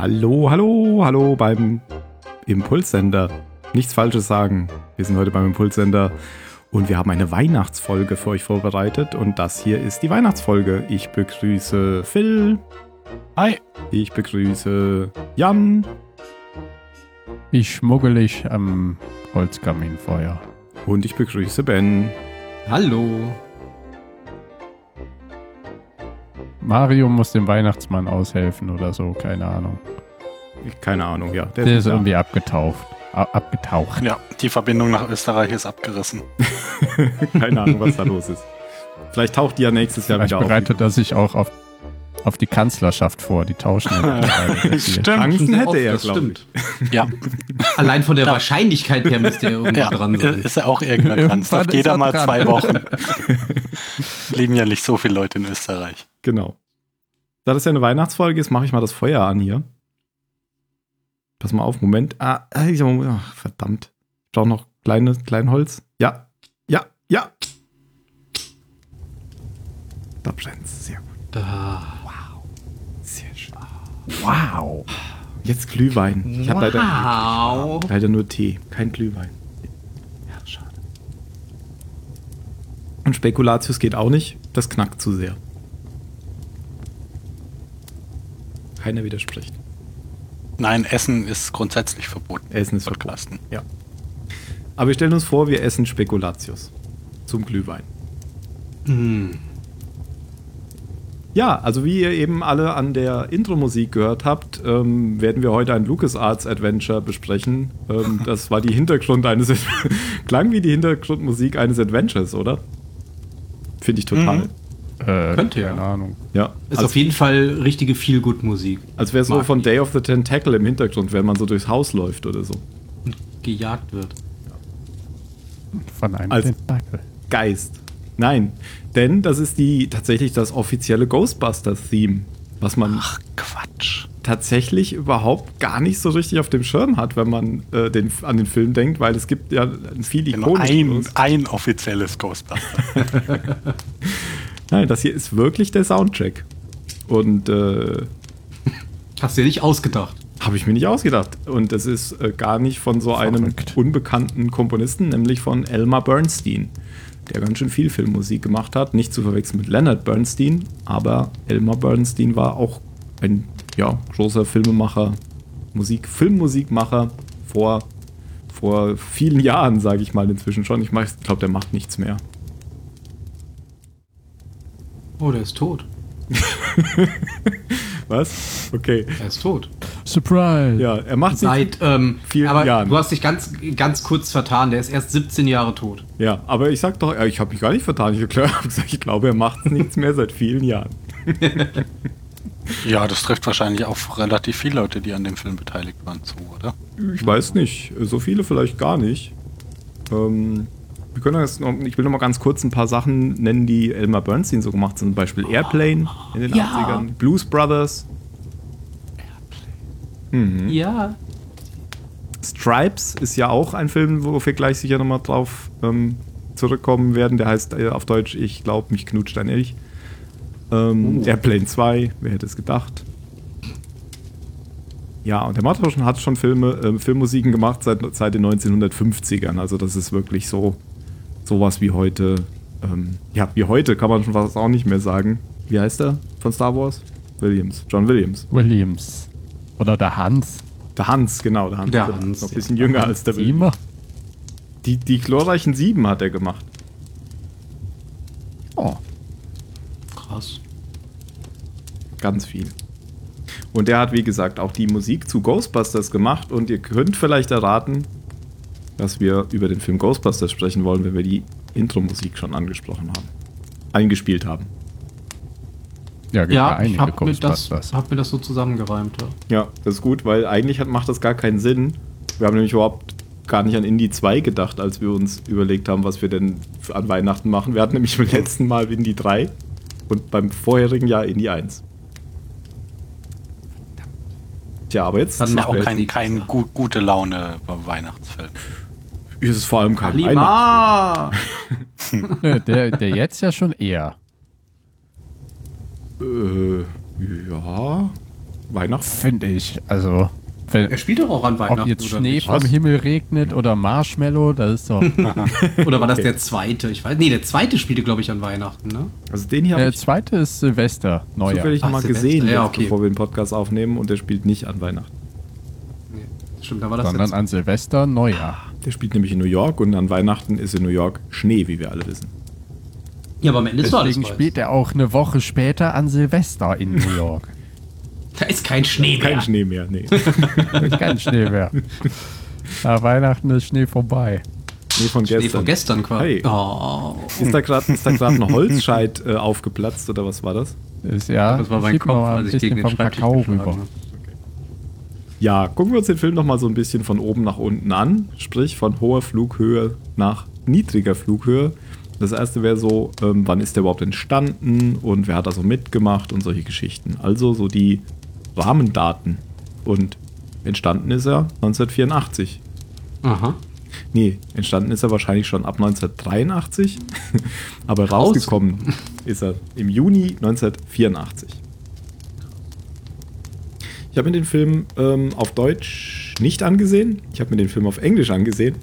Hallo, hallo, hallo beim Impulssender. Nichts Falsches sagen. Wir sind heute beim Impulssender und wir haben eine Weihnachtsfolge für euch vorbereitet und das hier ist die Weihnachtsfolge. Ich begrüße Phil. Hi. Ich begrüße Jan. Ich schmuggelig am Holzkaminfeuer. Und ich begrüße Ben. Hallo. Mario muss dem Weihnachtsmann aushelfen oder so, keine Ahnung. Keine Ahnung, ja. Der, ist, irgendwie abgetaucht. abgetaucht. Ja, die Verbindung nach Österreich ist abgerissen. keine Ahnung, was da los ist. Vielleicht taucht die ja nächstes Jahr Vielleicht wieder bereitet auf. er sich auch auf, auf die Kanzlerschaft vor. Die tauschen ja Stimmt. Chancen hätte er, glaube ich. Ja. Allein von der ja. Wahrscheinlichkeit her müsste er irgendwann ja, dran sein. Ist er auch irgendwann dran. Darf jeder mal dran. zwei Wochen. Leben ja nicht so viele Leute in Österreich. Genau. Da das ja eine Weihnachtsfolge ist, mache ich mal das Feuer an hier. Pass mal auf, Moment. Ah, ach, verdammt. Ich brauche noch kleine, klein Holz. Ja, ja, ja. Da brennt's. Sehr gut. Ah. Wow. Sehr schön. Wow. Jetzt Glühwein. Ich habe wow. leider, leider nur Tee, kein Glühwein. Ja, schade. Und Spekulatius geht auch nicht. Das knackt zu sehr. Keiner widerspricht. Nein, Essen ist grundsätzlich verboten. Essen ist verboten. Ja. Aber wir stellen uns vor, wir essen Spekulatius zum Glühwein. Mm. Ja, also wie ihr eben alle an der Intro-Musik gehört habt, ähm, werden wir heute ein LucasArts Adventure besprechen. Ähm, das war die Hintergrund eines, klang wie die Hintergrundmusik eines Adventures, oder? Finde ich total. Mhm. Äh, Könnte ja. Keine Ahnung. Ja. Ist also, auf jeden Fall richtige Feel-Good-Musik. Als wäre so von Day of the Tentacle im Hintergrund, wenn man so durchs Haus läuft oder so. Und gejagt wird. Von einem Als Tentakel. Geist. Nein, denn das ist die tatsächlich das offizielle Ghostbusters-Theme, was man Ach, Quatsch. tatsächlich überhaupt gar nicht so richtig auf dem Schirm hat, wenn man äh, den, an den Film denkt, weil es gibt ja viel genau, ein, ein offizielles Ghostbusters. Nein, das hier ist wirklich der Soundtrack. Und äh, hast du dir nicht ausgedacht? Habe ich mir nicht ausgedacht. Und das ist äh, gar nicht von so einem Verrückt. unbekannten Komponisten, nämlich von Elmar Bernstein, der ganz schön viel Filmmusik gemacht hat. Nicht zu verwechseln mit Leonard Bernstein, aber Elmar Bernstein war auch ein ja, großer Filmemacher, Musik, Filmmusikmacher vor, vor vielen Jahren, sage ich mal inzwischen schon. Ich glaube, der macht nichts mehr. Oh, der ist tot. Was? Okay. Er ist tot. Surprise. Ja, er macht seit ähm, vielen aber Jahren. Du hast dich ganz, ganz kurz vertan. Der ist erst 17 Jahre tot. Ja, aber ich sag doch, ich habe mich gar nicht vertan. Ich, gesagt, ich glaube, er macht nichts mehr seit vielen Jahren. ja, das trifft wahrscheinlich auch relativ viele Leute, die an dem Film beteiligt waren, zu, oder? Ich weiß nicht. So viele vielleicht gar nicht. Ähm, wir können jetzt noch, ich will noch mal ganz kurz ein paar Sachen nennen, die Elmer Bernstein so gemacht haben. Zum Beispiel Airplane in den ja. 80ern, Blues Brothers. Mhm. Ja. Stripes ist ja auch ein Film, wo wir gleich sicher nochmal drauf ähm, zurückkommen werden. Der heißt äh, auf Deutsch Ich glaube, mich knutscht ein Elch. Ähm, uh. Airplane 2, wer hätte es gedacht? Ja, und der Matroschen hat schon Filme, äh, Filmmusiken gemacht seit, seit den 1950ern. Also das ist wirklich so sowas wie heute, ähm, ja, wie heute kann man schon fast auch nicht mehr sagen. Wie heißt er von Star Wars? Williams. John Williams. Williams. Oder der Hans. Der Hans, genau. Der Hans, der Hans noch ein bisschen ja. jünger als der Williams. Die, die glorreichen Sieben hat er gemacht. Oh. Krass. Ganz viel. Und der hat, wie gesagt, auch die Musik zu Ghostbusters gemacht. Und ihr könnt vielleicht erraten, dass wir über den Film Ghostbusters sprechen wollen, wenn wir die Intro-Musik schon angesprochen haben. Eingespielt haben. Ja, ja ich habe mir, das, hab mir das so zusammengereimt. Ja. ja, das ist gut, weil eigentlich hat, macht das gar keinen Sinn. Wir haben nämlich überhaupt gar nicht an Indie 2 gedacht, als wir uns überlegt haben, was wir denn an Weihnachten machen. Wir hatten nämlich beim letzten Mal Indie 3 und beim vorherigen Jahr Indie 1. Tja, aber jetzt. Dann auch kein, kein gut, gute Laune beim Weihnachtsfilm ist es vor allem kein Kalima! der, der jetzt ja schon eher. Äh, ja. Weihnachten. Finde ich. Also. Wenn, er spielt doch auch an Weihnachten. Ob jetzt Schnee vom Himmel regnet oder Marshmallow, das ist doch. oder war das okay. der zweite? Ich weiß. Nee, der zweite spielte, glaube ich, an Weihnachten, ne? Also den hier. Der zweite ist Silvester, Neujahr. Zufällig Ach, mal Silvester. gesehen, ja, okay. bevor wir den Podcast aufnehmen und der spielt nicht an Weihnachten. Nee, stimmt, da war das Sondern an Silvester, Neujahr. Der spielt nämlich in New York und an Weihnachten ist in New York Schnee, wie wir alle wissen. Ja, aber am Ende ist Deswegen spielt er auch eine Woche später an Silvester in New York. Da ist kein Schnee mehr. Kein Schnee mehr, nee. kein Schnee mehr. Na, Weihnachten ist Schnee vorbei. Schnee von gestern. Schnee von gestern quasi. Hey. Oh. Ist da gerade ein Holzscheit äh, aufgeplatzt oder was war das? Ist ja. Das war mein Kopf, als ich gegen den Kakao rüber. Ja, gucken wir uns den Film noch mal so ein bisschen von oben nach unten an, sprich von hoher Flughöhe nach niedriger Flughöhe. Das erste wäre so, ähm, wann ist der überhaupt entstanden und wer hat da so mitgemacht und solche Geschichten. Also so die Rahmendaten. Und entstanden ist er 1984. Aha. Nee, entstanden ist er wahrscheinlich schon ab 1983, aber Raus. rausgekommen ist er im Juni 1984. Ich habe mir den Film ähm, auf Deutsch nicht angesehen. Ich habe mir den Film auf Englisch angesehen.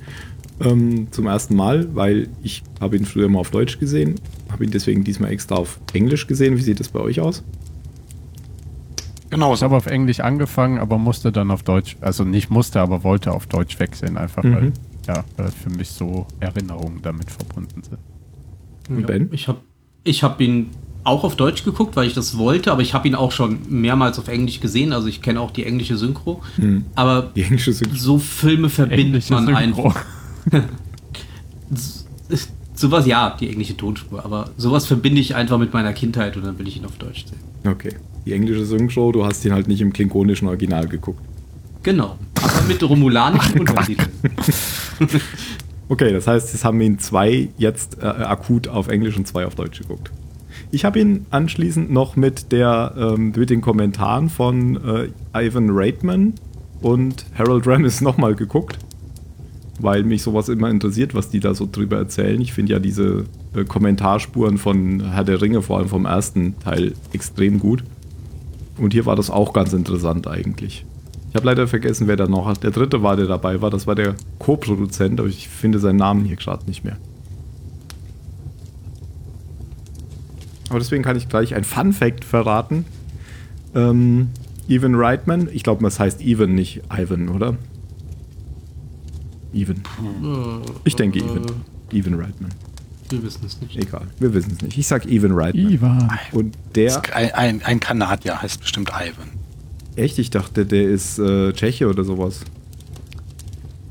Ähm, zum ersten Mal, weil ich habe ihn früher mal auf Deutsch gesehen. Habe ihn deswegen diesmal extra auf Englisch gesehen. Wie sieht das bei euch aus? Genau. Ich habe auf Englisch angefangen, aber musste dann auf Deutsch, also nicht musste, aber wollte auf Deutsch wechseln, einfach mhm. weil, ja, weil für mich so Erinnerungen damit verbunden sind. Und Ben? Ich habe ich hab ihn auch auf Deutsch geguckt, weil ich das wollte, aber ich habe ihn auch schon mehrmals auf Englisch gesehen, also ich kenne auch die englische Synchro. Mhm. Aber die englische Synchro. so Filme verbindet man Synchro. einfach. sowas, ja, die englische Tonspur, aber sowas verbinde ich einfach mit meiner Kindheit und dann will ich ihn auf Deutsch sehen. Okay. Die englische Synchro, du hast ihn halt nicht im klingonischen Original geguckt. Genau. Aber mit romulanischen Untertiteln. okay, das heißt, es haben ihn zwei jetzt äh, akut auf Englisch und zwei auf Deutsch geguckt. Ich habe ihn anschließend noch mit, der, ähm, mit den Kommentaren von äh, Ivan Reitman und Harold Ramis nochmal geguckt weil mich sowas immer interessiert, was die da so drüber erzählen. Ich finde ja diese äh, Kommentarspuren von Herr der Ringe, vor allem vom ersten Teil, extrem gut. Und hier war das auch ganz interessant eigentlich. Ich habe leider vergessen, wer da noch Der dritte war, der dabei war. Das war der Co-Produzent, aber ich finde seinen Namen hier gerade nicht mehr. Aber deswegen kann ich gleich ein Fun Fact verraten. Ähm, Evan Reitman, ich glaube, das heißt Evan, nicht Ivan, oder? Even. Ich denke Even. Even Reitman. Wir wissen es nicht. Egal, wir wissen es nicht. Ich sag Even Reitman. Ivan. Und der. Ein, ein, ein, Kanadier heißt bestimmt Ivan. Echt? Ich dachte, der ist äh, Tscheche oder sowas.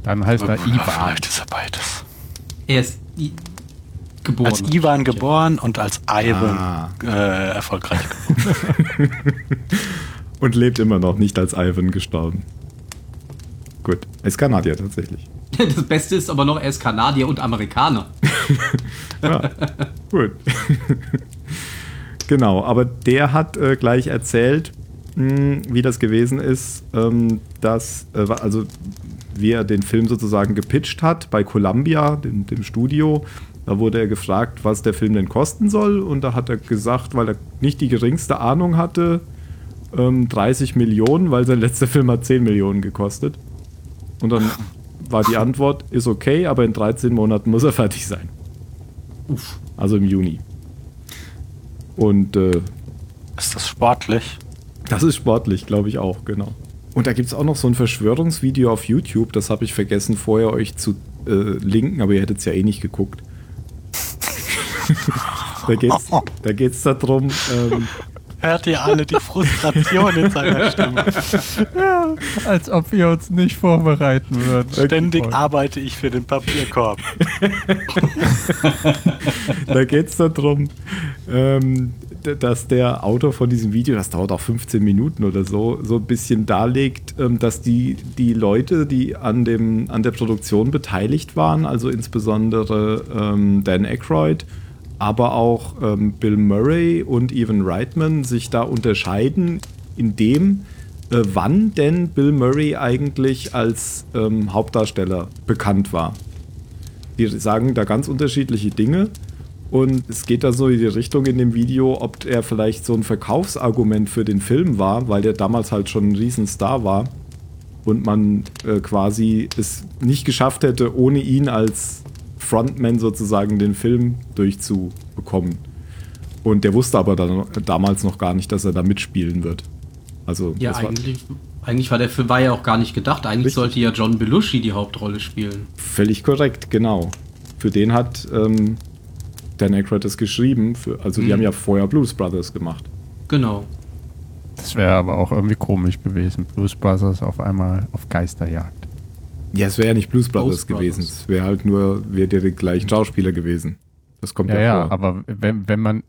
Dann heißt er Ivan. Vielleicht ist er beides. Er ist I geboren. Als Ivan geboren und als Ivan ah. äh, erfolgreich geboren. und lebt immer noch, nicht als Ivan gestorben. Gut, er ist Kanadier tatsächlich. Das Beste ist aber noch, er ist Kanadier und Amerikaner. ja, gut. genau, aber der hat äh, gleich erzählt, mh, hm, wie das gewesen ist, ähm, dass, äh, also wie er den Film sozusagen gepitcht hat bei Columbia, dem, dem Studio. Da wurde er gefragt, was der Film denn kosten soll. Und da hat er gesagt, weil er nicht die geringste Ahnung hatte, ähm, 30 Millionen, weil sein letzter Film hat 10 Millionen gekostet. Und dann war die Antwort, ist okay, aber in 13 Monaten muss er fertig sein. Uff. Also im Juni. Und äh, ist das sportlich? Das ist sportlich, glaube ich auch, genau. Und da gibt es auch noch so ein Verschwörungsvideo auf YouTube, das habe ich vergessen vorher euch zu äh, linken, aber ihr hättet es ja eh nicht geguckt. Da geht es da geht's darum, ähm, hört ihr alle die Frustration in seiner Stimme. Ja, als ob wir uns nicht vorbereiten würden. Ständig arbeite ich für den Papierkorb. da geht es darum, ähm, dass der Autor von diesem Video, das dauert auch 15 Minuten oder so, so ein bisschen darlegt, ähm, dass die, die Leute, die an, dem, an der Produktion beteiligt waren, also insbesondere ähm, Dan Aykroyd, aber auch ähm, Bill Murray und Evan Reitman sich da unterscheiden, in dem, äh, wann denn Bill Murray eigentlich als ähm, Hauptdarsteller bekannt war. Die sagen da ganz unterschiedliche Dinge Und es geht da so in die Richtung in dem Video, ob er vielleicht so ein Verkaufsargument für den Film war, weil der damals halt schon ein Riesenstar war und man äh, quasi es nicht geschafft hätte, ohne ihn als Frontman sozusagen den Film durchzubekommen. Und der wusste aber dann, damals noch gar nicht, dass er da mitspielen wird. Also ja, eigentlich, war, eigentlich war der Film war ja auch gar nicht gedacht. Eigentlich richtig. sollte ja John Belushi die Hauptrolle spielen. Völlig korrekt, genau. Für den hat ähm, Dan Aykroyd das geschrieben. Für, also mhm. die haben ja vorher Blues Brothers gemacht. Genau. Das wäre aber auch irgendwie komisch gewesen. Blues Brothers auf einmal auf Geisterjagd. Ja, es wäre ja nicht Blues Brothers Ghost gewesen. Es wäre halt nur, wäre die gleichen Schauspieler gewesen. Das kommt ja, ja, ja aber wenn, wenn man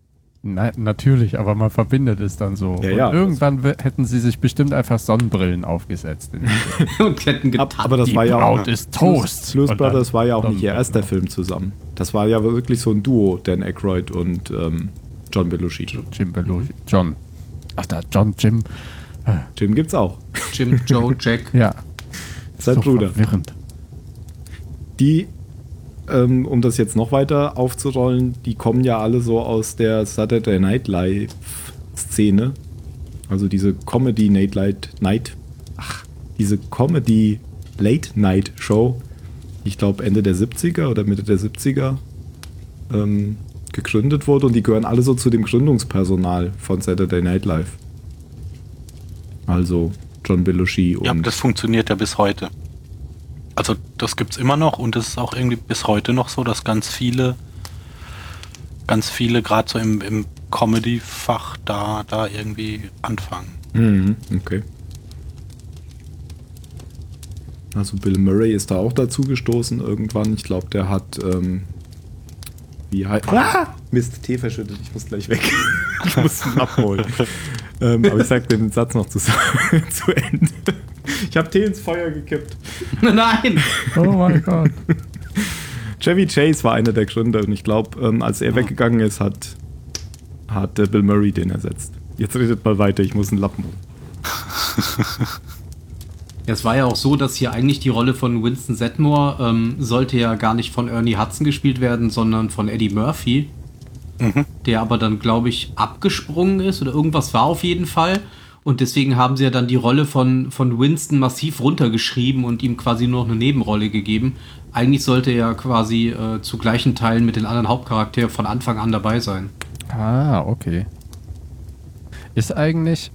na, natürlich, aber man verbindet es dann so. Ja, ja, irgendwann hätten sie sich bestimmt einfach Sonnenbrillen aufgesetzt. und hätten getan. Aber das Die war ja auch. ist Toast. Blues Brothers war ja auch nicht ihr erster Film zusammen. Das war ja wirklich so ein Duo, Dan Aykroyd und ähm, John Belushi. Jim Belushi. John. Ach da, John, Jim. Jim gibt's auch. Jim, Joe, Jack. ja. Sein so Bruder. Verwirrend. Die ähm, um das jetzt noch weiter aufzurollen, die kommen ja alle so aus der Saturday Night Live Szene. Also diese Comedy Night Light Night, ach, diese Comedy Late Night Show, ich glaube Ende der 70er oder Mitte der 70er ähm, gegründet wurde und die gehören alle so zu dem Gründungspersonal von Saturday Night Live. Also John Belushi und. Ja, das funktioniert ja bis heute. Also das gibt es immer noch und es ist auch irgendwie bis heute noch so, dass ganz viele, ganz viele gerade so im, im Comedy-Fach da, da irgendwie anfangen. Mhm, okay. Also Bill Murray ist da auch dazu gestoßen irgendwann. Ich glaube, der hat ähm, wie heißt. Ah! Mist, Tee verschüttet, ich muss gleich weg. ich muss ihn abholen. ähm, aber ich sag den Satz noch zu, zu Ende. Ich habe Tee ins Feuer gekippt. Nein! Oh mein Gott. Chevy Chase war einer der Gründer und ich glaube, ähm, als er oh. weggegangen ist, hat, hat äh, Bill Murray den ersetzt. Jetzt redet mal weiter, ich muss einen Lappen Es war ja auch so, dass hier eigentlich die Rolle von Winston Sedmore ähm, sollte ja gar nicht von Ernie Hudson gespielt werden, sondern von Eddie Murphy. Mhm. Der aber dann, glaube ich, abgesprungen ist oder irgendwas war auf jeden Fall. Und deswegen haben sie ja dann die Rolle von, von Winston massiv runtergeschrieben und ihm quasi nur noch eine Nebenrolle gegeben. Eigentlich sollte er quasi äh, zu gleichen Teilen mit den anderen Hauptcharakteren von Anfang an dabei sein. Ah, okay. Ist eigentlich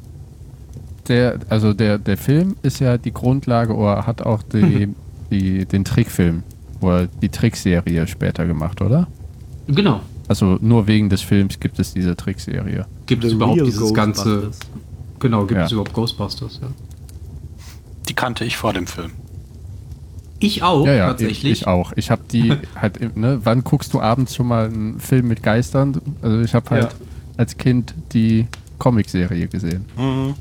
der, also der, der Film ist ja die Grundlage oder hat auch die, mhm. die, den Trickfilm oder die Trickserie später gemacht, oder? Genau. Also nur wegen des Films gibt es diese Trickserie. Gibt es überhaupt dieses ganze Genau, gibt ja. es überhaupt Ghostbusters, ja. Die kannte ich vor dem Film. Ich auch, ja, ja, tatsächlich. Ich, ich auch. Ich habe die halt, ne, wann guckst du abends schon mal einen Film mit Geistern? Also ich habe halt ja. als Kind die Comicserie gesehen. Mhm.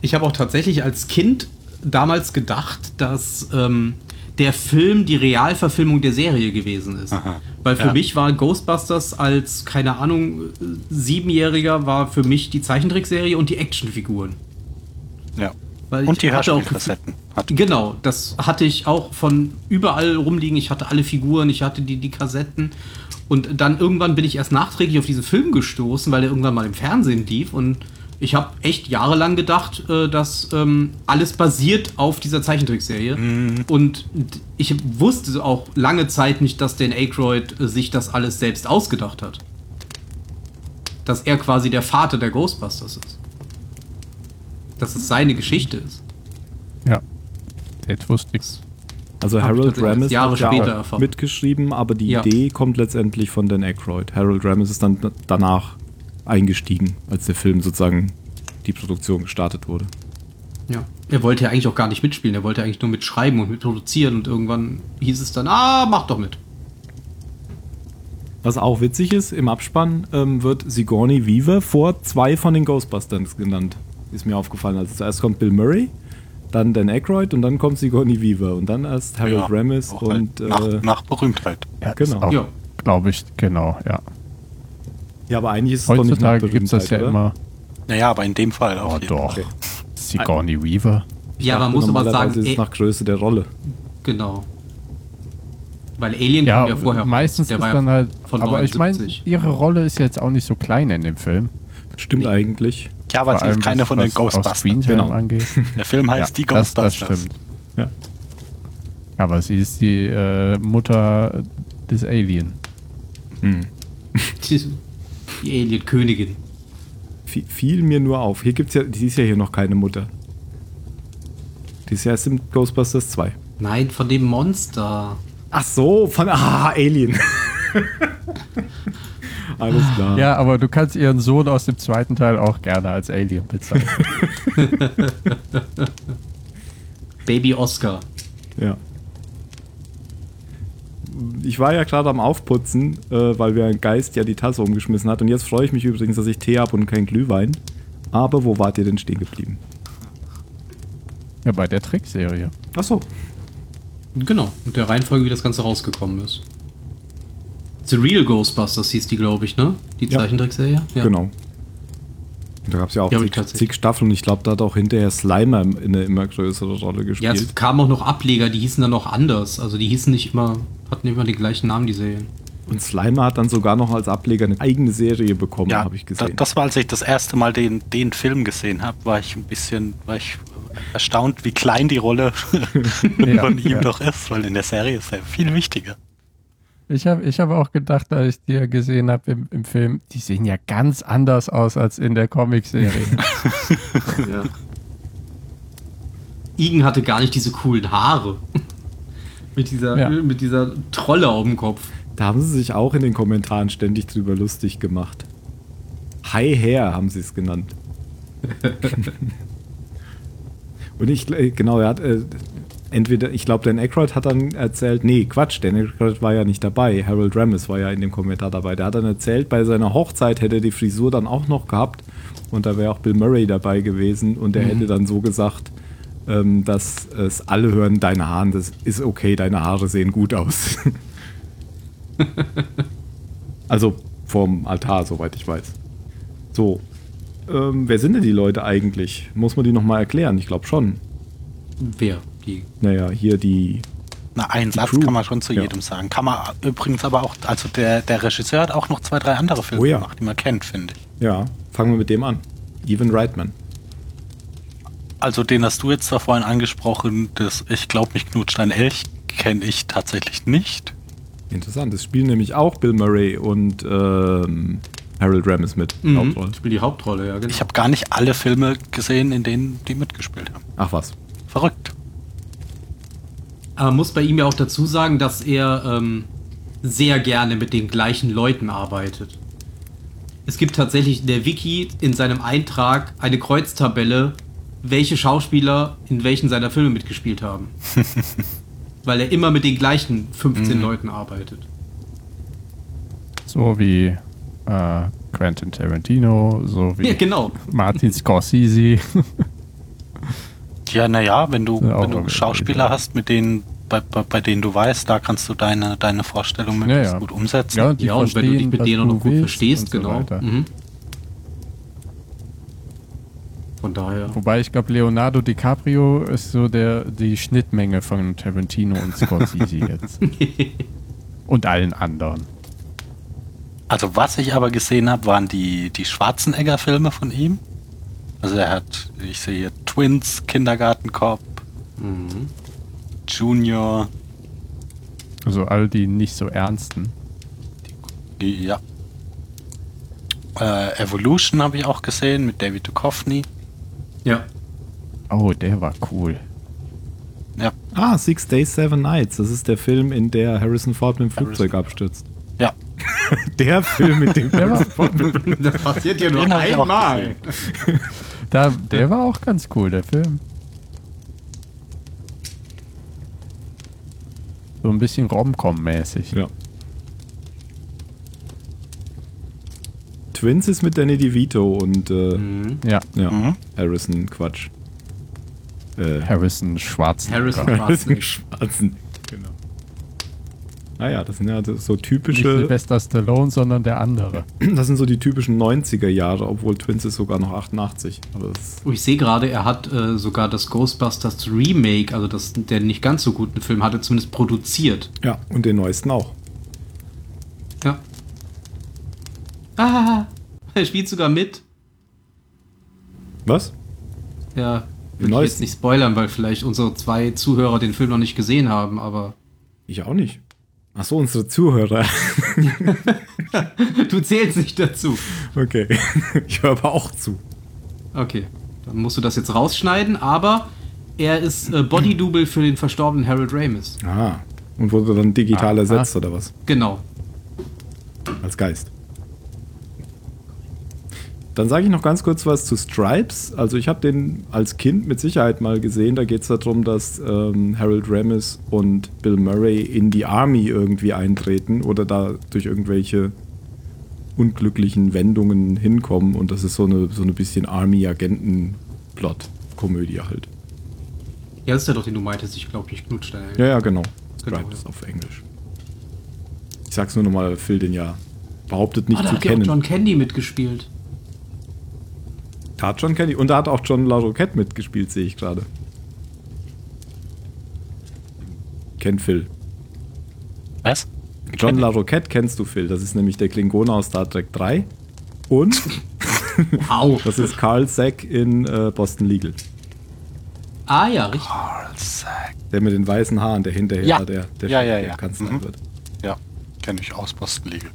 Ich habe auch tatsächlich als Kind damals gedacht, dass ähm, der Film die Realverfilmung der Serie gewesen ist. Aha. Weil für ja. mich war Ghostbusters als, keine Ahnung, Siebenjähriger war für mich die Zeichentrickserie und die Actionfiguren. Ja. Weil und die Hörspielkassetten. Genau, das hatte ich auch von überall rumliegen. Ich hatte alle Figuren, ich hatte die, die Kassetten. Und dann irgendwann bin ich erst nachträglich auf diesen Film gestoßen, weil der irgendwann mal im Fernsehen lief und ich habe echt jahrelang gedacht, äh, dass ähm, alles basiert auf dieser Zeichentrickserie. Mhm. Und ich wusste auch lange Zeit nicht, dass Dan Aykroyd äh, sich das alles selbst ausgedacht hat. Dass er quasi der Vater der Ghostbusters ist. Dass es seine Geschichte ist. Ja. Jetzt wusste ich's. Also Harold Ramis Jahre hat ja auch mitgeschrieben, aber die ja. Idee kommt letztendlich von Dan Aykroyd. Harold Ramis ist dann danach eingestiegen, als der Film sozusagen die Produktion gestartet wurde. Ja, er wollte ja eigentlich auch gar nicht mitspielen, er wollte eigentlich nur mitschreiben und mitproduzieren und irgendwann hieß es dann, ah, mach doch mit. Was auch witzig ist, im Abspann ähm, wird Sigourney Weaver vor zwei von den Ghostbusters genannt. Ist mir aufgefallen. Also zuerst kommt Bill Murray, dann Dan Aykroyd und dann kommt Sigourney Weaver und dann erst Harold ja, Ramis und. Halt nach, äh, nach, Berühmtheit. Ja, genau. Ja. Glaube ich, genau, ja. Ja, aber eigentlich ist es Heutzutage doch nicht gibt es das ja oder? immer. Naja, aber in dem Fall auch. Oh, doch. Okay. Sigourney Weaver. Ja, man muss aber sagen, ist nach Größe der Rolle. Genau. Weil Alien Ja, kam ja vorher. meistens Der ist ja dann halt. von aber ich meine, 79. ihre Rolle ist jetzt auch nicht so klein in dem Film. Stimmt Nee. eigentlich. Ja, aber sie ist keine was- von den Ghostbusters. Genau. angeht. Der Film heißt die das, das Ghostbusters. stimmt. Ja. Aber sie ist die äh, Mutter des Alien. Hm. Die Alien-Königin. Fi- Fiel mir nur auf. Hier gibt's ja, die ist ja hier noch keine Mutter. Die ist ja erst im Ghostbusters 2. Nein, von dem Monster. Ach so, von ah, Alien. Alles klar. Ja, aber du kannst ihren Sohn aus dem zweiten Teil auch gerne als Alien bezeichnen. Baby Oscar. Ja. Ich war ja gerade am Aufputzen, äh, weil wir ein Geist ja die Tasse umgeschmissen hat. Und jetzt freue ich mich übrigens, dass ich Tee habe und kein Glühwein. Aber wo wart ihr denn stehen geblieben? ja, bei der Trickserie. Ach so. Genau, mit der Reihenfolge, wie das Ganze rausgekommen ist. The Real Ghostbusters hieß die, glaube ich, ne? Die Ja. Zeichentrickserie? Ja. Genau. Und da gab es ja auch Ja, zig, zig Staffeln. Ich glaube, da hat auch hinterher Slimer eine immer größere Rolle Ja, gespielt. es kamen auch noch Ableger, die hießen dann noch anders. Also die hießen nicht immer, hatten immer den gleichen Namen, die Serien. und Slimer hat dann sogar noch als Ableger eine eigene Serie bekommen, Ja, habe ich gesehen. das war, als ich das erste Mal den, den Film gesehen habe, war ich ein bisschen, war ich erstaunt, wie klein die Rolle Ja, von ihm ja. noch ist, weil in der Serie ist er viel wichtiger. Ich habe ich hab auch gedacht, als ich die gesehen habe im, im Film, die sehen ja ganz anders aus als in der Comicserie. Ja. Igen hatte gar nicht diese coolen Haare. Mit, dieser, Ja. mit dieser Trolle auf dem Kopf. Da haben sie sich auch in den Kommentaren ständig drüber lustig gemacht. High Hair haben sie es genannt. Und ich, äh, genau, er hat, äh, entweder, ich glaube, Dan Aykroyd hat dann erzählt, nee, Quatsch, Dan Aykroyd war ja nicht dabei, Harold Ramis war ja in dem Kommentar dabei. Der hat dann erzählt, bei seiner Hochzeit hätte er die Frisur dann auch noch gehabt und da wäre auch Bill Murray dabei gewesen und der hätte dann so gesagt, ähm, dass es alle hören, deine Haare, das ist okay, deine Haare sehen gut aus. also vom Altar, soweit ich weiß. So, ähm, wer sind denn die Leute eigentlich? Muss man die nochmal erklären? Ich glaube schon. Wer? Die. Naja, hier die. Na, einen Die Satz Crew. kann man schon zu Ja. jedem sagen. Kann man übrigens aber auch, also der, der Regisseur hat auch noch zwei, drei andere Filme Oh ja. gemacht, die man kennt, finde ich. Ja, fangen wir mit dem an. Evan Reitman. Also den hast du jetzt da vorhin angesprochen, das Ich glaub mich knutscht ein Elch, kenne ich tatsächlich nicht. Interessant. Es spielen nämlich auch Bill Murray und ähm, Harold Ramis mit. Mhm. Hauptrollen. Spielt die Hauptrolle, ja, genau. Ich habe gar nicht alle Filme gesehen, in denen die mitgespielt haben. Ach was. Verrückt. Aber man muss bei ihm ja auch dazu sagen, dass er ähm, sehr gerne mit den gleichen Leuten arbeitet. Es gibt tatsächlich in der Wiki in seinem Eintrag eine Kreuztabelle, welche Schauspieler in welchen seiner Filme mitgespielt haben. Weil er immer mit den gleichen 15 Leuten arbeitet. so wie äh, Quentin Tarantino, so wie Ja, genau. Martin Scorsese. Ja, naja, wenn du, Ja, wenn du Schauspieler ja. hast, mit denen, bei, bei, bei denen du weißt, da kannst du deine, deine Vorstellung Ja, möglichst ja. gut umsetzen. Ja, die ja, und wenn du dich mit denen noch gut willst verstehst, so genau. mhm. Von daher. Wobei ich glaube, Leonardo DiCaprio ist so der die Schnittmenge von Tarantino und Scorsese jetzt. Und allen anderen. Also was ich aber gesehen habe, waren die, die Schwarzenegger-Filme von ihm. Also er hat, ich sehe hier Twins, Kindergarten Cop, Mhm. Also Junior, all die nicht so ernsten. die, ja. Äh, Evolution habe ich auch gesehen mit David Duchovny. Ja. Oh, der war cool. Ja, Ah, Six Days, Seven Nights. Das ist der Film, in der Harrison Ford mit dem Flugzeug abstürzt. ja. Der Film mit dem Der war, Das passiert ja nur einmal. da, der war auch ganz cool, der Film. So ein bisschen Rom-Com-mäßig. Ja. Twins ist mit Danny DeVito und äh, Mhm. Ja, ja, Mhm. Harrison Quatsch. Äh, Harrison Schwarzenegger. Harrison. Schwarzen. Genau. Naja, das sind ja so Nicht typische. Sylvester Stallone, sondern der andere. Das sind so die typischen 90er Jahre, obwohl Twins ist sogar noch 88. Aber das, Oh, ich sehe gerade, er hat äh, sogar das Ghostbusters Remake, also das, der nicht ganz so guten Film, hatte zumindest produziert. ja, und den neuesten auch. Ja. Ah, er spielt sogar mit. Was? Ja, will ich jetzt nicht spoilern, weil vielleicht unsere zwei Zuhörer den Film noch nicht gesehen haben, aber Ich auch nicht. Ach so, unsere Zuhörer. du zählst nicht dazu. Okay. Ich höre aber auch zu. Okay, dann musst du das jetzt rausschneiden, aber er ist äh, Bodydouble für den verstorbenen Harold Ramis. Ah. Und wurde dann digital Ah, ersetzt oder was? Genau. Als Geist. Dann sage ich noch ganz kurz was zu Stripes. Also ich habe den als Kind mit Sicherheit mal gesehen. Da geht es darum, dass ähm, Harold Ramis und Bill Murray in die Army irgendwie eintreten oder da durch irgendwelche unglücklichen Wendungen hinkommen. Und das ist so eine, so eine bisschen Army-Agenten-Plot-Komödie halt. Ja, das ist ja doch, den du meintest, ich glaube nicht Knutstein. Ja, ja, genau. Genau, Stripes ja. auf Englisch. Ich sag's nur nochmal, Phil den ja behauptet nicht Ah, da zu hat ja auch kennen. John Candy mitgespielt. Da hat John Candy und da hat auch John LaRoquette mitgespielt, sehe ich gerade. Kennt Phil. Was? John. LaRoquette kennst du, Phil. Das ist nämlich der Klingone aus Star Trek 3. Und Wow. das ist Carl Sack in äh, Boston Legal. Ah ja, richtig. Carl Sack. Der mit den weißen Haaren, der hinterher Ja. der, der Ja, ja, der ja. Kanzler Mhm. wird. Ja, kenne ich aus Boston Legal.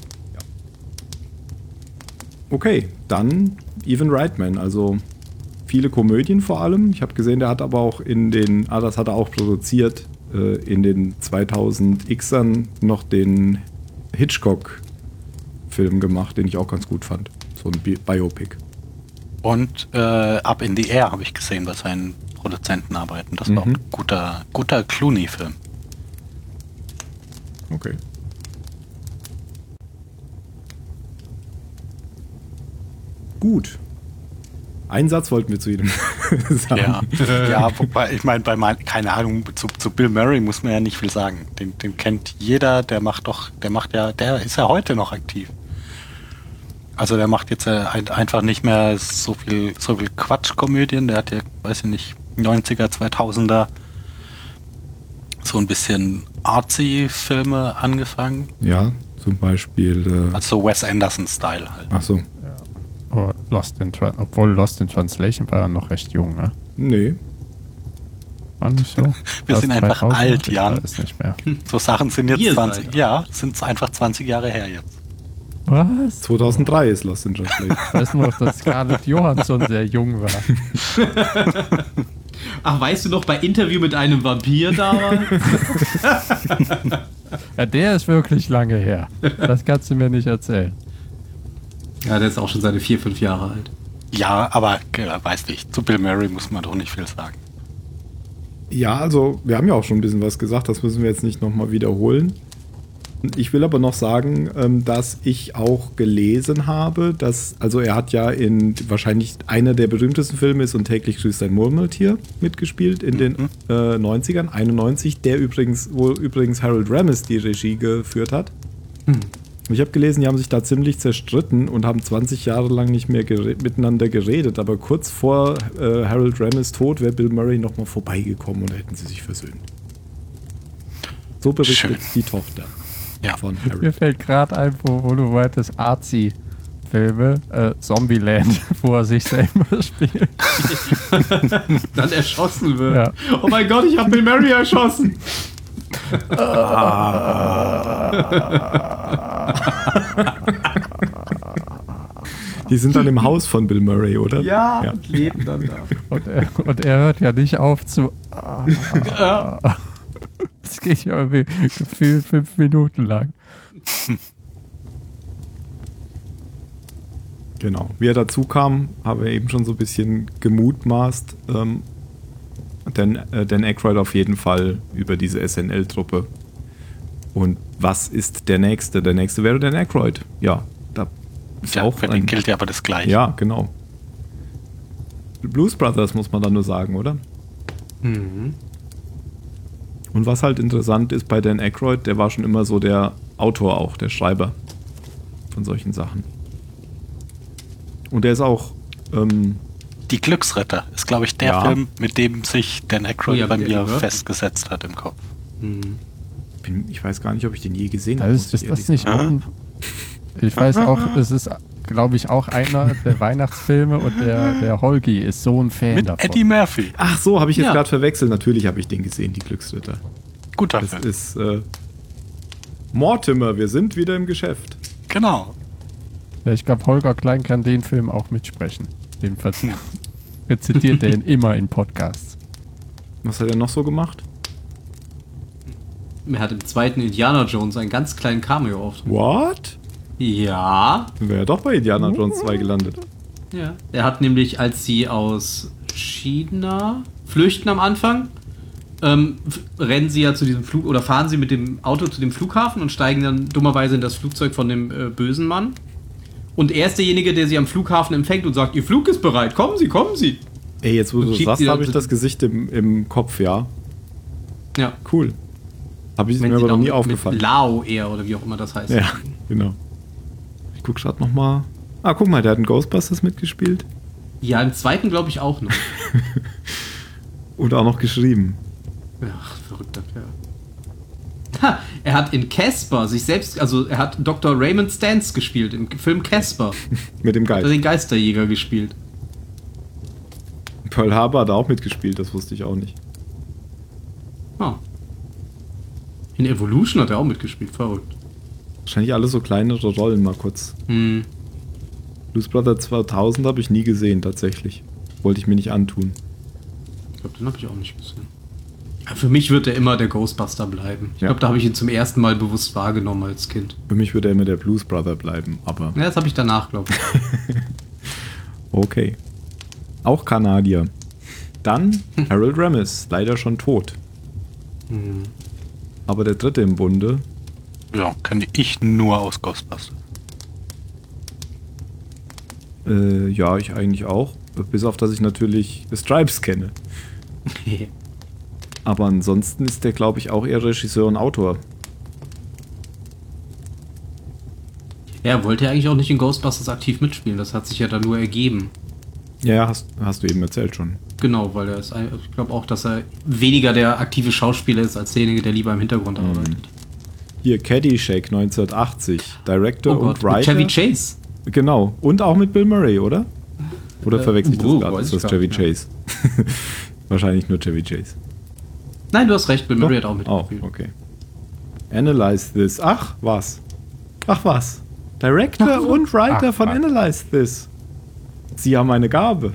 Okay, dann Evan Reitman, also viele Komödien vor allem. Ich habe gesehen, der hat aber auch in den, ah, das hat er auch produziert, äh, in den 2000xern noch den Hitchcock-Film gemacht, den ich auch ganz gut fand. So ein Bi Biopic. Und äh, Up in the Air habe ich gesehen bei seinen Produzenten arbeiten. Das war auch Mhm. ein guter, guter Clooney-Film. Okay. Gut. Einen Satz wollten wir zu jedem sagen. Ja, ja wobei, ich meine, bei mein, keine Ahnung, zu, zu Bill Murray muss man ja nicht viel sagen. Den, den kennt jeder, der macht doch, der macht ja, der ist ja heute noch aktiv. Also der macht jetzt äh, ein, einfach nicht mehr so viel, so viel Quatschkomödien. Der hat ja, weiß ich nicht, 90er, 2000er so ein bisschen artsy-Filme angefangen. Ja, zum Beispiel. Äh, Also Wes Anderson-Style halt. ach so. Oh, Lost in Tra obwohl Lost in Translation war er noch recht jung, ne? Nee. War nicht so? Wir Aus sind einfach 2000? alt, Ich Jan. weiß nicht mehr. So Sachen sind jetzt Ihr 20, seid- ja, sind einfach 20 Jahre her jetzt. Was? 2003 ist Lost in Translation. Ich weiß nur, dass Scarlett Johansson sehr jung war. Ach, weißt du noch, bei Interview mit einem Vampir damals? Ja, der ist wirklich lange her. Das kannst du mir nicht erzählen. Ja, der ist auch schon seine vier, fünf Jahre alt. Ja, aber äh, weiß nicht, zu Bill Murray muss man doch nicht viel sagen. Ja, also wir haben ja auch schon ein bisschen was gesagt, das müssen wir jetzt nicht nochmal wiederholen. Ich will aber noch sagen, ähm, dass ich auch gelesen habe, dass, also er hat ja in wahrscheinlich einer der berühmtesten Filme ist und täglich grüßt ein Murmeltier mitgespielt in den äh, 90ern, 91, der übrigens, wo übrigens Harold Ramis die Regie geführt hat. Ich habe gelesen, die haben sich da ziemlich zerstritten und haben 20 Jahre lang nicht mehr gere miteinander geredet, aber kurz vor äh, Harold Ramis Tod wäre Bill Murray nochmal vorbeigekommen und hätten sie sich versöhnt. So berichtet Schön. die Tochter Ja. von Mir Harold. fällt gerade ein, wo, wo du meintest, Arzi-Filme, äh, Zombieland, wo er sich selber spielt. Dann erschossen wird. Ja. Oh mein Gott, ich habe Bill Murray erschossen. Die sind dann im Haus von Bill Murray, oder? Ja, ja. und leben dann da. Und er, und er hört ja nicht auf zu. Das geht ja irgendwie gefühlt fünf Minuten lang. Genau. Wie er dazu kam, habe er eben schon so ein bisschen gemutmaßt. Ähm, denn äh, Dan Aykroyd auf jeden Fall über diese SNL-Truppe. Und was ist der nächste? Der nächste wäre Dan Aykroyd. Ja, da ist Ja, auch für den gilt ja aber das Gleiche. Ja, genau. Blues Brothers muss man dann nur sagen, oder? Mhm. Und was halt interessant ist bei Dan Aykroyd, der war schon immer so der Autor auch, der Schreiber von solchen Sachen. Und der ist auch. Ähm, Die Glücksritter ist, glaube ich, der Ja. Film, mit dem sich Dan Aykroyd Oh ja, bei mir festgesetzt hat im Kopf. Hm. Bin, ich weiß gar nicht, ob ich den je gesehen habe. Das ist, ich ist das nicht auch ein, Ich weiß auch, es ist, glaube ich, auch einer der Weihnachtsfilme und der, der Holgi ist so ein Fan Mit davon. Eddie Murphy. Ach so, habe ich jetzt Ja. gerade verwechselt. Natürlich habe ich den gesehen, die Glücksritter. Guter Das Film. ist äh, Mortimer, wir sind wieder im Geschäft. Genau. Ja, ich glaube, Holger Klein kann den Film auch mitsprechen. Den ver rezitiert er ihn immer in Podcasts. Was hat er noch so gemacht? Er hat im zweiten Indiana Jones einen ganz kleinen Cameo auf. What? Ja. Wäre doch bei Indiana Jones 2 gelandet. Ja. Er hat nämlich, als sie aus China flüchten am Anfang, ähm, rennen sie ja zu diesem Flug oder fahren sie mit dem Auto zu dem Flughafen und steigen dann dummerweise in das Flugzeug von dem äh, bösen Mann. Und er ist derjenige, der sie am Flughafen empfängt und sagt, ihr Flug ist bereit, kommen Sie, kommen Sie. Ey, jetzt wo Und du sagst, habe ich das Gesicht im, im Kopf, ja. Ja. Cool. Habe ich mir aber noch nie aufgefallen. Lao eher oder wie auch immer das heißt. Ja, genau. Ich guck gerade noch mal. Ah, guck mal, der hat in Ghostbusters mitgespielt Ja, im zweiten glaube ich auch noch. und auch noch geschrieben. Ach, verrückter Kerl. Ha, er hat in Casper sich selbst, also er hat Dr. Raymond Stantz gespielt im Film Casper. Mit dem Hat er Geist. den Geisterjäger gespielt. Pearl Harbor hat er auch mitgespielt, das wusste ich auch nicht. Ah. In Evolution hat er auch mitgespielt, verrückt. Wahrscheinlich alles so kleinere Rollen mal kurz. Hm. Blues Brother 2000 habe ich nie gesehen, tatsächlich. Wollte ich mir nicht antun. Ich glaube, den habe ich auch nicht gesehen. Für mich wird er immer der Ghostbuster bleiben. Ich Ja. glaube, da habe ich ihn zum ersten Mal bewusst wahrgenommen als Kind. Für mich würde er immer der Blues Brother bleiben, aber Ja, das habe ich danach, glaube ich. okay. Auch Kanadier. Dann Harold Ramis, leider schon tot. Hm. Aber der dritte im Bunde, Ja, kenne ich nur aus Ghostbusters. äh, ja, ich eigentlich auch. Bis auf, dass ich natürlich Stripes kenne. Aber ansonsten ist der, glaube ich, auch eher Regisseur und Autor. Er wollte ja eigentlich auch nicht in Ghostbusters aktiv mitspielen. Das hat sich ja dann nur ergeben. Ja, ja, hast, hast du eben erzählt schon. Genau, weil er ist, ich glaube auch, dass er weniger der aktive Schauspieler ist, als derjenige, der lieber im Hintergrund Mhm. arbeitet. Hier Caddyshack 1980. Director Oh und Gott, mit Writer. Chevy Chase. Genau. Und auch mit Bill Murray, oder? Oder Äh, verwechsel ich das oh, gerade? Ist das Chevy. Chase? Wahrscheinlich nur Chevy Chase. Nein, du hast recht, Bill Murray hat auch Oh, mitgespielt. okay. Analyze This. Ach, was? Ach, was? Director und Writer Ach, von. Analyze This. Sie haben eine Gabe.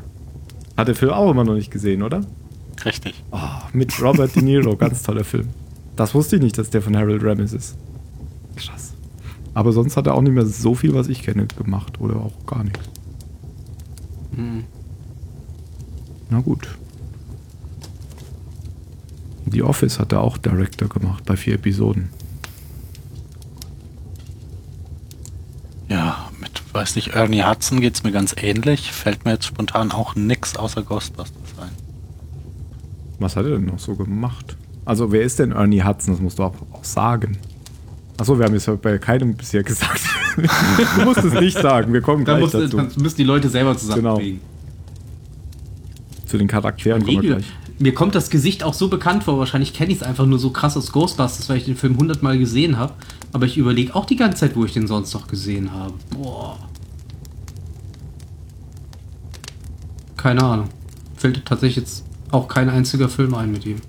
Hat der Film auch immer noch nicht gesehen, oder? Richtig. Oh, mit Robert De Niro, ganz toller Film. Das wusste ich nicht, dass der von Harold Ramis ist. Krass. Aber sonst hat er auch nicht mehr so viel, was ich kenne, gemacht. Oder auch gar nichts. Hm. Na gut. The Office hat er auch Director gemacht bei vier Episoden. Ja, weiß nicht, Ernie Hudson geht es mir ganz ähnlich. Fällt mir jetzt spontan auch nix außer Ghostbusters ein. Was hat er denn noch so gemacht? Also, wer ist denn Ernie Hudson? Das musst du auch, auch sagen. Achso, wir haben es bei keinem bisher gesagt. du musst es nicht sagen, wir kommen Da gleich muss, dazu. dann müssen die Leute selber zusammenkriegen. Zu den Charakteren kommen wir gleich. Mir kommt das Gesicht auch so bekannt vor. Wahrscheinlich kenne ich es einfach nur so krass aus Ghostbusters, weil ich den Film hundertmal gesehen habe. Aber ich überlege auch die ganze Zeit, wo ich den sonst noch gesehen habe. Boah. Keine Ahnung. Fällt tatsächlich jetzt auch kein einziger Film ein mit ihm.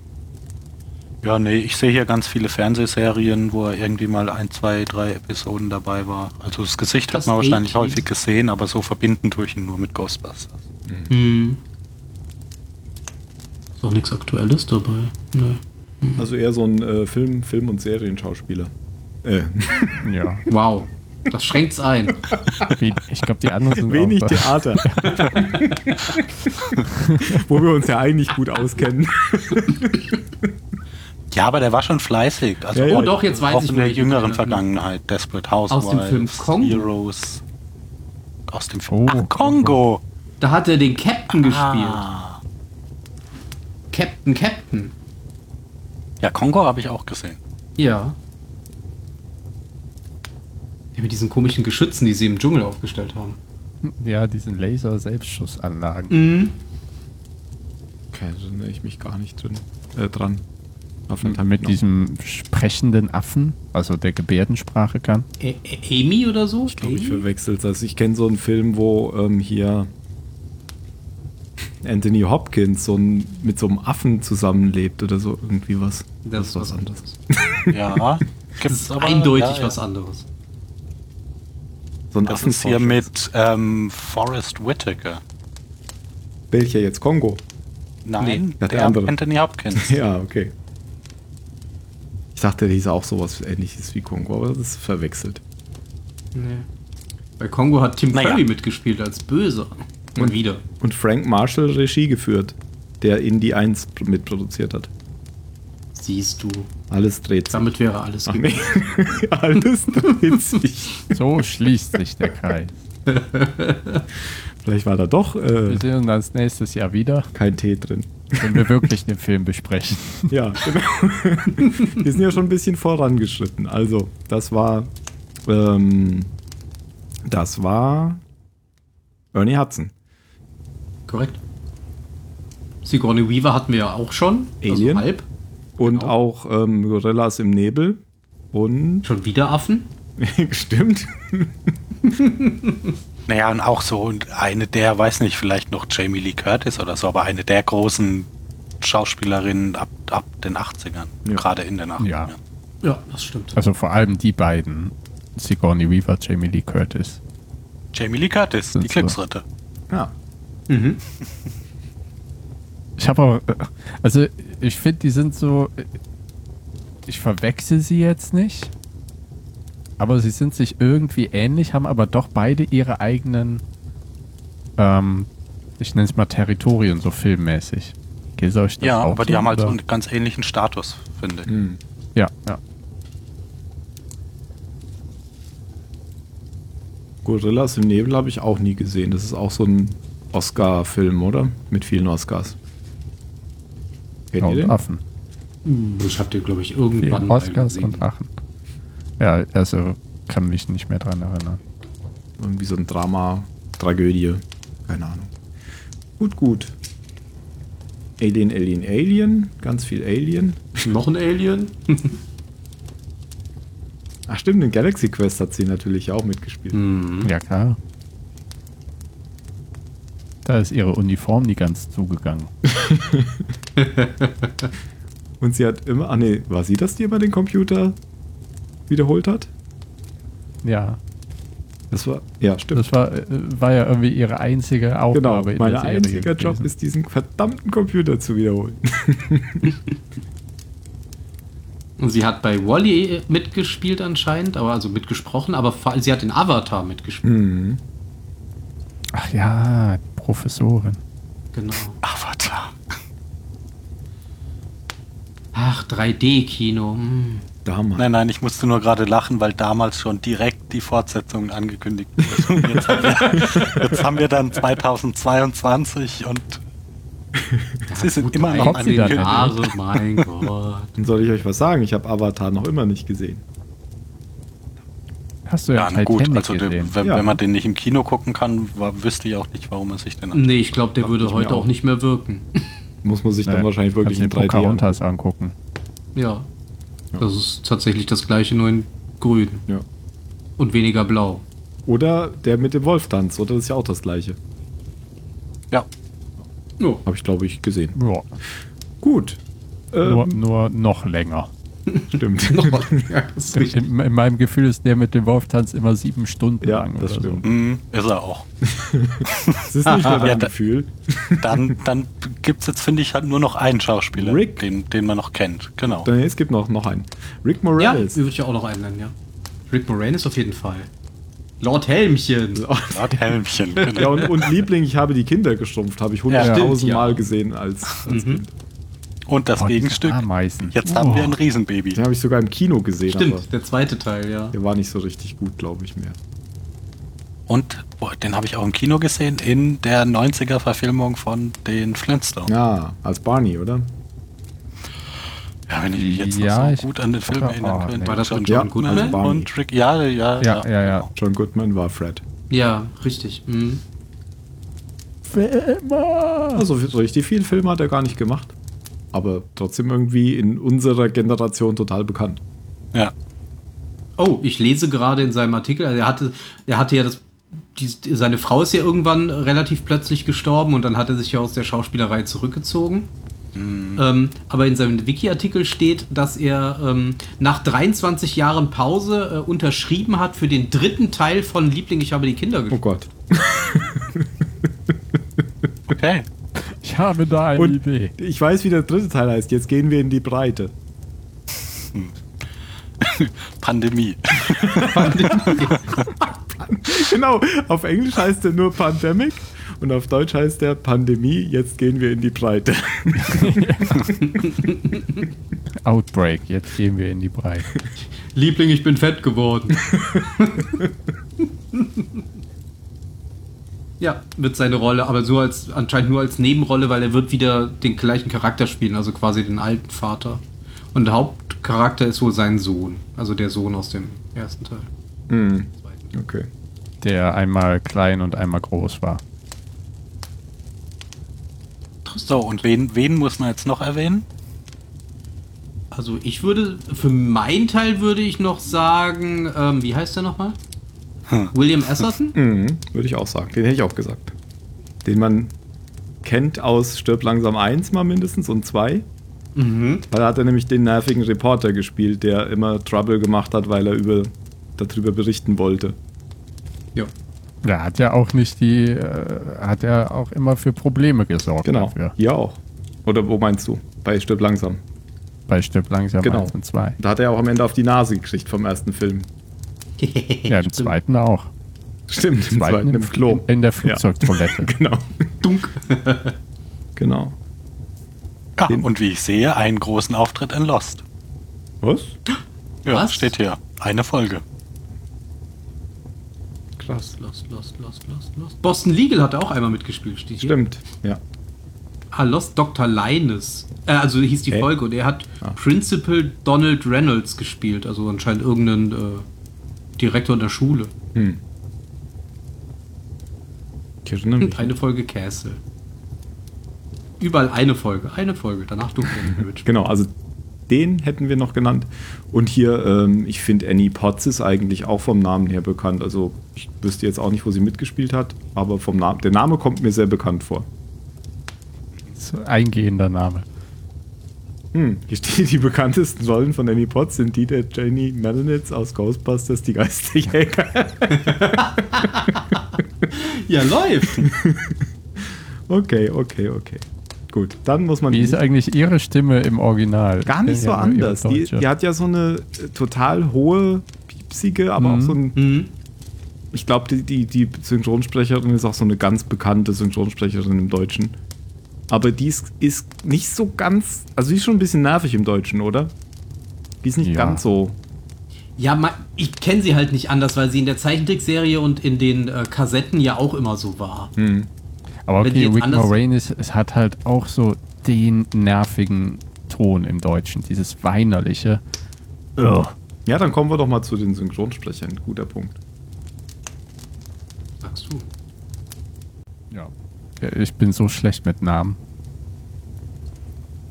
Ja, nee, ich sehe hier ganz viele Fernsehserien, wo er irgendwie mal ein, zwei, drei Episoden dabei war. Also das Gesicht Das hat man wahrscheinlich häufig gesehen, aber so verbinden tue ich ihn nur mit Ghostbusters. Hm. Ist auch nichts Aktuelles dabei. Nee. Also eher so ein äh, Film, Film- und Serienschauspieler. Äh, Ja. Wow. Das schränkt's ein. Wie- Ich glaube, die anderen sind wenig auch, Theater. Wo wir uns ja eigentlich gut auskennen. Ja, aber der war schon fleißig. Also Ja, ja. Oh doch, jetzt weiß auch ich, in wo der jüngeren Vergangenheit. Desperate Housewives, Aus dem Film Kongo? Heroes. Aus dem Film Oh, Ach, Kongo. Da hat er den Captain gespielt. Captain Captain. Ja, Kongo habe ich auch gesehen. Ja. Ja, mit diesen komischen Geschützen, die sie im Dschungel aufgestellt haben. Ja, diesen Laser-Selbstschussanlagen. Mhm. Okay, da erinnere ich mich gar nicht drin, äh, dran. Mit diesem sprechenden Affen, also der Gebärdensprache kann. Ä Amy oder so? Ich glaube, ich verwechselt Also ich kenne so einen Film, wo ähm, hier Anthony Hopkins so ein, mit so einem Affen zusammenlebt oder so irgendwie was. Das, ist was anderes. Ja, das ist aber, eindeutig ja, ja. was anderes. So ein das ist hier mit ähm, Forrest Whitaker. Welcher jetzt? Kongo? Nein, nee, der, der andere. Anthony Hopkins. ja, okay. Ich dachte, der hieß auch sowas ähnliches wie Kongo, aber das ist verwechselt. Nee. Bei Kongo hat Tim naja. Curry mitgespielt als Böser. Und wieder. Und Frank Marshall Regie geführt, der Indie 1 mitproduziert hat. Siehst du. Alles dreht sich. Damit wäre alles Ach, nee. Alles dreht sich. So schließt sich der Kreis. Vielleicht war da doch. Äh, wir sehen uns nächstes Jahr wieder. Kein Tee drin. Wenn wir wirklich den Film besprechen. Ja, genau. wir sind ja schon ein bisschen vorangeschritten. Also, das war. Ähm, das war. Ernie Hudson. Korrekt. Sigourney Weaver hatten wir ja auch schon. Also Alien. Also halb. Und genau. auch ähm, Gorillas im Nebel. Und. Schon wieder Affen? Stimmt. Naja, und auch so eine der, weiß nicht, vielleicht noch Jamie Lee Curtis oder so, aber eine der großen Schauspielerinnen ab, ab den 80ern. Ja. Gerade in den 80ern. Ja. ja, das stimmt. Also vor allem die beiden. Sigourney Weaver, Jamie Lee Curtis. Jamie Lee Curtis, die Glücksritte. So. Ja. Mhm. Ich habe auch, also ich finde, die sind so, ich verwechsel sie jetzt nicht, aber sie sind sich irgendwie ähnlich, haben aber doch beide ihre eigenen, ähm, ich nenne es mal Territorien, so filmmäßig. Geht euch das Ja, aber die haben halt so einen ganz ähnlichen Status, finde ich. Hm. Ja, ja. Gorillas im Nebel habe ich auch nie gesehen. Das ist auch so ein Oscar-Film, oder? Mit vielen Oscars. Kennt ja, ihr den? Affen. Ich habe den, glaube ich, irgendwann ja, Oscars und Affen. Ja, also kann mich nicht mehr dran erinnern. Irgendwie so ein Drama, Tragödie. Keine Ahnung. Gut, gut. Alien, Alien, Alien. Ganz viel Alien. Noch ein Alien? Ach stimmt, in Galaxy Quest hat sie natürlich auch mitgespielt. Mhm. Ja, klar. Da ist ihre Uniform nie ganz zugegangen. Und sie hat immer. Ah nee, war sie das, die immer den Computer wiederholt hat? Ja. Das war, ja, stimmt. Das war, äh, war ja irgendwie ihre einzige Aufgabe. Genau, mein einziger Job ist, diesen verdammten Computer zu wiederholen. Und sie hat bei Wally mitgespielt anscheinend, aber also mitgesprochen, aber sie hat den Avatar mitgespielt. Mhm. Ach ja, Professorin. Genau. Avatar. Ach, 3D-Kino. Hm. Damals. Nein, nein, ich musste nur gerade lachen, weil damals schon direkt die Fortsetzung angekündigt wurde. Jetzt haben, wir, jetzt haben wir dann 2022 und sie sind immer noch an den Jahre, mein Gott. Dann soll ich euch was sagen, ich habe Avatar noch immer nicht gesehen. Hast du ja, ja gut, also den, wenn, ja. wenn, man den nicht im Kino gucken kann, war, wüsste ich auch nicht, warum er sich denn anschaut. Nee, ich glaube, der würde heute auch nicht mehr wirken. Muss man sich naja, dann wahrscheinlich wirklich in 3D angucken. Ja. Ja. Das ist tatsächlich das gleiche, nur in grün. Ja. Und weniger blau. Oder der mit dem Wolftanz, oder? Das ist ja auch das gleiche. Ja. Ja. Habe ich, glaube ich, gesehen. Ja. Gut. Nur, ähm, nur noch länger. Stimmt. in, in, meinem Gefühl ist der mit dem Wolftanz immer sieben Stunden ja, lang. Das stimmt. So. Mm, ist er auch. das ist nicht nur dein ja, Gefühl. Dann, dann gibt es jetzt, finde ich, halt nur noch einen Schauspieler, Rick. Den, den man noch kennt. Genau. Nee, es gibt noch, noch einen. Rick Moranis. Ja, würde ich auch noch einen nennen, ja. Rick Moranis auf jeden Fall. Lord Helmchen. Lord Helmchen. Genau. Ja, und, und, Liebling, ich habe die Kinder gestrumpft, habe ich hunderttausend ja, Mal gesehen als, als mhm. Kind. Und das oh, Gegenstück. Jetzt haben oh. wir ein Riesenbaby. Den habe ich sogar im Kino gesehen. Stimmt, der zweite Teil, ja. Der war nicht so richtig gut, glaube ich, mehr. Und boah, den habe ich auch im Kino gesehen, in der 90er-Verfilmung von den Flintstones. Ja, als Barney, oder? Ja, Ja, wenn ich mich jetzt Ja, noch ich- so gut an den Film Oh, erinnern nee. könnte. War das John, mit Ja, John Goodman? also und Rick, ja, ja, Ja, ja, ja. John Goodman war Fred. Ja, richtig. Mhm. Also so richtig viel Film hat er gar nicht gemacht. Aber trotzdem irgendwie in unserer Generation total bekannt. Ja. Oh, ich lese gerade in seinem Artikel, also er hatte, er hatte ja das, die, seine Frau ist ja irgendwann relativ plötzlich gestorben und dann hat er sich ja aus der Schauspielerei zurückgezogen. Ähm, aber in seinem Wiki-Artikel steht, dass er ähm, nach 23 Jahren Pause äh, unterschrieben hat für den dritten Teil von Liebling, ich habe die Kinder Oh gespielt. Gott. Okay. Ich habe da eine Und Idee. ich weiß, wie der dritte Teil heißt. Jetzt gehen wir in die Breite. Pandemie. Genau, auf Englisch heißt er nur Pandemic und auf Deutsch heißt er Pandemie. Jetzt gehen wir in die Breite. Outbreak, jetzt gehen wir in die Breite. Liebling, ich bin fett geworden. Ja, wird seine Rolle, aber so als anscheinend nur als Nebenrolle, weil er wird wieder den gleichen Charakter spielen, also quasi den alten Vater. Und der Hauptcharakter ist wohl sein Sohn, also der Sohn aus dem ersten Teil. Hm. Okay. Der einmal klein und einmal groß war. So, und wen, wen muss man jetzt noch erwähnen? Also ich würde, für meinen Teil würde ich noch sagen, ähm, wie heißt der nochmal? William Esserton? Mhm, würde ich auch sagen. Den hätte ich auch gesagt. Den man kennt aus Stirb langsam 1 mal mindestens und 2. Mhm. Weil da hat er nämlich den nervigen Reporter gespielt, der immer Trouble gemacht hat, weil er über, darüber berichten wollte. Ja. Der hat ja auch nicht die, äh, hat ja auch immer für Probleme gesorgt Genau. dafür. Hier auch. Oder wo meinst du? Bei Stirb langsam. Bei Stirb langsam Genau. 1 und 2. Da hat er auch am Ende auf die Nase gekriegt vom ersten Film. Ja, im zweiten auch. Stimmt, im zweiten im Klo. In der Flugzeugtoilette. Genau. Dunk. Genau. Ja, Den- und wie ich sehe, einen großen Auftritt in Lost. Was? Ja, Was? steht hier. Eine Folge. Krass. Lost, Lost, Lost, Lost, Lost. Boston Legal hat er auch einmal mitgespielt, steht hier. Stimmt, ja. Ah, Lost Dr. Linus. Äh, also hieß die? Folge und er hat Ah. Principal Donald Reynolds gespielt, also anscheinend irgendeinen äh, Direktor in der Schule. Hm. Ich erinnere mich. Eine Folge Castle. Überall eine Folge, eine Folge, danach du. Genau, also den hätten wir noch genannt. Und hier, ähm, ich finde Annie Potts ist eigentlich auch vom Namen her bekannt. Also ich wüsste jetzt auch nicht, wo sie mitgespielt hat, aber vom Namen, der Name kommt mir sehr bekannt vor. So Eingehender Name. Hm, hier steht, die bekanntesten Rollen von Annie Potts sind die der Janie Melanitz aus Ghostbusters, die Geisterjäger. ja, läuft. okay, okay, okay. Gut, dann muss man Wie ist eigentlich ihre Stimme im Original? gar nicht so Ja, anders. Die, die hat ja so eine äh, total hohe, piepsige, aber Mhm. auch so ein Mhm. Ich glaube, die, die, die Synchronsprecherin ist auch so eine ganz bekannte Synchronsprecherin im Deutschen. Aber die ist, ist nicht so ganz. Also, die ist schon ein bisschen nervig im Deutschen, oder? Die ist nicht Ja. ganz so. Ja, ich kenne sie halt nicht anders, weil sie in der Zeichentrickserie und in den äh, Kassetten ja auch immer so war. Hm. Aber okay, Rick anders- Moranis es hat halt auch so den nervigen Ton im Deutschen, dieses weinerliche. Ugh. Ja, dann kommen wir doch mal zu den Synchronsprechern. Guter Punkt. Sagst du. Ich bin so schlecht mit Namen.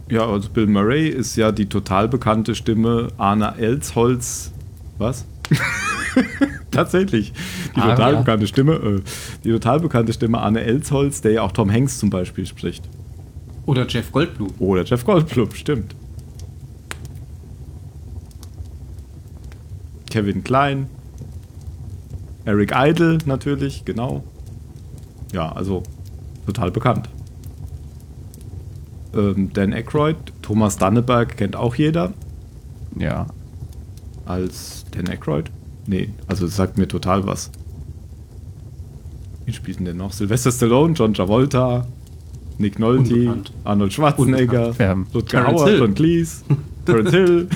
Ja, also Bill Murray ist ja die total bekannte Stimme Arne Elsholz. Was? Tatsächlich. Die Ah, total ja. bekannte Stimme, äh, die total bekannte Stimme Arne Elsholz, der ja auch Tom Hanks zum Beispiel spricht. Oder Jeff Goldblum. Oder Jeff Goldblum, stimmt. Kevin Klein. Eric Idle natürlich, genau. Ja, also total bekannt. Ähm, Dan Aykroyd, Thomas Danneberg kennt auch jeder Ja. als Dan Aykroyd. Nee, also sagt mir total was. Wen spielt denn noch? Sylvester Stallone, John Travolta, Nick Nolte, Unbekannt. Arnold Schwarzenegger, Terence Hauer. John Cleese, Terence Hill.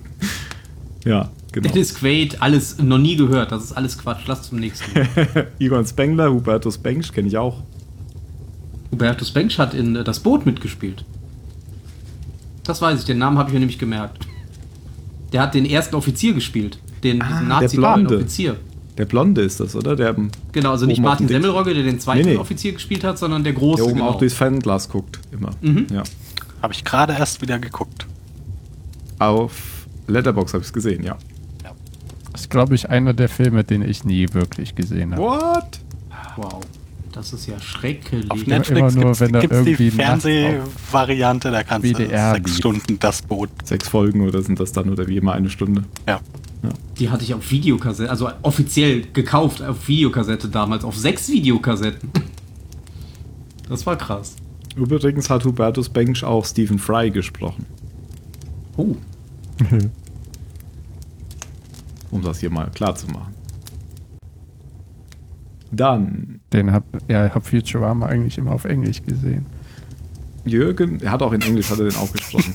ja, genau. Dennis Quaid, alles noch nie gehört. Das ist alles Quatsch. Lass zum nächsten. Egon Spengler, Hubertus Bengsch kenne ich auch. Hubertus Bengsch hat in äh, Das Boot mitgespielt. Das weiß ich, den Namen habe ich mir nämlich gemerkt. Der hat den ersten Offizier gespielt. Den Ah, nazi der Blonde. Offizier. Der Blonde ist das, oder? Der, der Genau, also nicht Martin. Semmelrogge, der den zweiten Nee, nee. Offizier gespielt hat, sondern der große. oben genau. auch durchs Fernglas guckt, immer. Mhm. Ja. Habe ich gerade erst wieder geguckt. Auf Letterbox habe ich es gesehen, ja. Das ist, glaube ich, einer der Filme, den ich nie wirklich gesehen habe. What? Wow. Das ist ja schrecklich. Auf immer Netflix nur, gibt wenn es die Fernsehvariante, da kannst du sechs. Stunden das Boot. Sechs Folgen oder sind das dann oder wie immer eine Stunde? Ja. Die hatte ich auf Videokassette, also offiziell gekauft auf Videokassette damals, auf sechs Videokassetten. Das war krass. Übrigens hat Hubertus Bench auch Stephen Fry gesprochen, Oh, um das hier mal klar zu machen. Dann Den hab, ja, ich hab Futurama eigentlich immer auf Englisch gesehen. Jürgen, er hat auch in Englisch, hat er den auch gesprochen.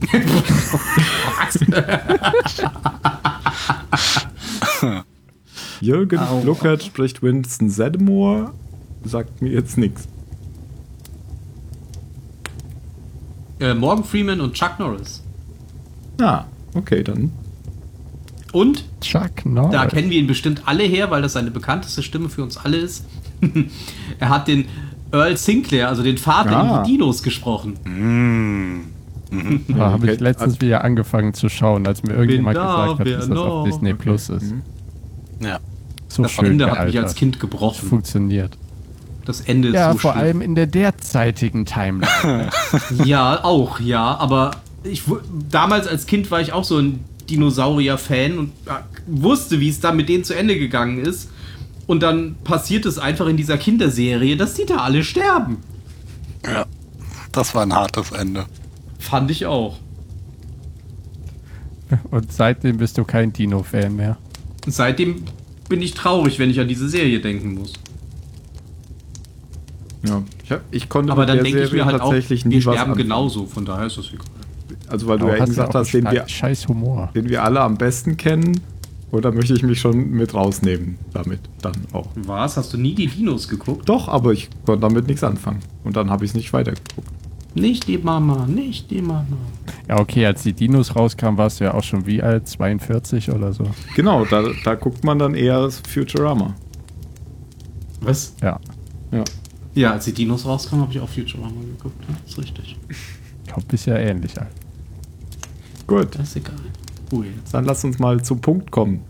Jürgen Au. Luckert spricht Winston Sedmore, sagt mir jetzt nichts. äh, Morgan Freeman und Chuck Norris. Ah, okay, dann. Und Chuck Norris. da kennen wir ihn bestimmt alle her, weil das seine bekannteste Stimme für uns alle ist. er hat den Earl Sinclair, also den Vater Ah. in die Dinos gesprochen. Mm. Da habe ich letztens wieder angefangen zu schauen, als mir irgendjemand da, gesagt hat, dass das auf noch? Disney Okay. Plus ist. Mhm. Ja. So das schön Ende hat mich als Kind Das gebrochen. funktioniert. Das Ende ist Ja, so vor schlimm. allem in der derzeitigen Timeline. Ja, auch, ja. Aber ich damals als Kind war ich auch so ein Dinosaurier-Fan und äh, wusste, wie es dann mit denen zu Ende gegangen ist. Und dann passiert es einfach in dieser Kinderserie, dass die da alle sterben. ja. Das war ein hartes Ende. Fand ich auch. Und seitdem bist du kein Dino-Fan mehr. Seitdem bin ich traurig, wenn ich an diese Serie denken muss. Ja, ich, hab, ich konnte Aber mit dann denke ich mir halt auch, tatsächlich wir sterben anfangen. genauso, von daher ist das egal. Also weil du ja eben gesagt hast, den wir, scheiß Humor. den wir alle am besten kennen. Oder möchte ich mich schon mit rausnehmen damit dann auch? Was? Hast du nie die Dinos geguckt? Doch, aber ich konnte damit nichts anfangen. Und dann habe ich es nicht weitergeguckt. Nicht die Mama, nicht die Mama. Ja, okay, als die Dinos rauskamen, warst du ja auch schon wie alt? 42 oder so. Genau, da, da guckt man dann eher Futurama. Was? Ja. Ja. Ja, als die Dinos rauskamen, habe ich auch Futurama geguckt. Ja, ist richtig. Ich glaube, bist ja ähnlich alt. Gut, Das ist egal. Dann lass uns mal zum Punkt kommen.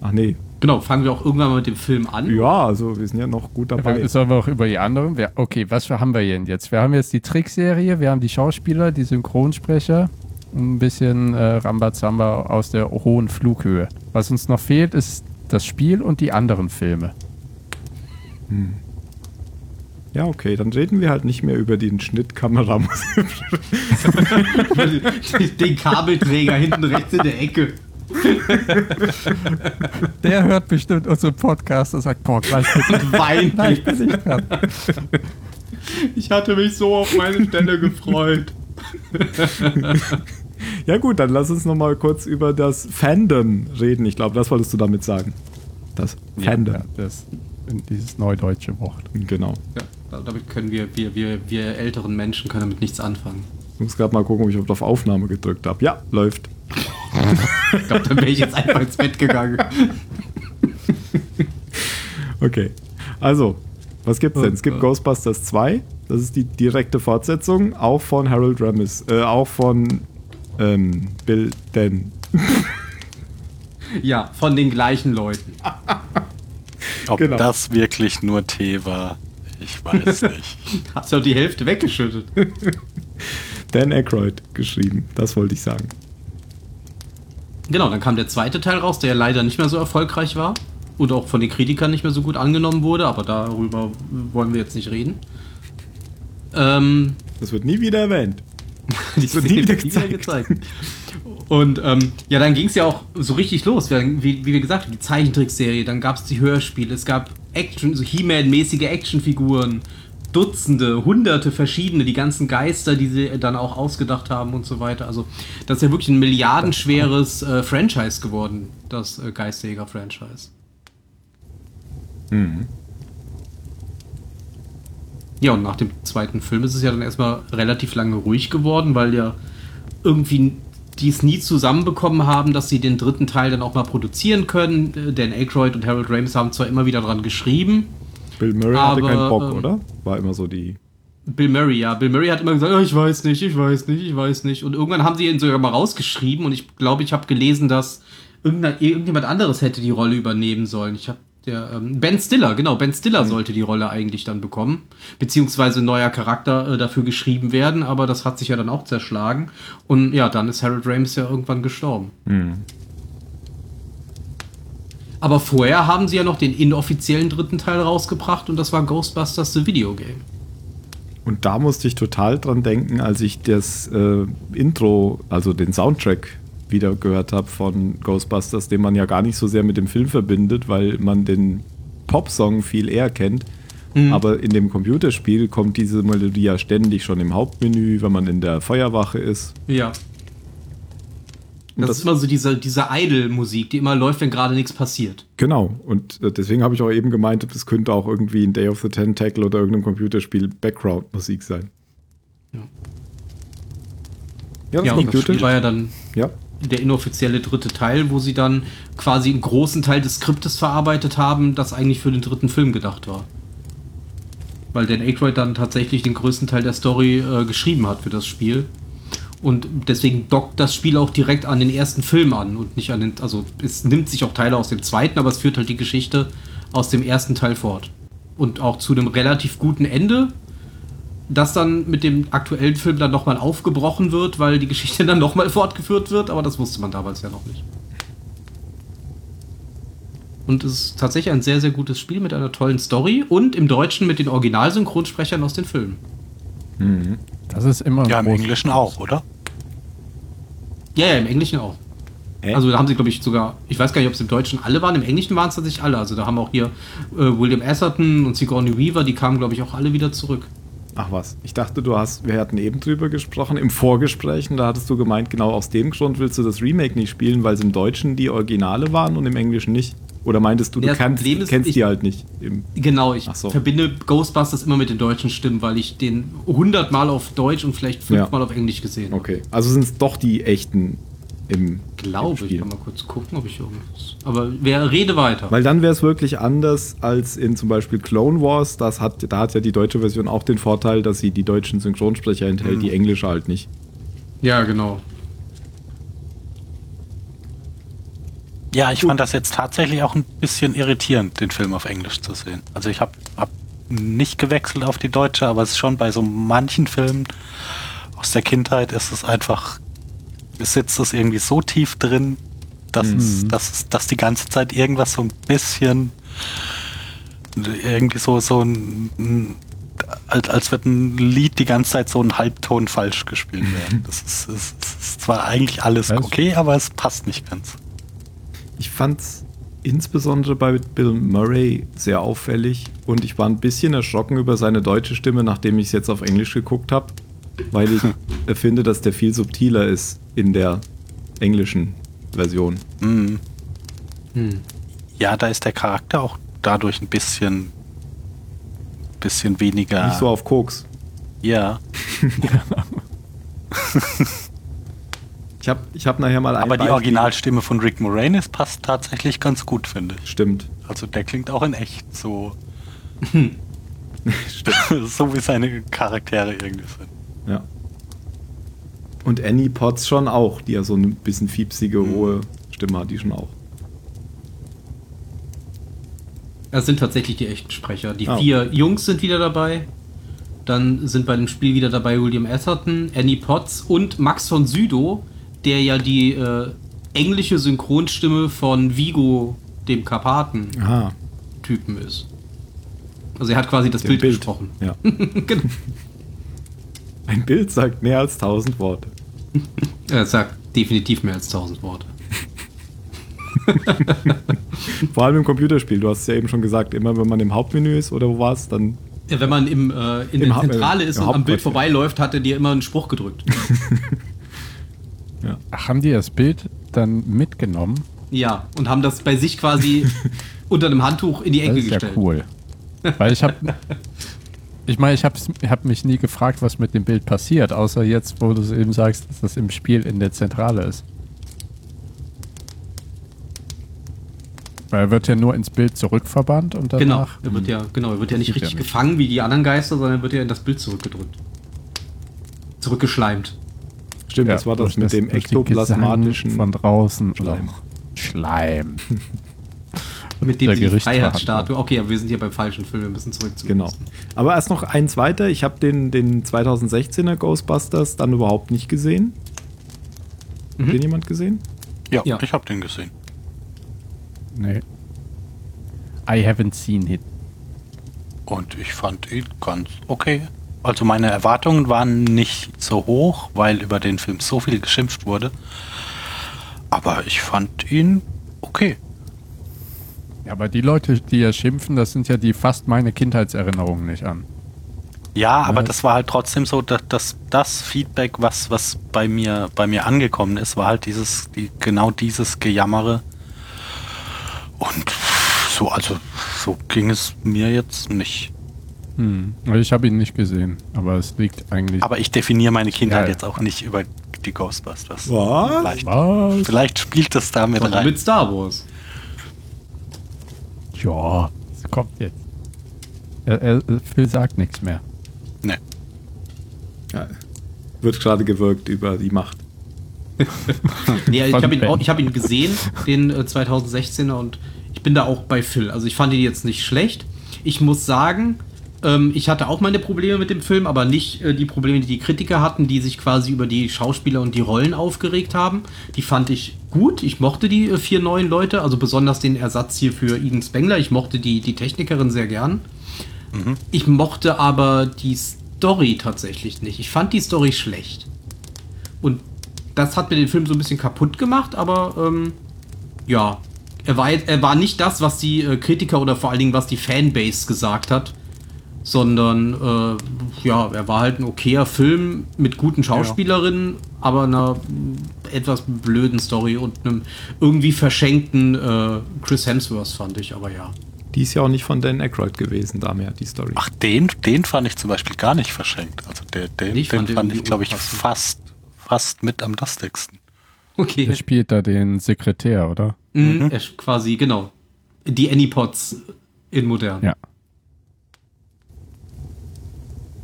Ach nee. Genau, fangen wir auch irgendwann mal mit dem Film an. Ja, also wir sind ja noch gut dabei. Aber sollen wir auch über die anderen? Okay, was haben wir denn jetzt? Wir haben jetzt die Trickserie, wir haben die Schauspieler, die Synchronsprecher und ein bisschen äh, Rambazamba aus der hohen Flughöhe. Was uns noch fehlt, ist das Spiel und die anderen Filme. Ja, okay, dann reden wir halt nicht mehr über den Schnittkamera. Den Kabelträger hinten rechts in der Ecke. Der hört bestimmt unseren Podcast und sagt, boah, gleich bin ich, Wein. gleich bin ich dran. Ich hatte mich so auf meine Stelle gefreut. ja gut, dann lass uns noch mal kurz über das Fandom reden. Ich glaube, das wolltest du damit sagen. Das Fandom. Ja, das, dieses neudeutsche Wort. Genau. Ja, damit können wir, wir, wir, wir älteren Menschen können damit nichts anfangen. Ich muss gerade mal gucken, ob ich auf Aufnahme gedrückt habe. Ja, läuft. Ich glaube, dann wäre ich jetzt einfach ins Bett gegangen. Okay. Also, was gibt's denn? Es gibt Oh, Ghostbusters 2. Das ist die direkte Fortsetzung, auch von Harold Ramis, äh, auch von ähm, Bill Den. Ja, von den gleichen Leuten. Ob Genau. das wirklich nur Tee war, ich weiß nicht. Hast du auch die Hälfte weggeschüttet. Dan Aykroyd geschrieben. Das wollte ich sagen. Genau, dann kam der zweite Teil raus, der ja leider nicht mehr so erfolgreich war und auch von den Kritikern nicht mehr so gut angenommen wurde, aber darüber wollen wir jetzt nicht reden. Ähm, Das wird nie wieder erwähnt. die wird nie wieder gezeigt. Und ähm, ja, dann ging es ja auch so richtig los, wie, wie wir gesagt haben, die Zeichentrickserie, dann gab es die Hörspiele, es gab Action, so He-Man-mäßige Actionfiguren, Dutzende, hunderte verschiedene, die ganzen Geister, die sie dann auch ausgedacht haben und so weiter. Also das ist ja wirklich ein milliardenschweres äh, Franchise geworden, das äh, Geisterjäger-Franchise. Mhm. Ja, und nach dem zweiten Film ist es ja dann erstmal relativ lange ruhig geworden, weil ja irgendwie die es nie zusammenbekommen haben, dass sie den dritten Teil dann auch mal produzieren können. Äh, Dan Aykroyd und Harold Ramis haben zwar immer wieder dran geschrieben. Bill Murray aber, hatte keinen Bock, ähm, oder? War immer so die. Bill Murray, ja. Bill Murray hat immer gesagt, oh, ich weiß nicht, ich weiß nicht, ich weiß nicht. Und irgendwann haben sie ihn sogar mal rausgeschrieben und ich glaube, ich habe gelesen, dass irgendjemand anderes hätte die Rolle übernehmen sollen. Ich habe der ähm, Ben Stiller, genau, Ben Stiller mhm. sollte die Rolle eigentlich dann bekommen, beziehungsweise neuer Charakter äh, dafür geschrieben werden, aber das hat sich ja dann auch zerschlagen. Und ja, dann ist Harold Ramis ja irgendwann gestorben. Mhm. Aber vorher haben sie ja noch den inoffiziellen dritten Teil rausgebracht und das war Ghostbusters The Video Game. Und da musste ich total dran denken, als ich das äh, Intro, also den Soundtrack wieder gehört habe von Ghostbusters, den man ja gar nicht so sehr mit dem Film verbindet, weil man den Popsong viel eher kennt. Mhm. Aber in dem Computerspiel kommt diese Melodie ja ständig schon im Hauptmenü, wenn man in der Feuerwache ist. Ja. Das, das, ist immer so diese, diese Idle-Musik, die immer läuft, wenn gerade nichts passiert. Genau. Und äh, deswegen habe ich auch eben gemeint, das könnte auch irgendwie in Day of the Tentacle oder irgendeinem Computerspiel Background-Musik sein. Ja. Ja, das, ja, das Spiel war ja dann ja der inoffizielle dritte Teil, wo sie dann quasi einen großen Teil des Skriptes verarbeitet haben, das eigentlich für den dritten Film gedacht war. Weil Dan Aykroyd dann tatsächlich den größten Teil der Story äh, geschrieben hat für das Spiel. Und deswegen dockt das Spiel auch direkt an den ersten Film an und nicht an den. Also es nimmt sich auch Teile aus dem zweiten, aber es führt halt die Geschichte aus dem ersten Teil fort. Und auch zu einem relativ guten Ende, das dann mit dem aktuellen Film dann nochmal aufgebrochen wird, weil die Geschichte dann nochmal fortgeführt wird, aber das wusste man damals ja noch nicht. Und es ist tatsächlich ein sehr, sehr gutes Spiel mit einer tollen Story und im Deutschen mit den Originalsynchronsprechern aus den Filmen. Mhm. Das ist immer. Ja, im Englischen auch, oder? Ja, ja, im Englischen auch. Äh? Also da haben sie, glaube ich, sogar, ich weiß gar nicht, ob es im Deutschen alle waren, im Englischen waren es tatsächlich alle. Also da haben auch hier äh, William Atherton und Sigourney Weaver, die kamen, glaube ich, auch alle wieder zurück. Ach was, ich dachte, du hast, wir hatten eben drüber gesprochen, im Vorgespräch, und da hattest du gemeint, genau aus dem Grund willst du das Remake nicht spielen, weil es im Deutschen die Originale waren und im Englischen nicht. Oder meintest du, du ja, kannst, ist, kennst ich, die halt nicht? genau, ich so. verbinde Ghostbusters immer mit den deutschen Stimmen, weil ich den hundertmal auf Deutsch und vielleicht fünfmal ja. auf Englisch gesehen habe. Okay, also sind es doch die echten im Glaube, ich kann mal kurz gucken, ob ich irgendwas. Aber wer rede weiter. Weil dann wäre es wirklich anders als in zum Beispiel Clone Wars. Das hat, da hat ja die deutsche Version auch den Vorteil, dass sie die deutschen Synchronsprecher enthält, mhm. die englische halt nicht. Ja, genau. Ja, ich fand das jetzt tatsächlich auch ein bisschen irritierend, den Film auf Englisch zu sehen. Also ich habe hab nicht gewechselt auf die deutsche, aber es ist schon bei so manchen Filmen aus der Kindheit ist es einfach sitzt es irgendwie so tief drin, dass, mhm. es, dass, dass die ganze Zeit irgendwas so ein bisschen irgendwie so, so ein, als, als wird ein Lied die ganze Zeit so ein Halbton falsch gespielt werden. Das ist, ist, ist zwar eigentlich alles okay, aber es passt nicht ganz. Ich fand es insbesondere bei Bill Murray sehr auffällig und ich war ein bisschen erschrocken über seine deutsche Stimme, nachdem ich es jetzt auf Englisch geguckt habe weil ich finde, dass der viel subtiler ist in der englischen Version. Mhm. Hm. Ja, da ist der Charakter auch dadurch ein bisschen, bisschen weniger. Nicht so auf Koks. Ja. ich habe ich hab nachher mal ein Aber die Originalstimme von Rick Moranis passt tatsächlich ganz gut, finde ich. Stimmt. Also der klingt auch in echt so. so wie seine Charaktere irgendwie sind. Ja. Und Annie Potts schon auch, die ja so ein bisschen fiepsige, mhm. hohe Stimme hat, die schon auch. Das sind tatsächlich die echten Sprecher. Die oh. vier Jungs sind wieder dabei. Dann sind bei dem Spiel wieder dabei William Atherton, Annie Potts und Max von Südow, der ja die äh, englische Synchronstimme von Vigo, dem Karpaten-Typen ist. Also er hat quasi das Bild, Bild, gesprochen. Ja. genau. Ein Bild sagt mehr als tausend Worte. Er sagt definitiv mehr als tausend Worte. Vor allem im Computerspiel. Du hast es ja eben schon gesagt, immer wenn man im Hauptmenü ist oder wo war es, dann. Ja, wenn man im, äh, in Im der Zentrale ist und am Bild vorbeiläuft, hat er dir immer einen Spruch gedrückt. ja. Ach, haben die das Bild dann mitgenommen? Ja, und haben das bei sich quasi unter einem Handtuch in die Ecke gestellt. Das ist gestellt. ja cool. Weil ich habe Ich meine, ich habe hab mich nie gefragt, was mit dem Bild passiert, außer jetzt, wo du es eben sagst, dass das im Spiel in der Zentrale ist. Weil er wird ja nur ins Bild zurückverbannt und danach. Genau, er wird ja, genau, er wird ja nicht richtig ja nicht. gefangen wie die anderen Geister, sondern er wird ja in das Bild zurückgedrückt. Zurückgeschleimt. Stimmt, ja, das war das mit das dem ektoplasmatischen von draußen Schleim. Schleim. mit dem die Freiheitsstatue. Okay, aber wir sind hier beim falschen Film, wir müssen zurück zu Genau. Aber erst noch eins weiter. Ich habe den, den 2016er Ghostbusters dann überhaupt nicht gesehen. Mhm. Hat den jemand gesehen? Ja, ja. ich habe den gesehen. Nee. I haven't seen it. Und ich fand ihn ganz okay. Also meine Erwartungen waren nicht so hoch, weil über den Film so viel geschimpft wurde. Aber ich fand ihn okay. Ja, aber die Leute, die ja schimpfen, das sind ja die fast meine Kindheitserinnerungen nicht an. Ja, aber ja. das war halt trotzdem so, dass, dass das Feedback, was, was bei mir bei mir angekommen ist, war halt dieses, die, genau dieses Gejammere. Und so, also so ging es mir jetzt nicht. Hm. Ich habe ihn nicht gesehen, aber es liegt eigentlich. Aber ich definiere meine Kindheit ja, jetzt auch nicht über die Ghostbusters. Was? Vielleicht, Was? vielleicht spielt das damit rein. Mit Star Wars. Ja, es kommt jetzt. Er, er, Phil sagt nichts mehr. Nee. Ja, wird gerade gewirkt über die Macht. nee, ich habe ihn, hab ihn gesehen, den äh, 2016er, und ich bin da auch bei Phil. Also ich fand ihn jetzt nicht schlecht. Ich muss sagen, ähm, ich hatte auch meine Probleme mit dem Film, aber nicht äh, die Probleme, die die Kritiker hatten, die sich quasi über die Schauspieler und die Rollen aufgeregt haben. Die fand ich gut. Ich mochte die äh, vier neuen Leute, also besonders den Ersatz hier für Eden Spengler. Ich mochte die, die Technikerin sehr gern. Mhm. Ich mochte aber die Story tatsächlich nicht. Ich fand die Story schlecht. Und das hat mir den Film so ein bisschen kaputt gemacht, aber ähm, ja, er war, er war nicht das, was die äh, Kritiker oder vor allen Dingen was die Fanbase gesagt hat sondern äh, ja, er war halt ein okayer Film mit guten Schauspielerinnen, ja. aber einer etwas blöden Story und einem irgendwie verschenkten äh, Chris Hemsworth fand ich, aber ja. Die ist ja auch nicht von Dan Aykroyd gewesen, da mehr die Story. Ach, den, den fand ich zum Beispiel gar nicht verschenkt. Also der, den, ich den fand, fand ich, glaube ich, fast, fast mit am lustigsten. Okay. Er spielt da den Sekretär, oder? Mhm, mhm. Er quasi, genau. Die Anypods in modern. Ja.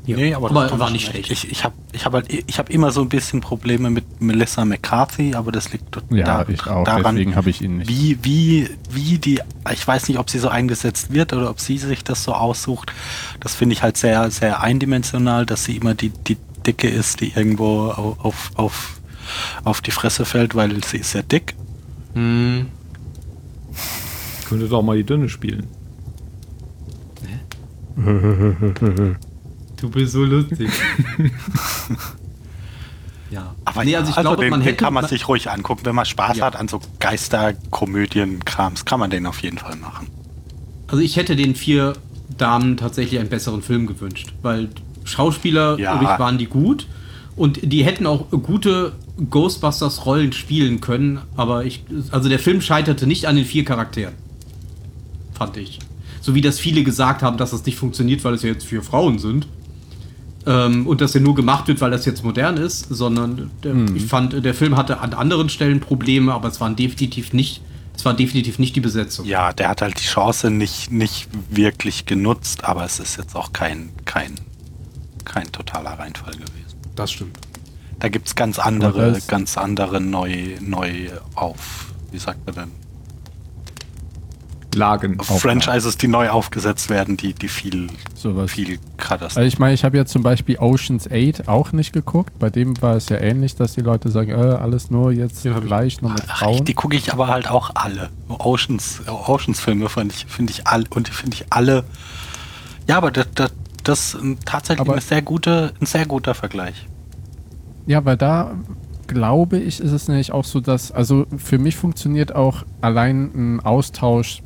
Ja. Nee, aber, aber war nicht schlecht. Ich, ich habe ich hab halt, hab immer so ein bisschen Probleme mit Melissa McCarthy, aber das liegt ja, da, ich auch, daran, deswegen habe ich ihn nicht. Wie, wie, wie die, ich weiß nicht, ob sie so eingesetzt wird oder ob sie sich das so aussucht. Das finde ich halt sehr, sehr eindimensional, dass sie immer die, die Dicke ist, die irgendwo auf, auf, auf die Fresse fällt, weil sie ist sehr dick. Hm. Könnte doch mal die Dünne spielen. Du bist so lustig. ja. Aber nee, also ich also glaube, den, man den kann man sich ruhig angucken, wenn man Spaß ja. hat an so Geisterkomödien-Krams, kann man den auf jeden Fall machen. Also ich hätte den vier Damen tatsächlich einen besseren Film gewünscht, weil Schauspieler ja. waren die gut und die hätten auch gute Ghostbusters Rollen spielen können, aber ich also der Film scheiterte nicht an den vier Charakteren. Fand ich. So wie das viele gesagt haben, dass das nicht funktioniert, weil es ja jetzt vier Frauen sind. Ähm, und dass er nur gemacht wird, weil das jetzt modern ist, sondern der, hm. ich fand, der Film hatte an anderen Stellen Probleme, aber es waren definitiv nicht, es war definitiv nicht die Besetzung. Ja, der hat halt die Chance nicht, nicht wirklich genutzt, aber es ist jetzt auch kein, kein, kein totaler Reinfall gewesen. Das stimmt. Da gibt es ganz andere, ganz andere neu, neu auf, wie sagt man denn? Lagen. Franchises, die neu aufgesetzt werden, die, die viel, Sowas. viel Katastrophe. Also ich meine, ich habe ja zum Beispiel Oceans 8 auch nicht geguckt. Bei dem war es ja ähnlich, dass die Leute sagen, äh, alles nur jetzt ja, gleich noch mit Frauen. Ach, die gucke ich aber halt auch alle. Oceans, Oceans Filme finde ich, finde ich alle und finde ich alle. Ja, aber das, das, das ist tatsächlich aber, ein sehr guter, ein sehr guter Vergleich. Ja, weil da glaube ich, ist es nämlich auch so, dass, also für mich funktioniert auch allein ein Austausch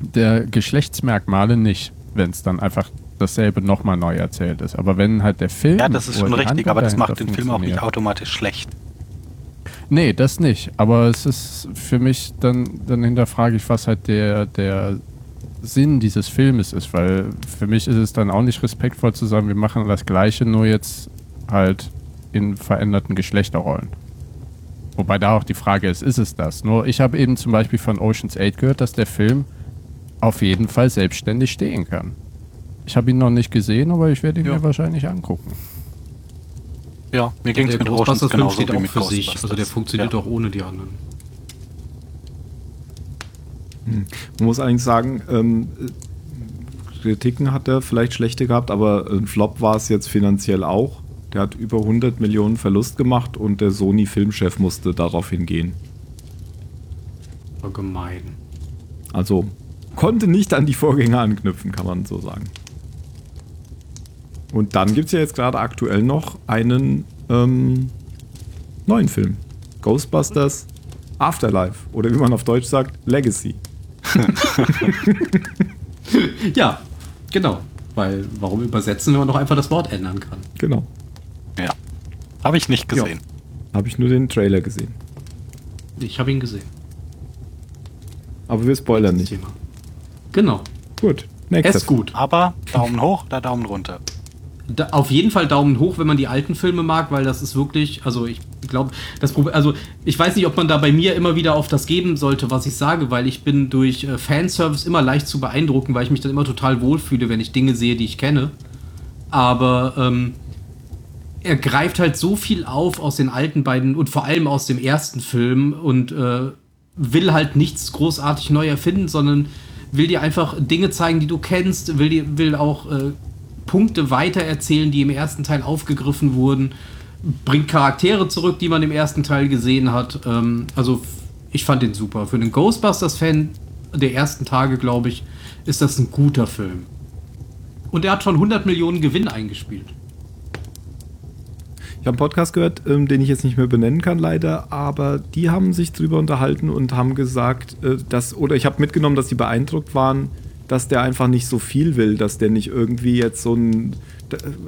der Geschlechtsmerkmale nicht, wenn es dann einfach dasselbe nochmal neu erzählt ist. Aber wenn halt der Film. Ja, das ist schon richtig, aber das macht den Film auch nicht automatisch schlecht. Nee, das nicht. Aber es ist für mich dann, dann hinterfrage ich, was halt der, der Sinn dieses Filmes ist, weil für mich ist es dann auch nicht respektvoll zu sagen, wir machen das Gleiche, nur jetzt halt in veränderten Geschlechterrollen. Wobei da auch die Frage ist, ist es das? Nur ich habe eben zum Beispiel von Ocean's 8 gehört, dass der Film auf jeden Fall selbstständig stehen kann. Ich habe ihn noch nicht gesehen, aber ich werde ihn Ja. mir wahrscheinlich angucken. Ja, mir ging es Der mit Oceans Ghostbusters-Film genauso steht wie auch mit für sich. Ghostbusters. Also der funktioniert ja. auch ohne die anderen. Man muss eigentlich sagen, ähm, Kritiken hat er vielleicht schlechte gehabt, aber ein Flop war es jetzt finanziell auch. Der hat über 100 Millionen Verlust gemacht und der Sony-Filmchef musste daraufhin gehen. War gemein. Also konnte nicht an die Vorgänger anknüpfen, kann man so sagen. Und dann gibt es ja jetzt gerade aktuell noch einen ähm, neuen Film. Ghostbusters Afterlife. Oder wie man auf Deutsch sagt, Legacy. Ja, genau. Weil, warum übersetzen, wenn man doch einfach das Wort ändern kann? Genau. Ja. Habe ich nicht gesehen. Habe ich nur den Trailer gesehen. Ich habe ihn gesehen. Aber wir spoilern nicht. Thema. Genau. Gut. Nächster ist gut. Aber Daumen hoch oder Daumen runter? Da, auf jeden Fall Daumen hoch, wenn man die alten Filme mag, weil das ist wirklich, also ich glaube, das Problem, also ich weiß nicht, ob man da bei mir immer wieder auf das geben sollte, was ich sage, weil ich bin durch äh, Fanservice immer leicht zu beeindrucken, weil ich mich dann immer total wohlfühle, wenn ich Dinge sehe, die ich kenne. Aber ähm, er greift halt so viel auf aus den alten beiden und vor allem aus dem ersten Film und äh, will halt nichts großartig neu erfinden, sondern will dir einfach Dinge zeigen, die du kennst, will dir will auch äh, Punkte weitererzählen, die im ersten Teil aufgegriffen wurden, bringt Charaktere zurück, die man im ersten Teil gesehen hat. Ähm, also ich fand den super. Für einen Ghostbusters-Fan der ersten Tage, glaube ich, ist das ein guter Film. Und er hat schon 100 Millionen Gewinn eingespielt. Ich habe einen Podcast gehört, ähm, den ich jetzt nicht mehr benennen kann, leider, aber die haben sich drüber unterhalten und haben gesagt, äh, dass, oder ich habe mitgenommen, dass sie beeindruckt waren, dass der einfach nicht so viel will, dass der nicht irgendwie jetzt so ein.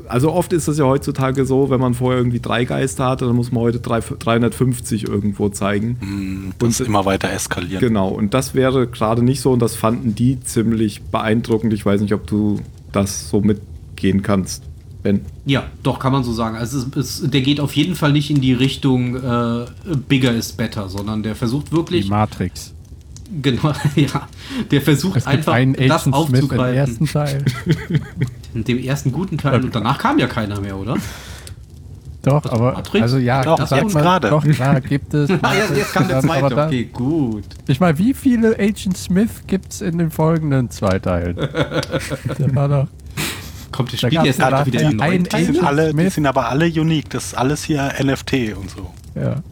Also oft ist es ja heutzutage so, wenn man vorher irgendwie drei Geister hatte, dann muss man heute drei, 350 irgendwo zeigen. Hm, Das Und- immer weiter eskalieren. Genau, und das wäre gerade nicht so und das fanden die ziemlich beeindruckend. Ich weiß nicht, ob du das so mitgehen kannst, Ben. Ja, doch, kann man so sagen. Also es, es, der geht auf jeden Fall nicht in die Richtung äh, bigger is better, sondern der versucht Die wirklich, Matrix. genau, ja, der versucht einfach einen das Agent Smith im aufzugreifen. ersten Teil. In dem ersten guten Teil und danach kam ja keiner mehr, oder? Doch, Was, aber Matrix? also ja, Doch, sag jetzt mal, gerade. Doch, klar, gibt es. Ah, jetzt, jetzt kam der Aber zweite, dann- okay, gut. Ich meine, wie viele Agent Smith gibt es in den folgenden zwei Teilen? Der war doch. Kommt der Da Spiel jetzt da wieder in neuen Die sind, alle, die sind aber alle unique. Das ist alles hier NFT und so. Ja.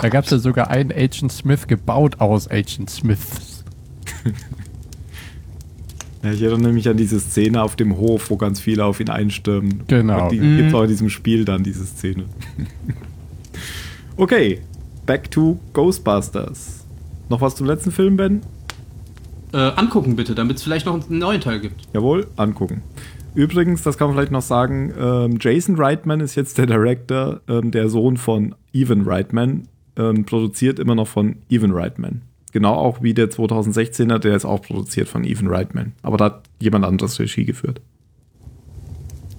Da gab es ja sogar einen Agent Smith gebaut aus Agent Smiths. Ja, ich erinnere mich an diese Szene auf dem Hof, wo ganz viele auf ihn einstürmen. Genau. Und die Mhm. gibt es auch in diesem Spiel dann, diese Szene. okay, back to Ghostbusters. Noch was zum letzten Film, Ben? Äh, angucken bitte, damit es vielleicht noch einen neuen Teil gibt. Jawohl, angucken. Übrigens, das kann man vielleicht noch sagen, ähm, Jason Reitman ist jetzt der Director, ähm, der Sohn von Evan Reitman, ähm, produziert immer noch von Evan Reitman. Genau auch wie der 2016er, der ist auch produziert von Evan Reitman. Aber da hat jemand anderes Regie geführt.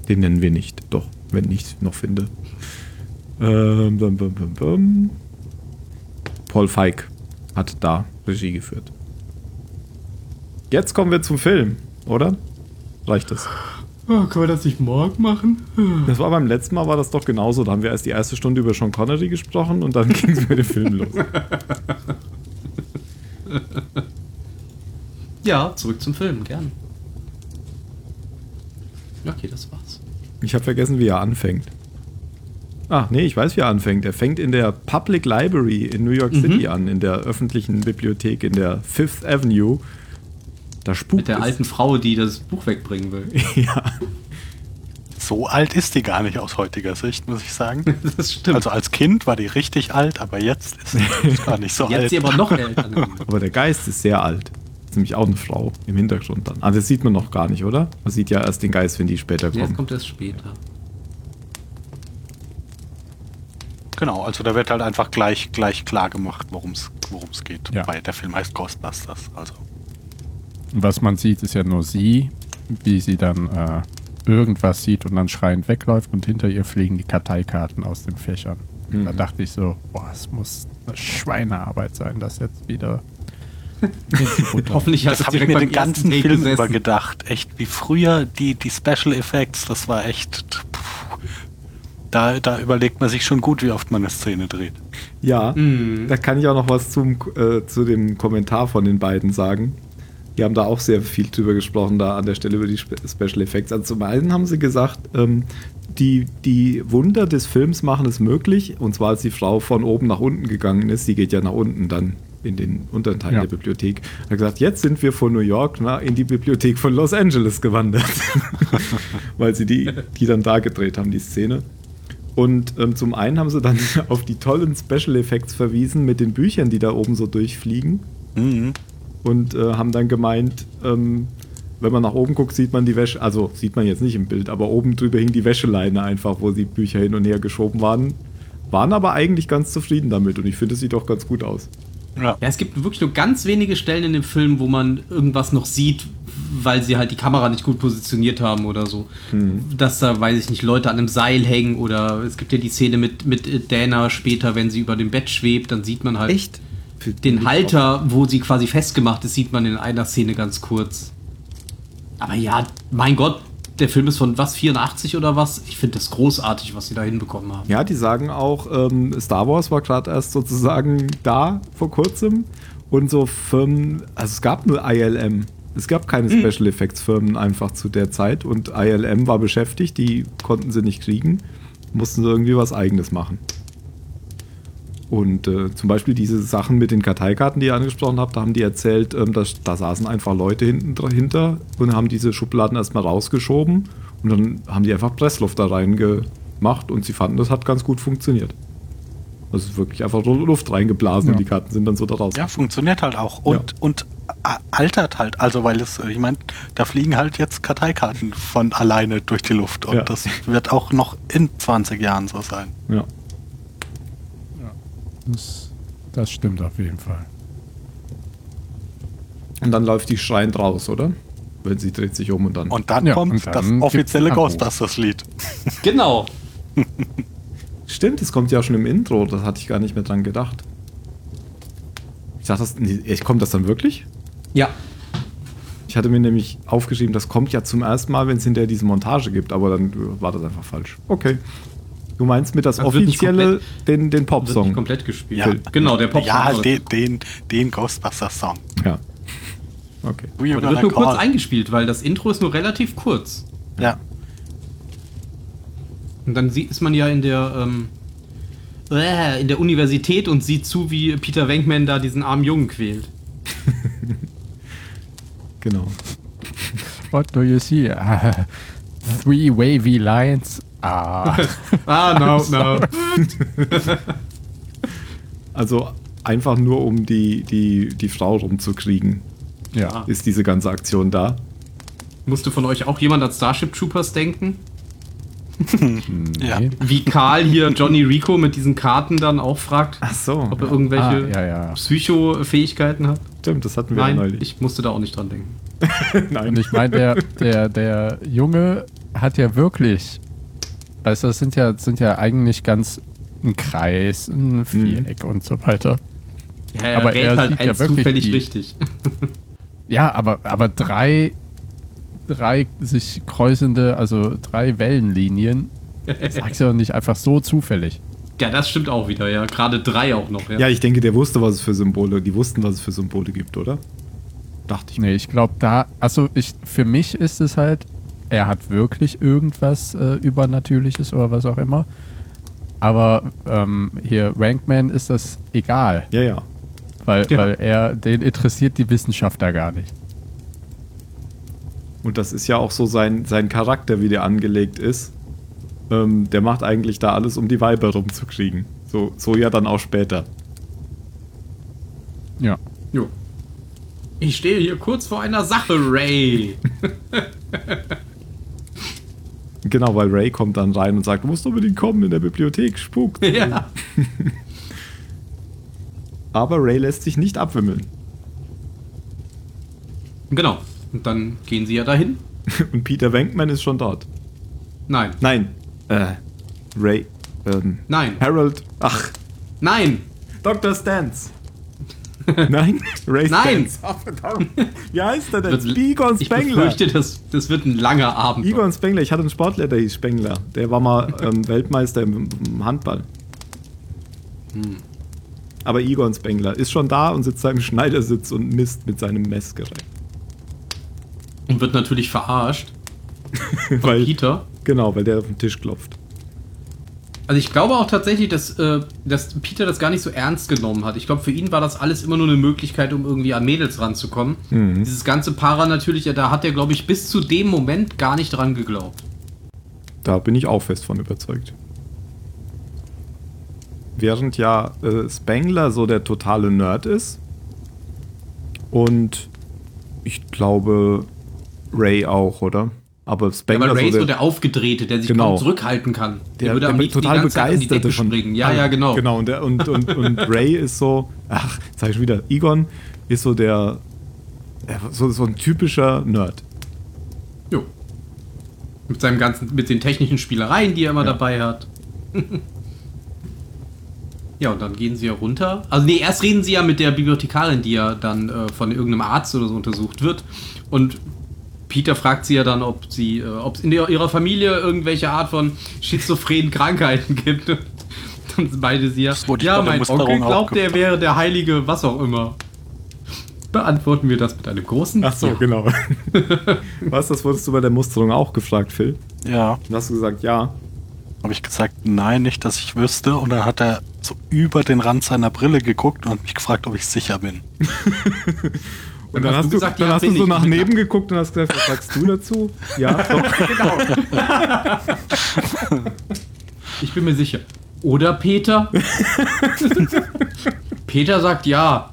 Den nennen wir nicht, doch, wenn ich noch finde. Ähm, bum, bum, bum. Paul Feig hat da Regie geführt. Jetzt kommen wir zum Film, oder? Reicht das? Oh, können wir das nicht morgen machen? Das war beim letzten Mal war das doch genauso. Da haben wir erst die erste Stunde über Sean Connery gesprochen und dann ging es mit dem Film los. Ja, zurück zum Film, gern. Okay, das war's. Ich habe vergessen, wie er anfängt. Ach, nee, ich weiß, wie er anfängt. Er fängt in der Public Library in New York City an, in der öffentlichen Bibliothek in der Fifth Avenue. Da spukt Mit der es. alten Frau, die das Buch wegbringen will. ja. So alt ist die gar nicht aus heutiger Sicht, muss ich sagen. Das stimmt. Also als Kind war die richtig alt, aber jetzt ist sie gar nicht so Jetzt alt. sie aber noch älter. Aber der Geist ist sehr alt. Ist nämlich auch eine Frau im Hintergrund dann. Ah, das sieht man noch gar nicht, oder? Man sieht ja erst den Geist, wenn die später Jetzt kommen. kommt erst später. Genau, also da wird halt einfach gleich, gleich klar gemacht, worum es geht. Ja. Weil der Film heißt Ghostbusters. Also. Was man sieht, ist ja nur sie, wie sie dann äh, irgendwas sieht und dann schreiend wegläuft und hinter ihr fliegen die Karteikarten aus den Fächern. Mhm. Da dachte ich so, boah, es muss eine Schweinearbeit sein, das jetzt wieder. Hoffentlich hat Das habe ich direkt mir den ganzen Film gesessen. über gedacht. Echt, wie früher die, die Special Effects, das war echt. Pff, da, da überlegt man sich schon gut, wie oft man eine Szene dreht. Ja, Mhm. da kann ich auch noch was zum, äh, zu dem Kommentar von den beiden sagen. Die haben da auch sehr viel drüber gesprochen, da an der Stelle über die Spe Special Effects. Also zum einen haben sie gesagt, ähm, die, die Wunder des Films machen es möglich. Und zwar, als die Frau von oben nach unten gegangen ist, die geht ja nach unten dann in den unteren Teil Ja. der Bibliothek. Hat gesagt, jetzt sind wir von New York na, in die Bibliothek von Los Angeles gewandert. Weil sie die, die dann da gedreht haben, die Szene. Und ähm, zum einen haben sie dann auf die tollen Special Effects verwiesen mit den Büchern, die da oben so durchfliegen. Mhm. Und äh, haben dann gemeint, ähm, wenn man nach oben guckt, sieht man die Wäsche, also sieht man jetzt nicht im Bild, aber oben drüber hing die Wäscheleine einfach, wo die Bücher hin und her geschoben waren. Waren aber eigentlich ganz zufrieden damit und ich finde, es sieht auch ganz gut aus. Ja. Ja, es gibt wirklich nur ganz wenige Stellen in dem Film, wo man irgendwas noch sieht, weil sie halt die Kamera nicht gut positioniert haben oder so. Dass da, weiß ich nicht, Leute an einem Seil hängen oder es gibt ja die Szene mit, mit Dana später, wenn sie über dem Bett schwebt, dann sieht man halt den Halter, wo sie quasi festgemacht ist, sieht man in einer Szene ganz kurz. Aber ja, mein Gott, der Film ist von was, 84 oder was? Ich finde das großartig, was sie da hinbekommen haben. Ja, die sagen auch, ähm, Star Wars war gerade erst sozusagen da vor kurzem und so Firmen, also es gab nur ILM. Es gab keine Special Effects Firmen einfach zu der Zeit und ILM war beschäftigt, die konnten sie nicht kriegen, mussten sie irgendwie was eigenes machen. Und äh, zum Beispiel diese Sachen mit den Karteikarten, die ihr angesprochen habt, da haben die erzählt, ähm, dass, da saßen einfach Leute hinten dahinter und haben diese Schubladen erstmal rausgeschoben und dann haben die einfach Pressluft da reingemacht und sie fanden, das hat ganz gut funktioniert. Also ist wirklich einfach Luft reingeblasen Ja. und die Karten sind dann so da raus. Ja, funktioniert halt auch. Und, und a- altert halt. Also, weil es, ich meine, da fliegen halt jetzt Karteikarten von alleine durch die Luft. Und Ja. das wird auch noch in 20 Jahren so sein. Ja. Das, das stimmt auf jeden Fall. Und dann läuft die schreiend raus, oder? Wenn sie dreht sich um und dann. Und dann Ja, kommt und dann das offizielle. Ghostbusters-Lied. Genau. Stimmt, das kommt ja schon im Intro, das hatte ich gar nicht mehr dran gedacht. Ich dachte, das, nee, echt, kommt das dann wirklich? Ja. Ich hatte mir nämlich aufgeschrieben, das kommt ja zum ersten Mal, wenn es hinterher diese Montage gibt, aber dann war das einfach falsch. Okay. Du meinst mit das Also wird offizielle, den, den Wird nicht Popsong? komplett gespielt. Ja. Genau, der Pop Ja, den, den, den Ghostbusters-Song. Ja. Okay. Aber der wird nur kurz call? eingespielt, weil das Intro ist nur relativ kurz. Ja. Und dann sieht, ist man ja in der, ähm, äh, in der Universität und sieht zu, wie Peter Venkman da diesen armen Jungen quält. Genau. What do you see? Ah, three wavy lines. Ah. Ah, no, no. Also einfach nur um die, die, die Frau rumzukriegen, ja. ist diese ganze Aktion da. Musste von euch auch jemand an Starship Troopers denken? Ja. Wie Karl hier Johnny Rico mit diesen Karten dann auch fragt, Ach so. ob er irgendwelche Ah, ja, ja. Psycho-Fähigkeiten hat? Stimmt, das hatten wir Nein, ja neulich. ich musste da auch nicht dran denken. Nein. Und ich meine, der, der, der Junge hat ja wirklich, also das sind ja, sind ja eigentlich ganz ein Kreis, ein Viereck und so weiter. Ja, er Aber er halt sieht ja wirklich zufällig die- richtig. Ja, aber, aber drei, drei sich kreuzende, also drei Wellenlinien, sagst du doch nicht einfach so zufällig. ja, das stimmt auch wieder, ja. Gerade drei auch noch, ja. Ja, ich denke, der wusste, was es für Symbole, die wussten, was es für Symbole gibt, oder? Dachte ich. Nee, ich glaube da, also ich, für mich ist es halt, er hat wirklich irgendwas äh, Übernatürliches oder was auch immer. Aber ähm, hier, Rankman ist das egal, Ja, ja. weil, Ja. weil er, den interessiert die Wissenschaft da gar nicht. Und das ist ja auch so sein, sein Charakter, wie der angelegt ist. Ähm, der macht eigentlich da alles, um die Weiber rumzukriegen. So, so ja dann auch später. Ja. Jo. Ich stehe hier kurz vor einer Sache, Ray. Genau, weil Ray kommt dann rein und sagt, du musst unbedingt kommen, in der Bibliothek spukt. Ja. Aber Ray lässt sich nicht abwimmeln. Genau. Und dann gehen sie ja dahin. Und Peter Wenkman ist schon dort. Nein. Nein, äh, Ray, ähm, Nein. Harold, ach, Nein. Dr. Stans. Nein, Ray Nein. Stans. Oh, verdammt. Wie heißt er denn? Wird- Egon Ich Spengler. befürchte, das, das wird ein langer Abend. Egon Spengler, ich hatte einen Sportler, der hieß Spengler. Der war mal ähm, Weltmeister im, im Handball. Hm. Aber Egon Spengler ist schon da und sitzt da im Schneidersitz und misst mit seinem Messgerät. Und wird natürlich verarscht. Weil, Peter. genau, weil der auf den Tisch klopft. Also ich glaube auch tatsächlich, dass, äh, dass Peter das gar nicht so ernst genommen hat. Ich glaube, für ihn war das alles immer nur eine Möglichkeit, um irgendwie an Mädels ranzukommen. Mhm. Dieses ganze Para natürlich, da hat er, glaube ich, bis zu dem Moment gar nicht dran geglaubt. Da bin ich auch fest von überzeugt. Während ja äh, Spengler so der totale Nerd ist und ich glaube Ray auch, oder? Aber Ja, Spengler weil Ray ist so der Aufgedrehte, der sich Genau. kaum zurückhalten kann. der, der, am total ganze Zeit um die begeistert Decke davon. springen. Ja, ja, genau. Genau, und, der, und, und, und Ray ist so, ach, sag ich wieder, Egon ist so der, der so, so ein typischer Nerd. Jo. Mit seinem ganzen, mit den technischen Spielereien, die er immer Ja. dabei hat. ja, und dann gehen sie ja runter. Also nee, erst reden sie ja mit der Bibliothekarin, die ja dann äh, von irgendeinem Arzt oder so untersucht wird. Und Peter fragt sie ja dann, ob sie, äh, ob es in ihrer Familie irgendwelche Art von schizophrenen Krankheiten gibt. Und dann meinte sie ja, ja, mein Onkel glaubt, er wäre der Heilige, was auch immer. Beantworten wir das mit einem großen Ach so, Ja. genau. Was, das wurdest du bei der Musterung auch gefragt, Phil? Ja, Und hast du gesagt, ja. habe ich gesagt, nein, nicht, dass ich wüsste. Und dann hat er so über den Rand seiner Brille geguckt und mich gefragt, ob ich sicher bin. Und dann hast du, gesagt, dann hast du so nach neben geguckt und hast gesagt, was sagst du dazu? Ja, doch. Genau. Ich bin mir sicher. Oder Peter? Peter sagt ja.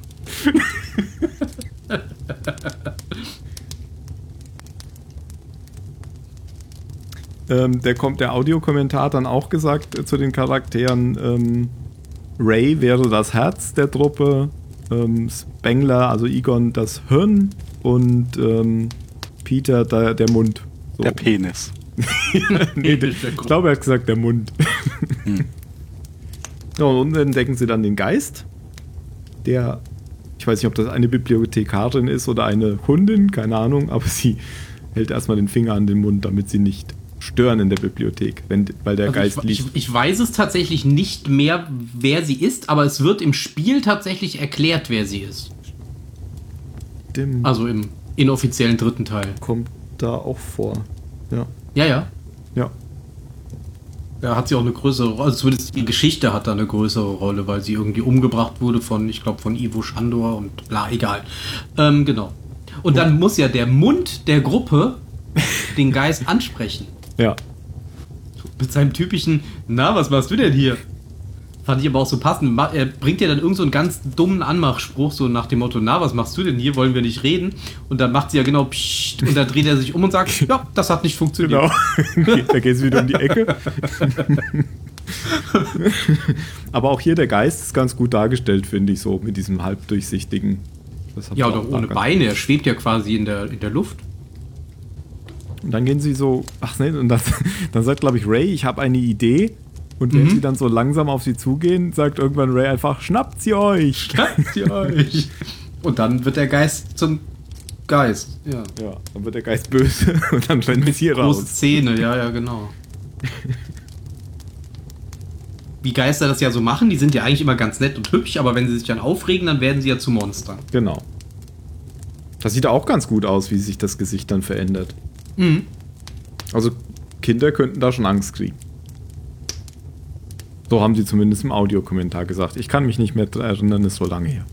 ähm, der kommt, der Audiokommentar hat dann auch gesagt äh, zu den Charakteren, ähm, Ray wäre das Herz der Truppe, ähm, Spengler, also Egon, das Hirn und ähm, Peter der, der Mund. So. Der Penis. nee, der, ich glaube, er hat gesagt, der Mund. ja, und unten entdecken sie dann den Geist, der, ich weiß nicht, ob das eine Bibliothekarin ist oder eine Hundin, keine Ahnung, aber sie hält erstmal den Finger an den Mund, damit sie nicht stören in der Bibliothek, wenn, weil der Geist Also ich, liegt. ich, ich weiß es tatsächlich nicht mehr, wer sie ist, aber es wird im Spiel tatsächlich erklärt, wer sie ist. Dem Also im inoffiziellen dritten Teil. kommt da auch vor. Ja, Ja, ja. ja. Da hat sie auch eine größere Rolle, also zumindest die Geschichte hat da eine größere Rolle, weil sie irgendwie umgebracht wurde von, ich glaube, von Ivo Schandor und bla, egal. Ähm, genau. Und dann muss ja der Mund der Gruppe den Geist ansprechen. Ja, Mit seinem typischen, na, was machst du denn hier? Fand ich aber auch so passend. Er bringt ja dann irgend so einen ganz dummen Anmachspruch, so nach dem Motto, na, was machst du denn hier? Wollen wir nicht reden? Und dann macht sie ja genau Psst, und dann dreht er sich um und sagt, ja, das hat nicht funktioniert. genau. da geht es wieder um die Ecke. Aber auch hier der Geist ist ganz gut dargestellt, finde ich, so mit diesem halbdurchsichtigen. Ja, oder ohne Beine, er schwebt ja quasi in der, in der Luft. Und dann gehen sie so, ach nee, und das, dann sagt, glaube ich, Ray, ich habe eine Idee. Und wenn Mhm. sie dann so langsam auf sie zugehen, sagt irgendwann Ray einfach, schnappt sie euch. Schnappt ihr euch. Und dann wird der Geist zum Geist. Ja. Ja, dann wird der Geist böse und dann rennen sie Große raus. Szene, ja, ja, genau. Wie Geister das ja so machen, die sind ja eigentlich immer ganz nett und hübsch, aber wenn sie sich dann aufregen, dann werden sie ja zu Monstern. Genau. Das sieht auch ganz gut aus, wie sich das Gesicht dann verändert. Mhm. Also Kinder könnten da schon Angst kriegen. So haben sie zumindest im Audiokommentar gesagt. Ich kann mich nicht mehr erinnern, ist so lange her.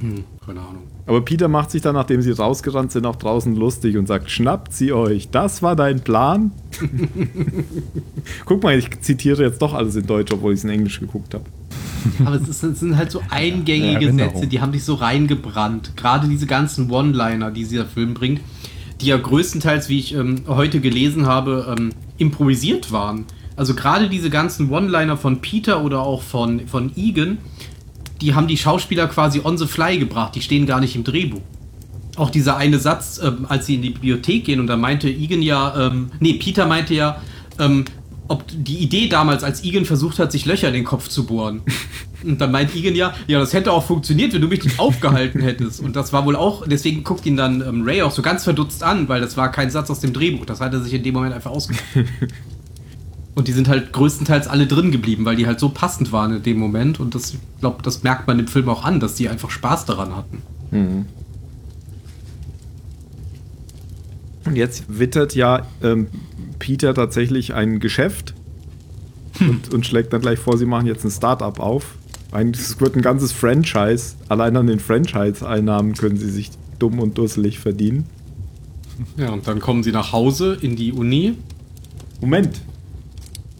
Hm, keine Ahnung. Aber Peter macht sich dann, nachdem sie rausgerannt sind, auch draußen lustig und sagt, schnappt sie euch, das war dein Plan? Guck mal, ich zitiere jetzt doch alles in Deutsch, obwohl ich es in Englisch geguckt habe. Aber es, ist, es sind halt so eingängige Erinnerung. Sätze, die haben sich so reingebrannt. Gerade diese ganzen One-Liner, die dieser Film bringt. Die ja größtenteils, wie ich ähm, heute gelesen habe, ähm, improvisiert waren. Also gerade diese ganzen One-Liner von Peter oder auch von, von Egan, die haben die Schauspieler quasi on the fly gebracht, die stehen gar nicht im Drehbuch. Auch dieser eine Satz, ähm, als sie in die Bibliothek gehen und da meinte Egan ja, ähm, nee, Peter meinte ja, ähm, ob die Idee damals, als Egan versucht hat, sich Löcher in den Kopf zu bohren. Und dann meint Egan ja, ja, das hätte auch funktioniert, wenn du mich nicht aufgehalten hättest. Und das war wohl auch, deswegen guckt ihn dann ähm, Ray auch so ganz verdutzt an, weil das war kein Satz aus dem Drehbuch. Das hat er sich in dem Moment einfach ausgedacht. Und die sind halt größtenteils alle drin geblieben, weil die halt so passend waren in dem Moment. Und das, ich glaube, das merkt man im Film auch an, dass die einfach Spaß daran hatten. Mhm. Und jetzt wittert ja ähm, Peter tatsächlich ein Geschäft und, und, schlägt dann gleich vor, sie machen jetzt ein Startup auf. Es wird ein ganzes Franchise. Allein an den Franchise-Einnahmen können sie sich dumm und dusselig verdienen. Ja, und dann kommen sie nach Hause in die Uni. Moment,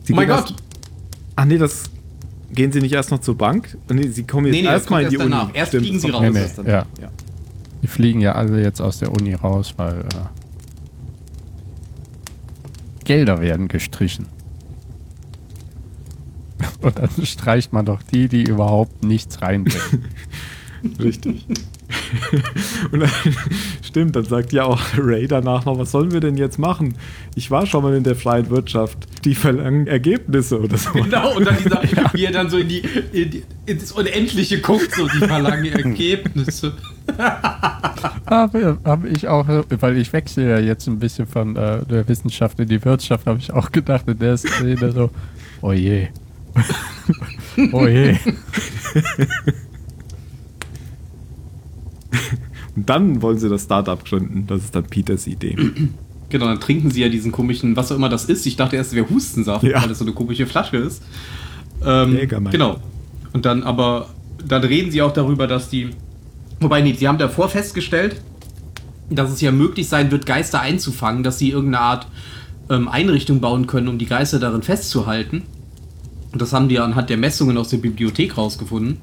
Sie oh mein Gott! Ach nee, das. Gehen Sie nicht erst noch zur Bank? Nee, Sie kommen jetzt nee, nee, erstmal in die Uni. Danach. Erst Stimmt, fliegen Sie raus. Nee, nee, ja. ja. Die fliegen ja alle jetzt aus der Uni raus, weil äh, Gelder werden gestrichen. Und dann streicht man doch die, die überhaupt nichts reinbringen. Richtig. Und dann, stimmt, dann sagt ja auch Ray danach noch, was sollen wir denn jetzt machen? Ich war schon mal in der freien Wirtschaft. Die verlangen Ergebnisse oder so. Genau, und dann dieser, ja. wie er dann so in die, in die ins Unendliche guckt, so die verlangen Ergebnisse. habe, habe ich auch, weil ich wechsle ja jetzt ein bisschen von äh, der Wissenschaft in die Wirtschaft, habe ich auch gedacht in der Szene so, oh je. oh je. Und dann wollen sie das Startup gründen. Das ist dann Peters Idee. Genau, dann trinken sie ja diesen komischen, was auch immer das ist. Ich dachte erst, es wäre Hustensaft, ja. weil das so eine komische Flasche ist. Ähm, genau. Und dann aber, dann reden sie auch darüber, dass die. Wobei, nee, sie haben davor festgestellt, dass es ja möglich sein wird, Geister einzufangen, dass sie irgendeine Art ähm, Einrichtung bauen können, um die Geister darin festzuhalten. Und das haben die anhand der Messungen aus der Bibliothek rausgefunden.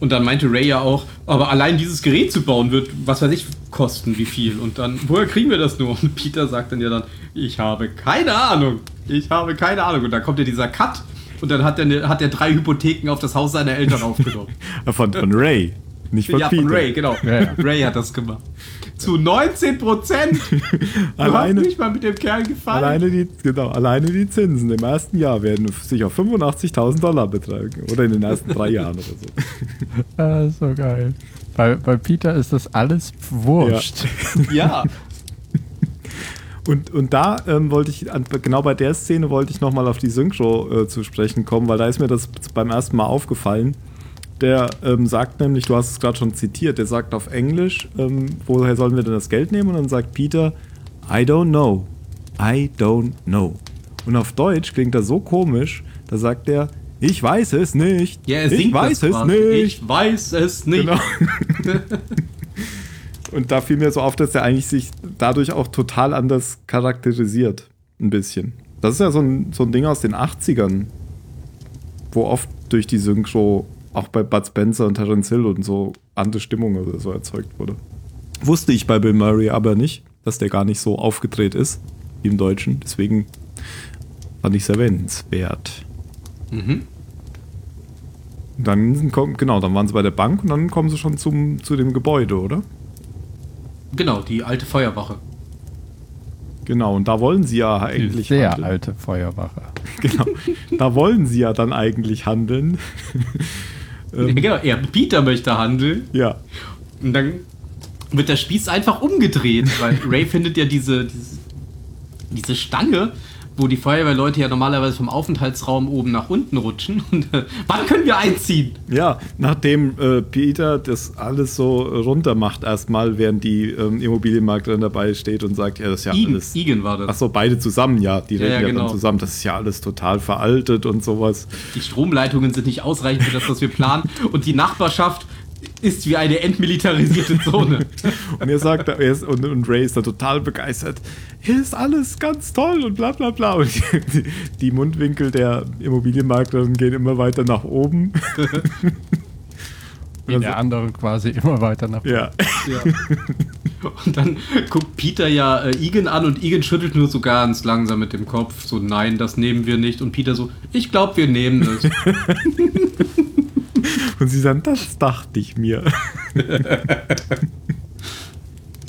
Und dann meinte Ray ja auch, aber allein dieses Gerät zu bauen wird, was weiß ich, kosten, wie viel. Und dann, woher kriegen wir das nur? Und Peter sagt dann ja dann, ich habe keine Ahnung. Ich habe keine Ahnung. Und dann kommt ja dieser Cut und dann hat er, hat er drei Hypotheken auf das Haus seiner Eltern aufgenommen. von, von Ray. Nicht von ja, Peter. von Ray, genau. Ja. Ray hat das gemacht. Zu 19 Prozent. Du alleine, hast nicht mal mit dem Kerl gefallen. Alleine die, genau, alleine die Zinsen im ersten Jahr werden sich auf 85.000 Dollar betragen. Oder in den ersten drei Jahren oder so. Ah, so geil. Bei, bei Peter ist das alles wurscht. Ja. ja. Und, und da ähm, wollte ich, genau bei der Szene wollte ich nochmal auf die Synchro äh, zu sprechen kommen, weil da ist mir das beim ersten Mal aufgefallen der ähm, sagt nämlich, du hast es gerade schon zitiert, der sagt auf Englisch, ähm, woher sollen wir denn das Geld nehmen? Und dann sagt Peter, I don't know. I don't know. Und auf Deutsch klingt das so komisch, da sagt er, ich weiß es nicht. Ja, ich weiß es nicht. Ich weiß es nicht. Genau. Und da fiel mir so auf, dass er eigentlich sich dadurch auch total anders charakterisiert. Ein bisschen. Das ist ja so ein, so ein Ding aus den 80ern, wo oft durch die Synchro auch bei Bud Spencer und Terence Hill und so andere Stimmung oder so erzeugt wurde. Wusste ich bei Bill Murray aber nicht, dass der gar nicht so aufgedreht ist wie im Deutschen. Deswegen fand ich es erwähnenswert. Mhm. Dann kommen, genau, dann waren sie bei der Bank und dann kommen sie schon zum, zu dem Gebäude, oder? Genau, die alte Feuerwache. Genau, und da wollen sie ja eigentlich. Die sehr handeln. alte Feuerwache. Genau, da wollen sie ja dann eigentlich handeln. Ähm, genau, er, Peter möchte handeln. Ja. Und dann wird der Spieß einfach umgedreht, weil Ray findet ja diese, diese, diese Stange wo die Feuerwehrleute ja normalerweise vom Aufenthaltsraum oben nach unten rutschen. Und äh, wann können wir einziehen? Ja, nachdem äh, Peter das alles so runter macht, erstmal, während die ähm, Immobilienmaklerin dabei steht und sagt, ja, das ist ja Igen, alles. Igen war das. Achso, beide zusammen, ja. Die reden ja, ja, genau. dann zusammen. Das ist ja alles total veraltet und sowas. Die Stromleitungen sind nicht ausreichend für das, was wir planen. und die Nachbarschaft ist wie eine entmilitarisierte Zone. und er sagt, er ist, und, und, Ray ist da total begeistert. Hier ist alles ganz toll und bla bla bla. Und die, die Mundwinkel der Immobilienmaklerin gehen immer weiter nach oben. In der anderen quasi immer weiter nach oben. Ja. ja. Und dann guckt Peter ja äh, Egan an und Egan schüttelt nur so ganz langsam mit dem Kopf. So, nein, das nehmen wir nicht. Und Peter so, ich glaube, wir nehmen es. und sie sagen, das dachte ich mir.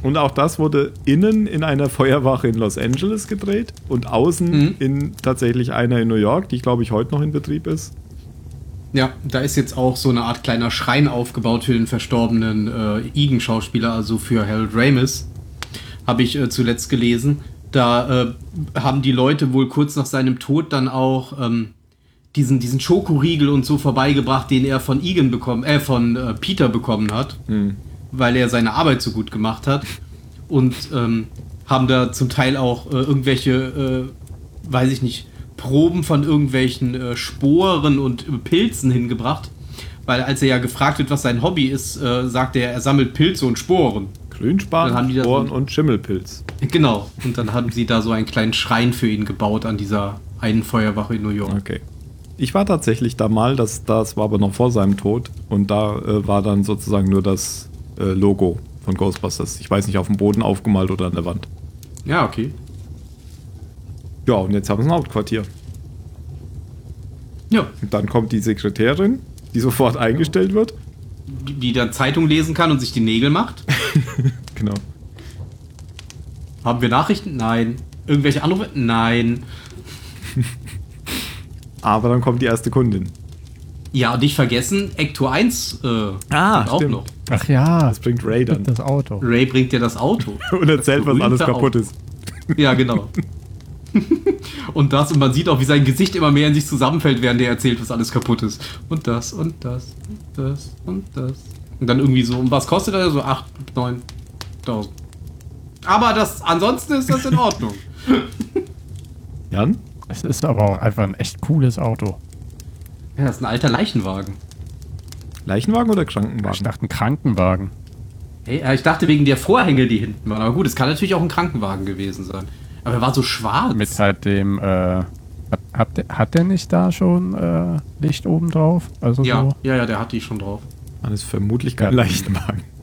Und auch das wurde innen in einer Feuerwache in Los Angeles gedreht und außen mhm. in tatsächlich einer in New York, die glaube ich heute noch in Betrieb ist. Ja, da ist jetzt auch so eine Art kleiner Schrein aufgebaut für den verstorbenen äh, Igen-Schauspieler, also für Harold Ramis. Habe ich äh, zuletzt gelesen. Da äh, haben die Leute wohl kurz nach seinem Tod dann auch ähm, diesen, diesen Schokoriegel und so vorbeigebracht, den er von Igen bekommen, äh, von äh, Peter bekommen hat, mhm. Weil er seine Arbeit so gut gemacht hat. Und ähm, haben da zum Teil auch äh, irgendwelche, äh, weiß ich nicht, Proben von irgendwelchen äh, Sporen und Pilzen hingebracht. Weil als er ja gefragt wird, was sein Hobby ist, äh, sagt er, er sammelt Pilze und Sporen. Grünspan, Sporen und Schimmelpilz. Genau. Und dann haben sie da so einen kleinen Schrein für ihn gebaut an dieser einen Feuerwache in New York. Okay. Ich war tatsächlich da mal, das, das war aber noch vor seinem Tod. Und da äh, war dann sozusagen nur das äh, Logo von Ghostbusters. Ich weiß nicht, auf dem Boden aufgemalt oder an der Wand. Ja, okay. Ja, und jetzt haben sie ein Hauptquartier. Ja. Und dann kommt die Sekretärin, die sofort eingestellt wird. Die, die dann Zeitung lesen kann und sich die Nägel macht. genau. Haben wir Nachrichten? Nein. Irgendwelche Anrufe? Nein. Aber dann kommt die erste Kundin. Ja, und nicht vergessen, Ecto 1 äh, ah, auch noch. Ach ja. Das bringt Ray dann. Das Auto. Ray bringt dir das Auto. und erzählt, was alles kaputt Auto. ist. Ja, genau. und das, und man sieht auch, wie sein Gesicht immer mehr in sich zusammenfällt, während er erzählt, was alles kaputt ist. Und das, und das, und das, und das. Und dann irgendwie so, und was kostet er? So 8, 9.000. Aber das, ansonsten ist das in Ordnung. Jan? Es ist aber auch einfach ein echt cooles Auto. Ja, das ist ein alter Leichenwagen. Leichenwagen oder Krankenwagen? Ich dachte, ein Krankenwagen. Hey, ich dachte wegen der Vorhänge, die hinten waren. Aber gut, es kann natürlich auch ein Krankenwagen gewesen sein. Aber er war so schwarz. Mit halt dem, äh, hat, der, hat der nicht da schon äh, Licht oben drauf? Also ja, so? ja, ja, der hat die schon drauf. Man ist vermutlich kein ja. Leichenwagen.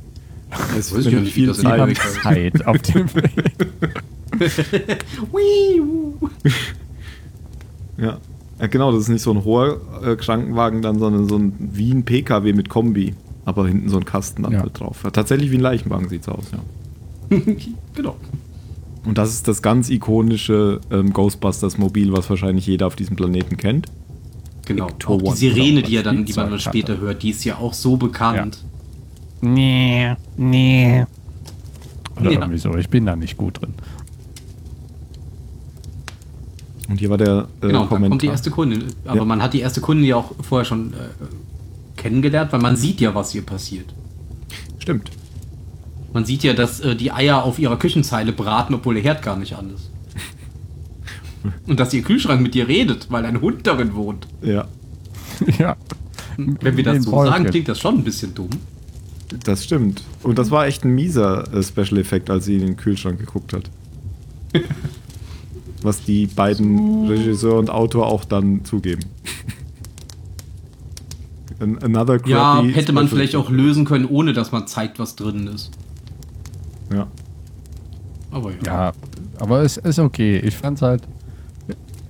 Es ist ja nicht viel Zeit, Zeit auf dem Weg. ja. Ja, genau, das ist nicht so ein hoher äh, Krankenwagen dann, sondern so ein wie ein PKW mit Kombi, aber hinten so ein Kasten dann ja. halt drauf. Tatsächlich wie ein Leichenwagen sieht es aus, ja. genau. Und das ist das ganz ikonische ähm, Ghostbusters-Mobil, was wahrscheinlich jeder auf diesem Planeten kennt. Genau. Auch die Sirene, die, ja dann, die man dann später hört, die ist ja auch so bekannt. Ja. Nee, nee. Oder ja. irgendwie so, ich bin da nicht gut drin. Und hier war der äh, genau, Kommentar. kommt die erste Kundin. Aber ja. man hat die erste Kundin ja auch vorher schon äh, kennengelernt, weil man sieht ja, was hier passiert. Stimmt. Man sieht ja, dass äh, die Eier auf ihrer Küchenzeile braten, obwohl der Herd gar nicht an ist. Und dass ihr Kühlschrank mit dir redet, weil ein Hund darin wohnt. Ja. ja. Wenn wir das so Wolke. sagen, klingt das schon ein bisschen dumm. Das stimmt. Und das war echt ein mieser äh, Special-Effekt, als sie in den Kühlschrank geguckt hat. Was die beiden Regisseur und Autor auch dann zugeben. Another ja, hätte man vielleicht auch lösen können, ohne dass man zeigt, was drin ist. Ja. Aber ja. Ja, aber es ist okay. Ich fand's halt.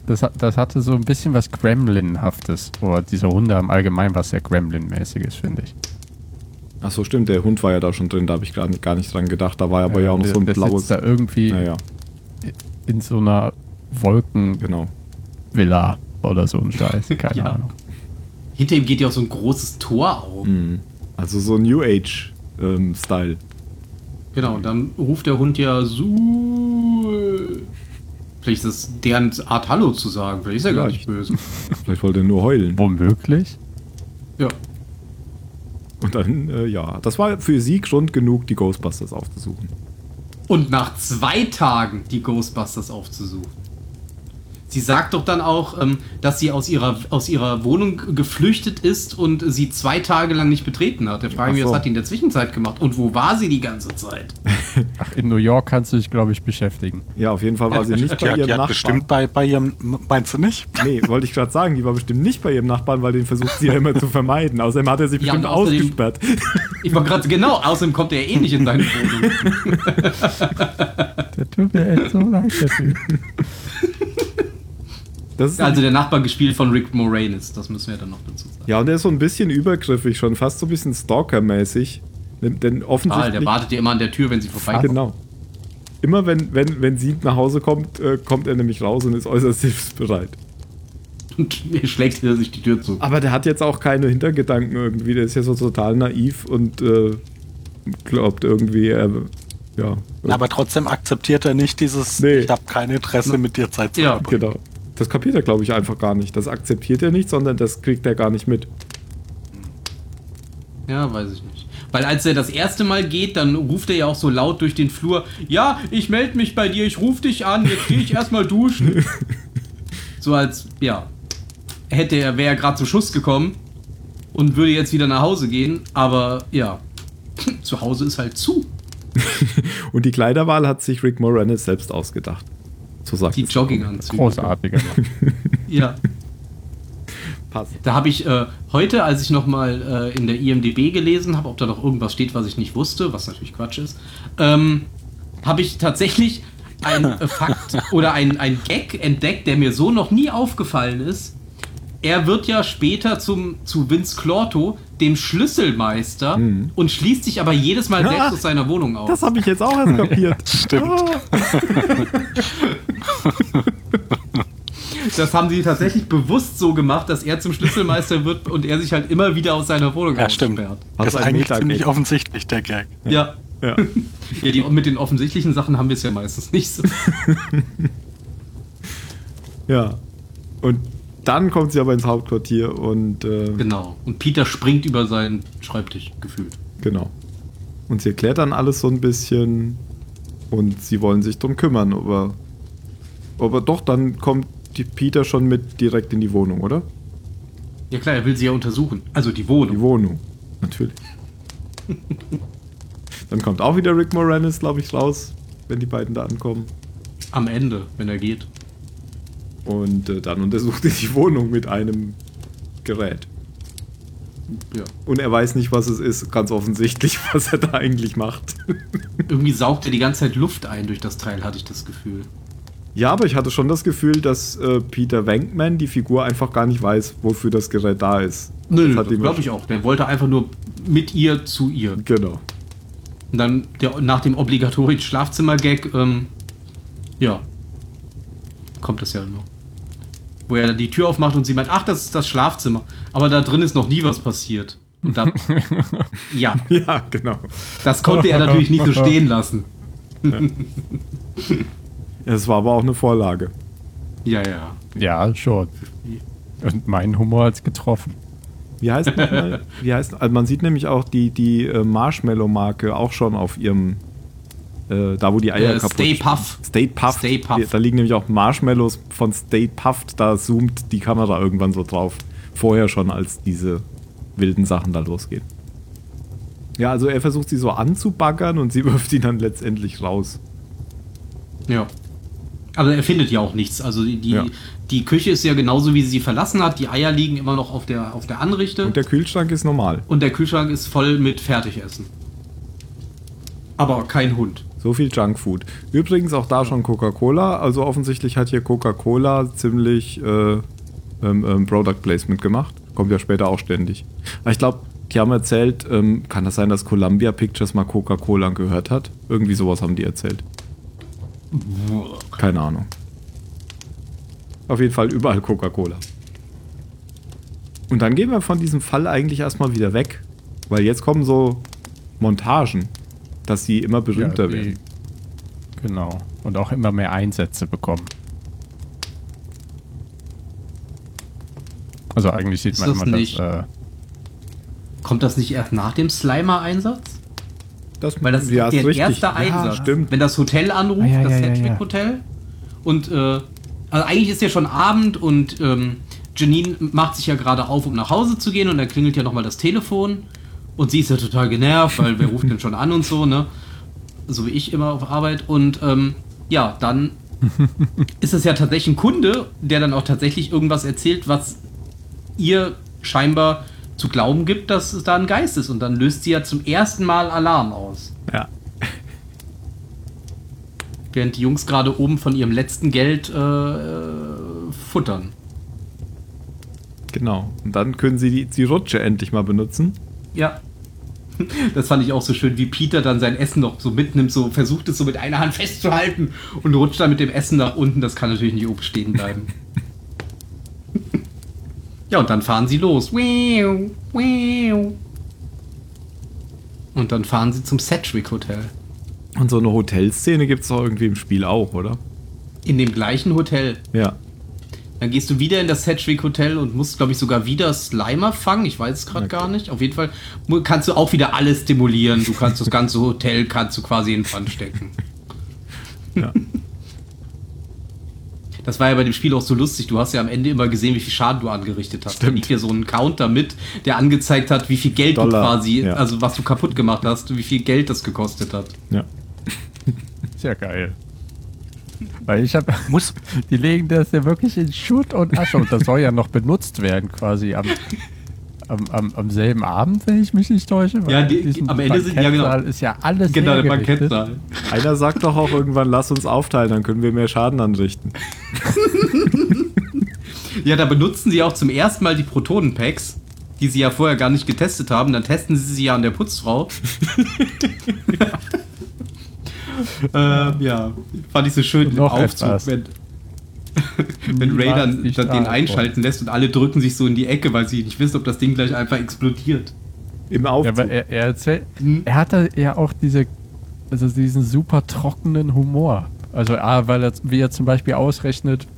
Das, das hatte so ein bisschen was Gremlin-haftes. Oder diese Hunde im Allgemeinen was sehr Gremlin-mäßiges, finde ich. Ach so, stimmt. Der Hund war ja da schon drin. Da habe ich gar nicht, gar nicht dran gedacht. Da war aber ja, ja auch noch so ein der blaues. da irgendwie naja. In so einer Wolken. Genau. Villa oder so ein Scheiß. Keine ja. Ahnung. Hinter ihm geht ja auch so ein großes Tor auf. Mhm. Also so New Age-Style. Ähm, Genau, und dann ruft der Hund ja so. Vielleicht ist es deren Art Hallo zu sagen. Vielleicht ist er gar nicht böse. Vielleicht wollte er nur heulen. Womöglich? Ja. Und dann, äh, ja, das war für sie Grund genug, die Ghostbusters aufzusuchen. Und nach zwei Tagen die Ghostbusters aufzusuchen. Sie sagt doch dann auch, ähm, dass sie aus ihrer, aus ihrer Wohnung geflüchtet ist und sie zwei Tage lang nicht betreten hat. Der frage mich, so. was hat die in der Zwischenzeit gemacht? Und wo war sie die ganze Zeit? Ach, in New York kannst du dich, glaube ich, beschäftigen. Ja, auf jeden Fall war sie nicht bei ihrem Nachbarn. bestimmt bei, bei ihrem, meinst du nicht? Nee, wollte ich gerade sagen, die war bestimmt nicht bei ihrem Nachbarn, weil den versucht sie ja immer zu vermeiden. Außerdem hat er sie bestimmt ja, ausgesperrt. Ich war gerade, genau, außerdem kommt er eh nicht in deine Wohnung. der tut mir echt so leid, der Typ also der Nachbar gespielt von Rick Moranis, das müssen wir dann noch dazu sagen. Ja, und der ist so ein bisschen übergriffig schon, fast so ein bisschen Stalker-mäßig. Denn offensichtlich. Ah, der wartet ja immer an der Tür, wenn sie vorbeikommt. Genau. Immer wenn, wenn, wenn sie nach Hause kommt, äh, kommt er nämlich raus und ist äußerst hilfsbereit. Und schlägt er sich die Tür zu. Aber der hat jetzt auch keine Hintergedanken irgendwie. Der ist ja so total naiv und äh, glaubt irgendwie, er. Ja. Aber trotzdem akzeptiert er nicht dieses, nee. ich habe kein Interesse mit dir Zeit zu ja. verbringen. Genau. Das kapiert er, glaube ich, einfach gar nicht. Das akzeptiert er nicht, sondern das kriegt er gar nicht mit. Ja, weiß ich nicht. Weil als er das erste Mal geht, dann ruft er ja auch so laut durch den Flur, ja, ich melde mich bei dir, ich rufe dich an, jetzt gehe ich erstmal duschen. so als, ja, hätte er, wäre er gerade zum Schuss gekommen und würde jetzt wieder nach Hause gehen, aber ja, zu Hause ist halt zu. und die Kleiderwahl hat sich Rick Moranis selbst ausgedacht. So sagt Die Jogginganzüge. Großartiger. ja. Passt. Da habe ich äh, heute, als ich nochmal äh, in der IMDB gelesen habe, ob da noch irgendwas steht, was ich nicht wusste, was natürlich Quatsch ist, ähm, habe ich tatsächlich ein äh, Fakt oder ein, ein Gag entdeckt, der mir so noch nie aufgefallen ist. Er wird ja später zum, zu Vince Clorto, dem Schlüsselmeister, mhm. und schließt sich aber jedes Mal selbst ah, aus seiner Wohnung aus. Das habe ich jetzt auch erst kapiert. Stimmt. Ah. Das haben sie tatsächlich bewusst so gemacht, dass er zum Schlüsselmeister wird und er sich halt immer wieder aus seiner Wohnung ja, stimmt. Das ist eigentlich ziemlich offensichtlich, der Gag. Ja. Ja. ja, die, mit den offensichtlichen Sachen haben wir es ja meistens nicht so. ja. Und dann kommt sie aber ins Hauptquartier und. Äh, genau. Und Peter springt über seinen Schreibtisch gefühlt. Genau. Und sie erklärt dann alles so ein bisschen und sie wollen sich drum kümmern, aber. Aber doch, dann kommt die Peter schon mit direkt in die Wohnung, oder? Ja klar, er will sie ja untersuchen. Also die Wohnung. Die Wohnung, natürlich. dann kommt auch wieder Rick Moranis, glaube ich, raus, wenn die beiden da ankommen. Am Ende, wenn er geht. Und äh, dann untersucht er die Wohnung mit einem Gerät. Ja. Und er weiß nicht, was es ist, ganz offensichtlich, was er da eigentlich macht. Irgendwie saugt er die ganze Zeit Luft ein durch das Teil, hatte ich das Gefühl. Ja, aber ich hatte schon das Gefühl, dass äh, Peter Venkman, die Figur, einfach gar nicht weiß, wofür das Gerät da ist. Nö, das, das glaube ich auch. Der wollte einfach nur mit ihr zu ihr. Genau. Und dann der, nach dem obligatorischen Schlafzimmer-Gag, ähm, ja, kommt das ja noch wo er die Tür aufmacht und sie meint, ach, das ist das Schlafzimmer. Aber da drin ist noch nie was passiert. Und dann, ja. Ja, genau. Das konnte er natürlich nicht so stehen lassen. Ja. Es war aber auch eine Vorlage. Ja, ja. Ja, schon. Und mein Humor hat es getroffen. Wie heißt? Wie heißt, also man sieht nämlich auch die, die äh, Marshmallow-Marke auch schon auf ihrem äh, da, wo die Eier äh, kaputt Stay Puff. Stay Puff. Stay Puff. Da liegen nämlich auch Marshmallows von Stay Puffed. Da zoomt die Kamera irgendwann so drauf. Vorher schon, als diese wilden Sachen da losgehen. Ja, also er versucht sie so anzubaggern und sie wirft ihn dann letztendlich raus. Ja. Aber er findet ja auch nichts. Also die, die, ja. die, Küche ist ja genauso, wie sie sie verlassen hat. Die Eier liegen immer noch auf der, auf der Anrichte. Und der Kühlschrank ist normal. Und der Kühlschrank ist voll mit Fertigessen. Aber kein Hund. So viel Junkfood. Übrigens auch da schon Coca-Cola. Also offensichtlich hat hier Coca-Cola ziemlich äh, ähm, ähm, Product Placement gemacht. Kommt ja später auch ständig. Aber ich glaube, die haben erzählt, ähm, kann das sein, dass Columbia Pictures mal Coca-Cola gehört hat? Irgendwie sowas haben die erzählt. Keine Ahnung. Auf jeden Fall überall Coca-Cola. Und dann gehen wir von diesem Fall eigentlich erstmal wieder weg. Weil jetzt kommen so Montagen dass sie immer berühmter ja, werden. Genau. Und auch immer mehr Einsätze bekommen. Also eigentlich sieht Ist man das immer nicht, das. Äh, kommt das nicht erst nach dem Slimer-Einsatz? Das, Weil das ja, ist der richtig. erste Einsatz. Ja, stimmt. Wenn das Hotel anruft, ah, ja, das ja, Hedgewick Hotel, und äh, Also eigentlich ist ja schon Abend und ähm, Janine macht sich ja gerade auf, um nach Hause zu gehen und dann klingelt ja nochmal das Telefon und sie ist ja total genervt, weil wer ruft denn schon an und so, ne? So wie ich immer auf Arbeit und ähm, ja, dann ist es ja tatsächlich ein Kunde, der dann auch tatsächlich irgendwas erzählt, was ihr scheinbar zu glauben gibt, dass es da ein Geist ist. Und dann löst sie ja zum ersten Mal Alarm aus. Ja. Während die Jungs gerade oben von ihrem letzten Geld äh, futtern. Genau. Und dann können sie die, die Rutsche endlich mal benutzen. Ja. Das fand ich auch so schön, wie Peter dann sein Essen noch so mitnimmt, so versucht es so mit einer Hand festzuhalten und rutscht dann mit dem Essen nach unten. Das kann natürlich nicht oben stehen bleiben. ja, und dann fahren sie los. Und dann fahren sie zum Sedgwick Hotel. Und so eine Hotelszene gibt es doch irgendwie im Spiel auch, oder? In dem gleichen Hotel. Ja. Dann gehst du wieder in das Sedgwick Hotel und musst, glaube ich, sogar wieder Slimer fangen. Ich weiß es gerade okay. gar nicht. Auf jeden Fall kannst du auch wieder alles demolieren. Du kannst das ganze Hotel kannst du quasi in Pfand stecken. Ja. Das war ja bei dem Spiel auch so lustig. Du hast ja am Ende immer gesehen, wie viel Schaden du angerichtet hast. Stimmt. Da liegt hier so ein Counter mit, der angezeigt hat, wie viel Geld Dollar. du quasi, ja. also was du kaputt gemacht hast, wie viel Geld das gekostet hat. Ja. Sehr geil. Weil ich habe. Muss. Die legen das ja wirklich in Schutt und Asche und das soll ja noch benutzt werden, quasi am, am, am, am selben Abend, wenn ich mich nicht täusche. Ja, die, am Ende sind ja genau. ist ja alles. Genau, der Bankettsaal. Einer sagt doch auch irgendwann, lass uns aufteilen, dann können wir mehr Schaden anrichten. ja, da benutzen sie auch zum ersten Mal die Protonen-Packs die sie ja vorher gar nicht getestet haben. Dann testen sie sie ja an der Putzfrau. ähm, ja, fand ich so schön im Aufzug, etwas. wenn, wenn Ray dann, dann den einschalten lässt und alle drücken sich so in die Ecke, weil sie nicht wissen, ob das Ding gleich einfach explodiert. Im Aufzug. Ja, er, er, erzählt, hm? er hatte ja auch diese, also diesen super trockenen Humor. Also A, weil er, wie er zum Beispiel ausrechnet,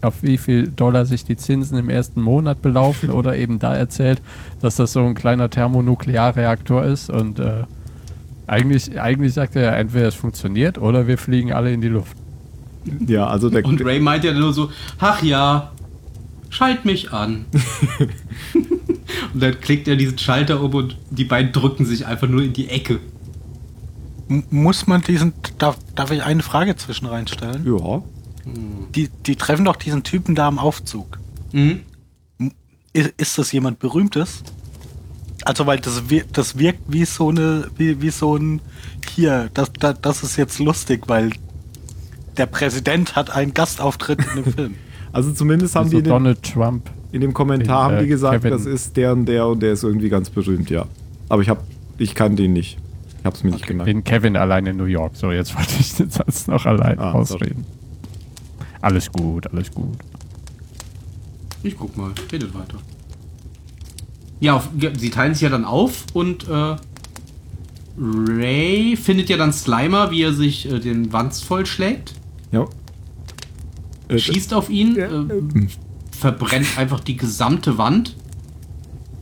auf wie viel Dollar sich die Zinsen im ersten Monat belaufen oder eben da erzählt, dass das so ein kleiner Thermonuklearreaktor ist und äh, eigentlich, eigentlich sagt er ja, entweder es funktioniert oder wir fliegen alle in die Luft. Ja, also der Und Ray meint ja nur so, ach ja, schalt mich an. und dann klickt er diesen Schalter um und die beiden drücken sich einfach nur in die Ecke. muss man diesen, darf, darf ich eine Frage zwischen reinstellen? Ja. Die, die treffen doch diesen Typen da im Aufzug. Mhm. Ist, ist das jemand Berühmtes? Also weil das, wirkt, das wirkt wie so eine, wie, wie so ein hier, das, das, das ist jetzt lustig, weil der Präsident hat einen Gastauftritt in dem Film. Also zumindest haben also die in Donald Trump. In dem Kommentar den, haben die äh, gesagt, Kevin. das ist der und der und der ist irgendwie ganz berühmt, ja. Aber ich hab, ich kann den nicht. Ich hab's mir okay. nicht gemerkt. Den Kevin allein in New York. So, jetzt wollte ich den Satz noch allein ah, ausreden. Sorry. Alles gut, alles gut. Ich guck mal, redet weiter. Ja, sie teilen sich ja dann auf und äh, Ray findet ja dann Slimer, wie er sich äh, den Wanz vollschlägt. Ja. Äh, schießt auf ihn, ja. äh, verbrennt einfach die gesamte Wand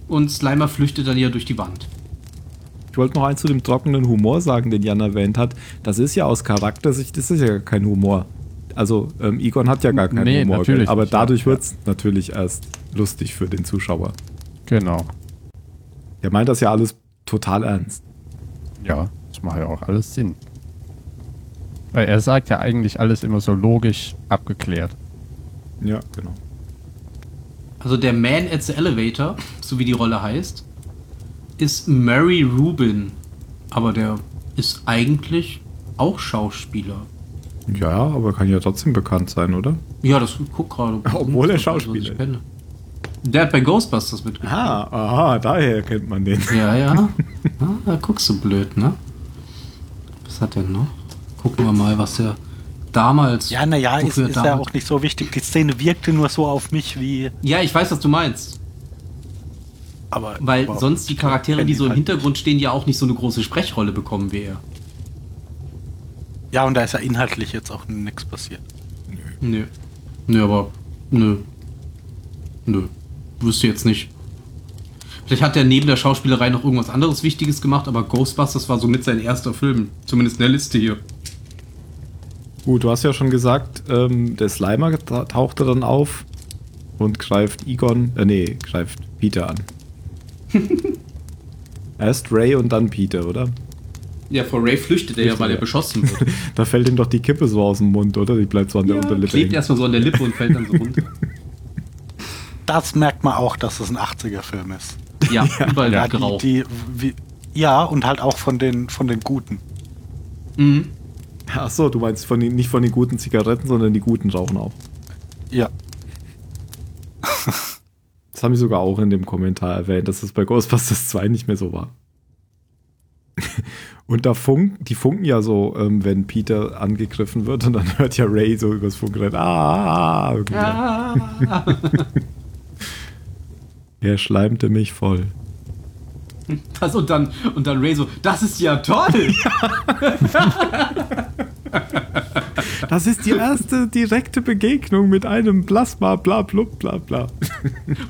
und Slimer flüchtet dann ja durch die Wand. Ich wollte noch eins zu dem trockenen Humor sagen, den Jan erwähnt hat. Das ist ja aus Charaktersicht, das ist ja kein Humor. Also ähm, Egon hat ja gar keinen nee, Humor, aber dadurch wird es ja. natürlich erst lustig für den Zuschauer. Genau. Der meint das ja alles total ernst. Ja, das macht ja auch alles Sinn. Weil er sagt ja eigentlich alles immer so logisch abgeklärt. Ja, genau. Also der Man at the Elevator, so wie die Rolle heißt, ist Murray Rubin. Aber der ist eigentlich auch Schauspieler. Ja, aber kann ja trotzdem bekannt sein, oder? Ja, das guck gerade. Obwohl er Schauspieler ist. Der hat bei Ghostbusters mitgespielt. Aha, aha, daher kennt man den. Ja, ja. ja da guckst du blöd, ne? Was hat der noch? Gucken wir mal, was er damals. Ja, naja, ist, ist ja auch nicht so wichtig. Die Szene wirkte nur so auf mich wie. Ja, ich weiß, was du meinst. Aber. Weil aber sonst die Charaktere, die so im halt Hintergrund stehen, ja auch nicht so eine große Sprechrolle bekommen wie er. Ja, und da ist ja inhaltlich jetzt auch nichts passiert. Nö. Nö. Nö, aber. Nö. Nö wüsste jetzt nicht. Vielleicht hat er neben der Schauspielerei noch irgendwas anderes Wichtiges gemacht, aber Ghostbusters war somit sein erster Film. Zumindest in der Liste hier. Gut, du hast ja schon gesagt, ähm, der Slimer tauchte dann auf und greift Egon, äh, nee, greift Peter an. Erst Ray und dann Peter, oder? Ja, vor Ray flüchtet er ja, weil er beschossen wird. da fällt ihm doch die Kippe so aus dem Mund, oder? Die bleibt so an der Unterlippe. Klebt erstmal so an der Lippe und fällt dann so runter. Das merkt man auch, dass es ein 80er-Film ist. Ja, ja. überall ja, die, die, wie, ja, und halt auch von den, von den Guten. Mhm. Ach so, du meinst von den, nicht von den guten Zigaretten, sondern die guten rauchen auch. Ja. Das haben sie sogar auch in dem Kommentar erwähnt, dass es bei Ghostbusters 2 nicht mehr so war. Und da funken, die funken ja so, ähm, wenn Peter angegriffen wird und dann hört ja Ray so übers Funkgerät, ah, ah. Er schleimte mich voll. Das und dann, und dann Ray so, das ist ja toll! Das ist die erste direkte Begegnung mit einem Plasma, bla bla bla bla.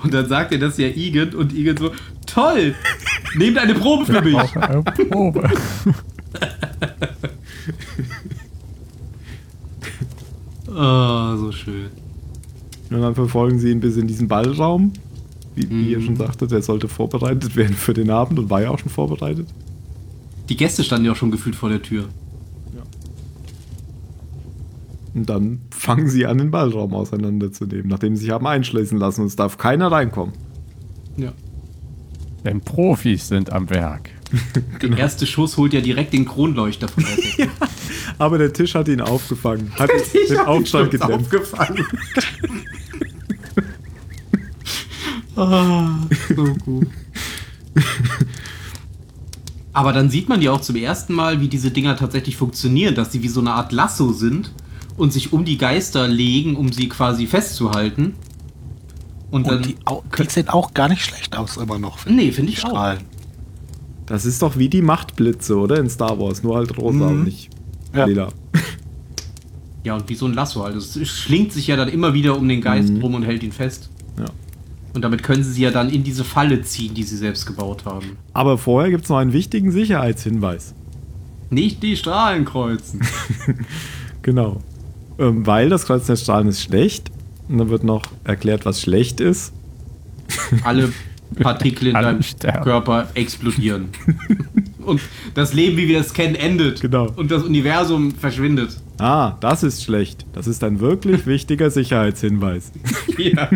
Und dann sagt er das ja Egan und Egan so, toll! Nehmt eine Probe für mich! Eine Probe. oh, so schön. Und dann verfolgen sie ihn bis in diesen Ballraum. Wie, wie ihr mhm. schon sagte, der sollte vorbereitet werden für den Abend und war ja auch schon vorbereitet. Die Gäste standen ja auch schon gefühlt vor der Tür. Und dann fangen sie an, den Ballraum auseinanderzunehmen, nachdem sie sich haben einschließen lassen und es darf keiner reinkommen. Ja. Denn Profis sind am Werk. genau. Der erste Schuss holt ja direkt den Kronleuchter von der ja, aber der Tisch hat ihn aufgefangen. Hat den Aufstand gedämpft. Aufgefangen. ah, so gut. Aber dann sieht man ja auch zum ersten Mal, wie diese Dinger tatsächlich funktionieren, dass sie wie so eine Art Lasso sind und sich um die Geister legen, um sie quasi festzuhalten. Und, und dann. Die, die sehen auch gar nicht schlecht aus, immer noch. Nee, finde ich Strahlen. auch. Das ist doch wie die Machtblitze, oder? In Star Wars. Nur halt rosa mhm. und nicht ja. lila. Ja, und wie so ein Lasso halt. Es schlingt sich ja dann immer wieder um den Geist mhm. rum und hält ihn fest. Ja. Und damit können sie sie ja dann in diese Falle ziehen, die sie selbst gebaut haben. Aber vorher gibt es noch einen wichtigen Sicherheitshinweis. Nicht die Strahlen kreuzen. genau. Ähm, weil das Kreuz der Strahlen ist schlecht. Und dann wird noch erklärt, was schlecht ist. Alle Partikel in deinem Körper explodieren. und das Leben, wie wir es kennen, endet. Genau. Und das Universum verschwindet. Ah, das ist schlecht. Das ist ein wirklich wichtiger Sicherheitshinweis. ja.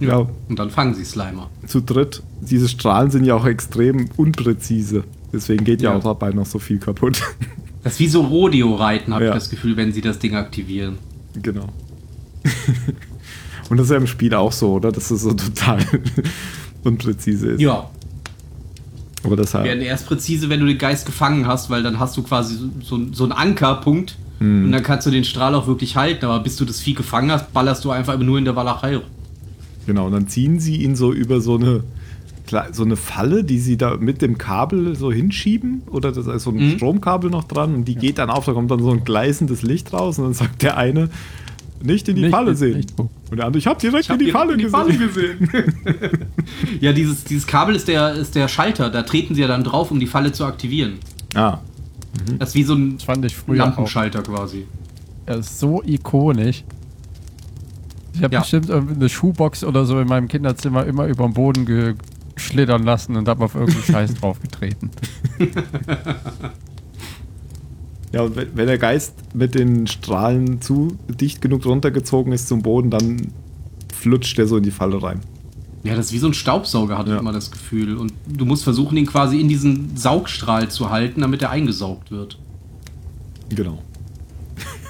ja. Und dann fangen sie Slimer. Zu dritt. Diese Strahlen sind ja auch extrem unpräzise. Deswegen geht ja, ja auch dabei noch so viel kaputt. Das ist wie so Rodeo-Reiten, habe ja. ich das Gefühl, wenn sie das Ding aktivieren. Genau. Und das ist ja im Spiel auch so, oder? Dass es so total unpräzise ist. Ja. Aber deshalb. Werden erst präzise, wenn du den Geist gefangen hast, weil dann hast du quasi so, so einen Ankerpunkt hm. und dann kannst du den Strahl auch wirklich halten. Aber bis du das Vieh gefangen hast, ballerst du einfach nur in der Walachei. Genau, und dann ziehen sie ihn so über so eine so eine Falle, die sie da mit dem Kabel so hinschieben oder da ist so ein mhm. Stromkabel noch dran und die geht dann auf, da kommt dann so ein gleißendes Licht raus und dann sagt der eine, nicht in die nicht, Falle sehen. Nicht. Und der andere, ich habe direkt ich hab in die Falle in die gesehen. gesehen. ja, dieses, dieses Kabel ist der, ist der Schalter, da treten sie ja dann drauf, um die Falle zu aktivieren. Ah. Mhm. Das ist wie so ein Lampenschalter auch. quasi. Er ist so ikonisch. Ich habe ja. bestimmt eine Schuhbox oder so in meinem Kinderzimmer immer über den Boden ge schlittern lassen und habe auf irgendeinen Scheiß draufgetreten. Ja, und wenn der Geist mit den Strahlen zu dicht genug runtergezogen ist zum Boden, dann flutscht der so in die Falle rein. Ja, das ist wie so ein Staubsauger, hatte ja. ich immer das Gefühl. Und du musst versuchen, ihn quasi in diesen Saugstrahl zu halten, damit er eingesaugt wird. Genau.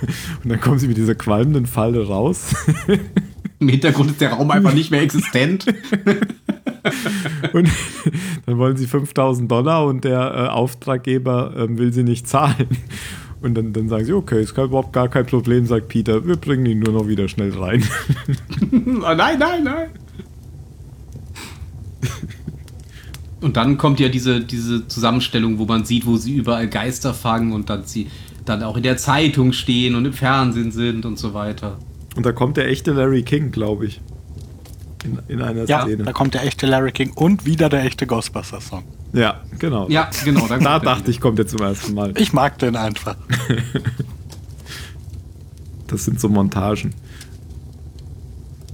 Und dann kommen sie mit dieser qualmenden Falle raus. Im Hintergrund ist der Raum einfach nicht mehr existent. und dann wollen sie 5000 Dollar und der äh, Auftraggeber äh, will sie nicht zahlen. Und dann, dann sagen sie, okay, ist überhaupt gar kein Problem, sagt Peter, wir bringen ihn nur noch wieder schnell rein. oh, nein, nein, nein. Und dann kommt ja diese, diese Zusammenstellung, wo man sieht, wo sie überall Geister fangen und dann sie dann auch in der Zeitung stehen und im Fernsehen sind und so weiter. Und da kommt der echte Larry King, glaube ich. In, in einer ja, Szene. Da kommt der echte Larry King und wieder der echte Ghostbusters-Song. Ja, genau. Ja, genau. Da, da dachte ich, kommt er zum ersten Mal. Ich mag den einfach. das sind so Montagen.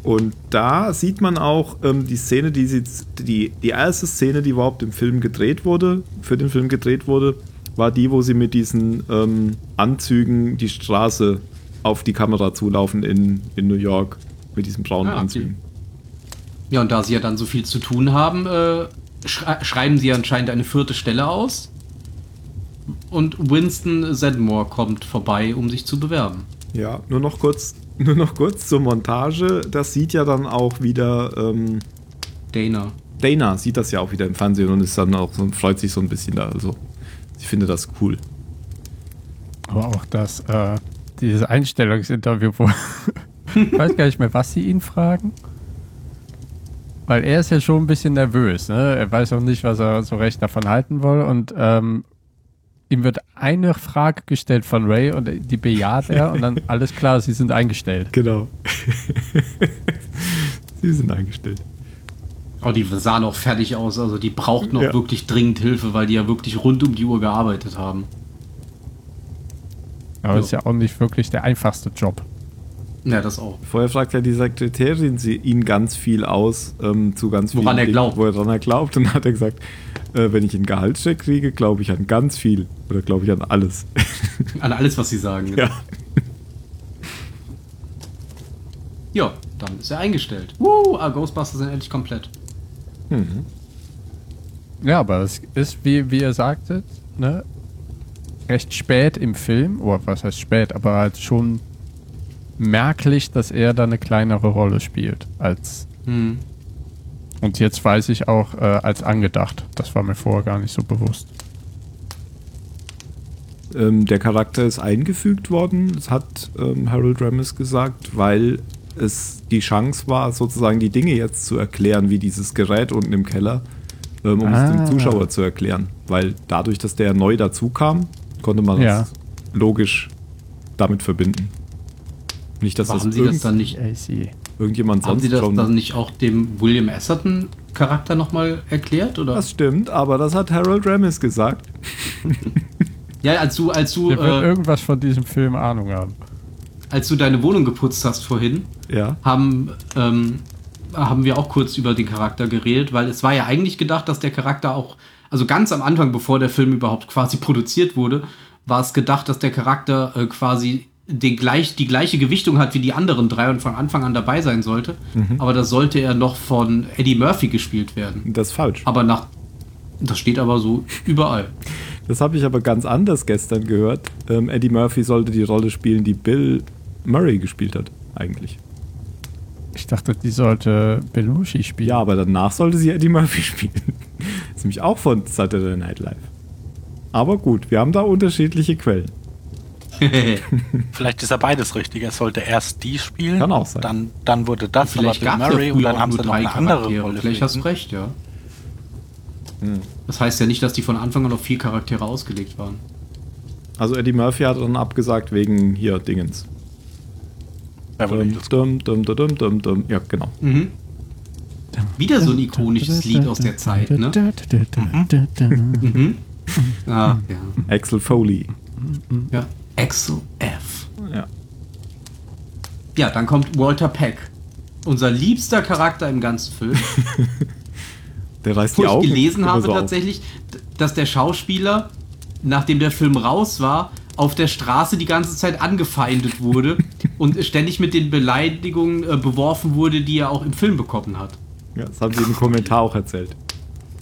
Und da sieht man auch ähm, die Szene, die, sie, die, die erste Szene, die überhaupt im Film gedreht wurde, für den Film gedreht wurde, war die, wo sie mit diesen ähm, Anzügen die Straße auf die Kamera zulaufen in, in New York. Mit diesen braunen ah, Anzügen. Ja, und da sie ja dann so viel zu tun haben, äh, schrei schreiben sie anscheinend eine vierte Stelle aus. Und Winston Zedmore kommt vorbei, um sich zu bewerben. Ja, nur noch kurz, nur noch kurz zur Montage. Das sieht ja dann auch wieder ähm, Dana. Dana sieht das ja auch wieder im Fernsehen und ist dann auch so, freut sich so ein bisschen da. Also ich finde das cool. Aber auch das, äh, dieses Einstellungsinterview, wo ich weiß gar nicht mehr, was sie ihn fragen. Weil er ist ja schon ein bisschen nervös, ne? Er weiß auch nicht, was er so recht davon halten will. Und ähm, ihm wird eine Frage gestellt von Ray und die bejaht er und dann alles klar, sie sind eingestellt. Genau. sie sind eingestellt. Oh, die sah noch fertig aus, also die braucht noch ja. wirklich dringend Hilfe, weil die ja wirklich rund um die Uhr gearbeitet haben. Aber so. ist ja auch nicht wirklich der einfachste Job. Ja, das auch. Vorher fragt ja die Sekretärin sie ihn ganz viel aus, ähm, zu ganz Woran vielen er glaubt. woran er glaubt. Und dann hat er gesagt, äh, wenn ich einen Gehaltscheck kriege, glaube ich an ganz viel. Oder glaube ich an alles. An alles, was sie sagen. Ja. Ja, dann ist er eingestellt. Uh, ah, Ghostbusters sind endlich komplett. Mhm. Ja, aber es ist, wie, wie ihr sagtet, ne, recht spät im Film, oder was heißt spät, aber halt schon merklich, dass er da eine kleinere Rolle spielt als. Hm. Und jetzt weiß ich auch äh, als angedacht. Das war mir vorher gar nicht so bewusst. Ähm, der Charakter ist eingefügt worden, das hat ähm, Harold Ramis gesagt, weil es die Chance war, sozusagen die Dinge jetzt zu erklären, wie dieses Gerät unten im Keller, ähm, um ah. es dem ah. Zuschauer zu erklären. Weil dadurch, dass der neu dazu kam, konnte man ja. das logisch damit verbinden. Nicht, dass das, haben Sie das dann nicht irgendjemand Haben Sie das dann nicht auch dem William Esserton Charakter nochmal erklärt? Oder? Das stimmt, aber das hat Harold Ramis gesagt. ja, als du, als du. Der wird äh, irgendwas von diesem Film Ahnung haben. Als du deine Wohnung geputzt hast vorhin, ja. haben, ähm, haben wir auch kurz über den Charakter geredet, weil es war ja eigentlich gedacht, dass der Charakter auch, also ganz am Anfang, bevor der Film überhaupt quasi produziert wurde, war es gedacht, dass der Charakter äh, quasi den gleich, die gleiche Gewichtung hat wie die anderen drei und von Anfang an dabei sein sollte. Mhm. Aber da sollte er noch von Eddie Murphy gespielt werden. Das ist falsch. Aber nach. Das steht aber so überall. Das habe ich aber ganz anders gestern gehört. Ähm, Eddie Murphy sollte die Rolle spielen, die Bill Murray gespielt hat, eigentlich. Ich dachte, die sollte Belushi spielen. Ja, aber danach sollte sie Eddie Murphy spielen. das ist nämlich auch von Saturday Night Live. Aber gut, wir haben da unterschiedliche Quellen. Vielleicht ist ja beides richtig. Er sollte erst die spielen. Kann auch sein. Dann, dann wurde das Vielleicht aber Bill Murray und dann haben sie noch eine andere Charaktere. Rolle. Vielleicht hast du recht, ja. Hm. Das heißt ja nicht, dass die von Anfang an auf vier Charaktere ausgelegt waren. Also Eddie Murphy hat dann abgesagt wegen hier Dingens. Dum, dum, dum, dum, dum, Ja, genau. Mhm. Wieder so ein ikonisches Lied aus der Zeit, ne? Mhm. mhm. Ah, ja. Axel Foley. Ja. Axel F. Ja. Ja, dann kommt Walter Peck. Unser liebster Charakter im ganzen Film. der reißt Wo die Augen ich gelesen habe so tatsächlich, dass der Schauspieler, nachdem der Film raus war, auf der Straße die ganze Zeit angefeindet wurde und ständig mit den Beleidigungen äh, beworfen wurde, die er auch im Film bekommen hat. Ja, das haben sie im Kommentar auch erzählt.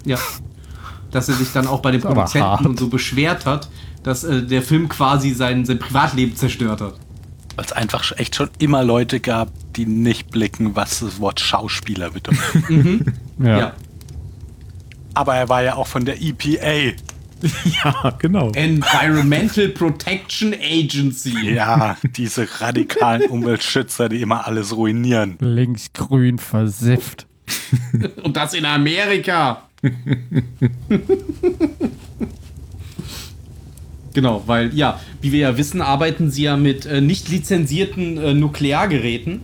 Ja. Dass er sich dann auch bei den Produzenten und so beschwert hat, dass äh, der Film quasi sein, sein Privatleben zerstört hat. Weil es einfach echt schon immer Leute gab, die nicht blicken, was das Wort Schauspieler bedeutet. mhm. ja. ja. Aber er war ja auch von der EPA. ja, genau. Environmental Protection Agency. Ja, diese radikalen Umweltschützer, die immer alles ruinieren. Linksgrün versifft. Und das in Amerika. Genau, weil ja, wie wir ja wissen, arbeiten sie ja mit äh, nicht lizenzierten äh, Nukleargeräten.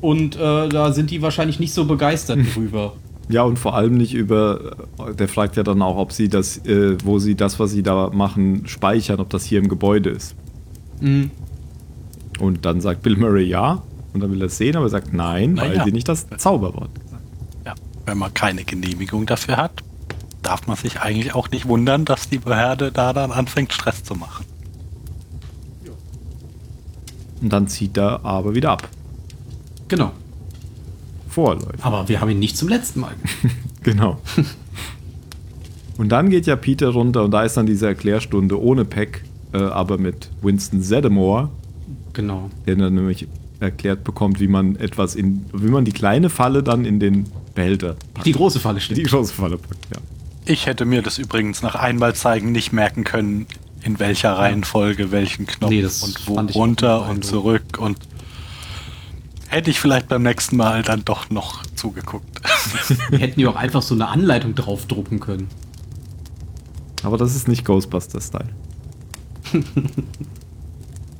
Und äh, da sind die wahrscheinlich nicht so begeistert drüber. Ja, und vor allem nicht über, der fragt ja dann auch, ob sie das, äh, wo sie das, was sie da machen, speichern, ob das hier im Gebäude ist. Mhm. Und dann sagt Bill Murray ja, und dann will er es sehen, aber er sagt nein, Na weil ja. sie nicht das Zauberwort gesagt Ja, wenn man keine Genehmigung dafür hat, darf man sich eigentlich auch nicht wundern, dass die Behörde da dann anfängt, Stress zu machen. Und dann zieht er aber wieder ab. Genau. Vorläuft. Aber wir haben ihn nicht zum letzten Mal. Genau. und dann geht ja Peter runter und da ist dann diese Erklärstunde ohne Peck, äh, aber mit Winston Zeddemore, Genau. der dann nämlich erklärt bekommt, wie man etwas in, wie man die kleine Falle dann in den Behälter packt. Die große Falle Die steht. große Falle packt, ja. Ich hätte mir das übrigens nach einmal zeigen nicht merken können, in welcher Reihenfolge welchen Knopf Nee, das und wo runter und zurück und hätte ich vielleicht beim nächsten Mal dann doch noch zugeguckt. Wir hätten ja auch einfach so eine Anleitung draufdrucken können. Aber das ist nicht Ghostbuster-Style.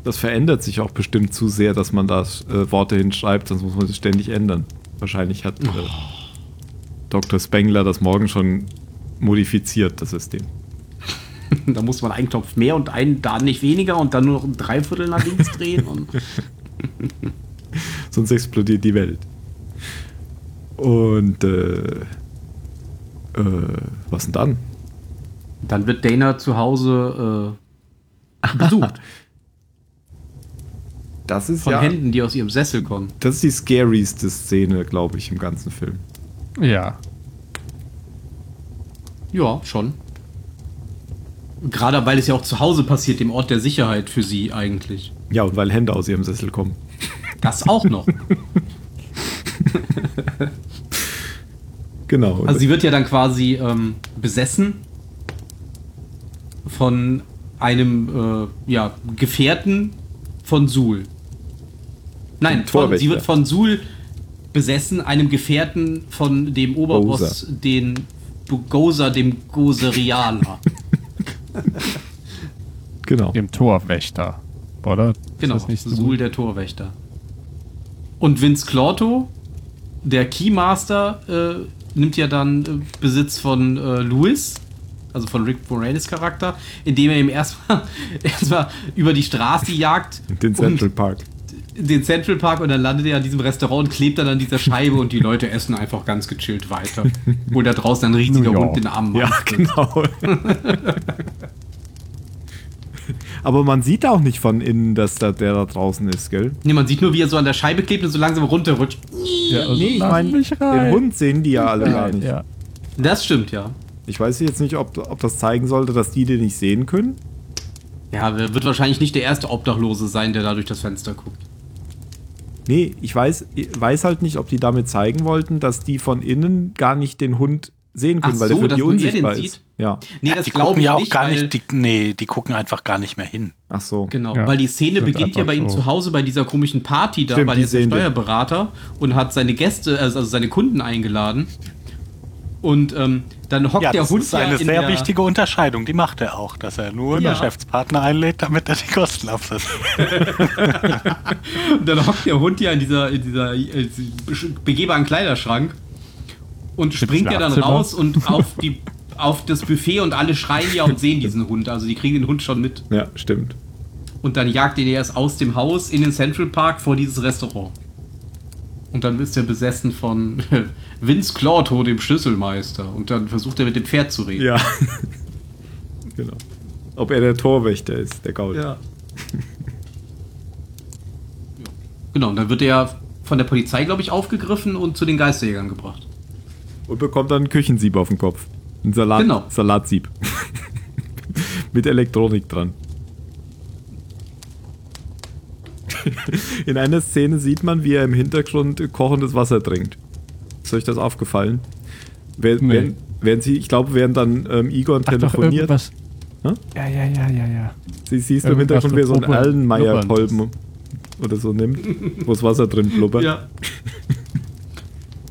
das verändert sich auch bestimmt zu sehr, dass man da äh, Worte hinschreibt, sonst muss man sie ständig ändern. Wahrscheinlich hat äh, Dr. Spengler das morgen schon modifiziert, das System. Da muss man einen Knopf mehr und einen da nicht weniger und dann nur noch ein Dreiviertel nach links drehen. Und Sonst explodiert die Welt. Und äh, äh, was denn dann? dann wird Dana zu Hause äh, besucht Das ist von ja, Händen, die aus ihrem Sessel kommen. das ist die scarieste Szene, glaube ich, im ganzen Film. Ja. Ja, schon. Gerade weil es ja auch zu Hause passiert, dem Ort der Sicherheit für sie eigentlich. Ja, und weil Hände aus ihrem Sessel kommen. Das auch noch. Genau. Also sie wird ja dann quasi ähm, besessen von einem äh, ja, Gefährten von Sul. Nein, von, sie wird von Sul besessen, einem Gefährten von dem Oberboss, den Gozer, dem Goserianer. genau. Dem Torwächter. Oder? Ist Genau, das nicht so Sul der Torwächter. Und Vince Clorto, der Keymaster, äh, nimmt ja dann äh, Besitz von äh, Louis, also von Rick Moranis Charakter, indem er ihm erstmal erstmal über die Straße jagt. Den Central und Park. den Central Park und dann landet er an diesem Restaurant und klebt dann an dieser Scheibe und die Leute essen einfach ganz gechillt weiter. Wo da draußen ein riesiger. Hund den Arm Ja, macht. genau. Aber man sieht auch nicht von innen, dass da der da draußen ist, gell? Nee, man sieht nur, wie er so an der Scheibe klebt und so langsam runterrutscht. Ja, also Nee, ich meine, den. Hund sehen die ja alle gar nicht. Ja. Das stimmt, ja. Ich weiß jetzt nicht, ob, ob das zeigen sollte, dass die den nicht sehen können. Ja, er wird wahrscheinlich nicht der erste Obdachlose sein, der da durch das Fenster guckt. Nee, ich weiß, ich weiß halt nicht, ob die damit zeigen wollten, dass die von innen gar nicht den Hund sehen können, Ach weil der so, für dass die unsichtbar sieht? ist. Ja. Nee, das die gucken ich ja auch nicht, gar nicht, die, nee, die gucken einfach gar nicht mehr hin. Ach so. Genau, Ja. weil die Szene Sind beginnt ja bei ihm so. zu Hause bei dieser komischen Party da, Stimmt, weil er ist der sehen den. Steuerberater und hat seine Gäste, also seine Kunden eingeladen. Und ähm, dann hockt Ja, der das Hund ist eine ja in sehr wichtige Unterscheidung. Die macht er auch, dass er nur Ja. Geschäftspartner einlädt, damit er die Kosten absetzt. Und dann hockt der Hund ja in dieser, in dieser äh, begehbaren Kleiderschrank und springt ja dann raus und auf die auf das Buffet und alle schreien ja und sehen diesen Hund. Also die kriegen den Hund schon mit. Ja, stimmt. Und dann jagt ihn erst aus dem Haus in den Central Park vor dieses Restaurant. Und dann ist er besessen von Vince Clorto, dem Schlüsselmeister. Und dann versucht er mit dem Pferd zu reden. Ja. genau. Ob er der Torwächter ist, der Gaul. Ja. Genau, und dann wird er von der Polizei, glaube ich, aufgegriffen und zu den Geisterjägern gebracht. Und bekommt dann einen Küchensieb auf den Kopf. Ein Salat, Genau. Salatsieb. Mit Elektronik dran. In einer Szene sieht man, wie er im Hintergrund kochendes Wasser trinkt. Ist euch das aufgefallen? Während, Nee. während, während sie, ich glaube, während dann ähm, Egon Ach, doch, telefoniert, irgendwas. Hä? Ja, ja, ja, ja, ja. sie, siehst du im Hintergrund, wie er so einen Allenmeier-Kolben oder so nimmt, wo das Wasser drin blubbert. Ja.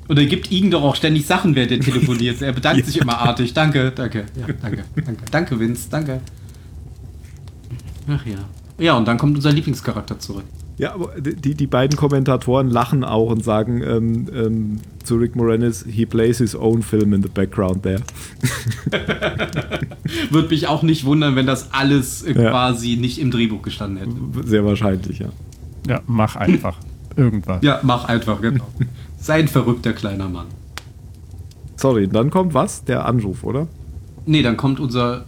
Und er gibt Igen doch auch ständig Sachen, während er telefoniert. Er bedankt sich immer artig. Danke, danke. Ja, danke, danke. Danke, Vince, danke. Ach ja. Ja, und dann kommt unser Lieblingscharakter zurück. Ja, aber die, die beiden Kommentatoren lachen auch und sagen ähm, ähm, zu Rick Moranis, he plays his own film in the background there. Würde mich auch nicht wundern, wenn das alles äh, ja. quasi nicht im Drehbuch gestanden hätte. Sehr wahrscheinlich, ja. Ja, mach einfach. Irgendwas. Ja, mach einfach, genau. Sei ein verrückter kleiner Mann. Sorry, dann kommt was? Der Anruf, oder? Nee, dann kommt unser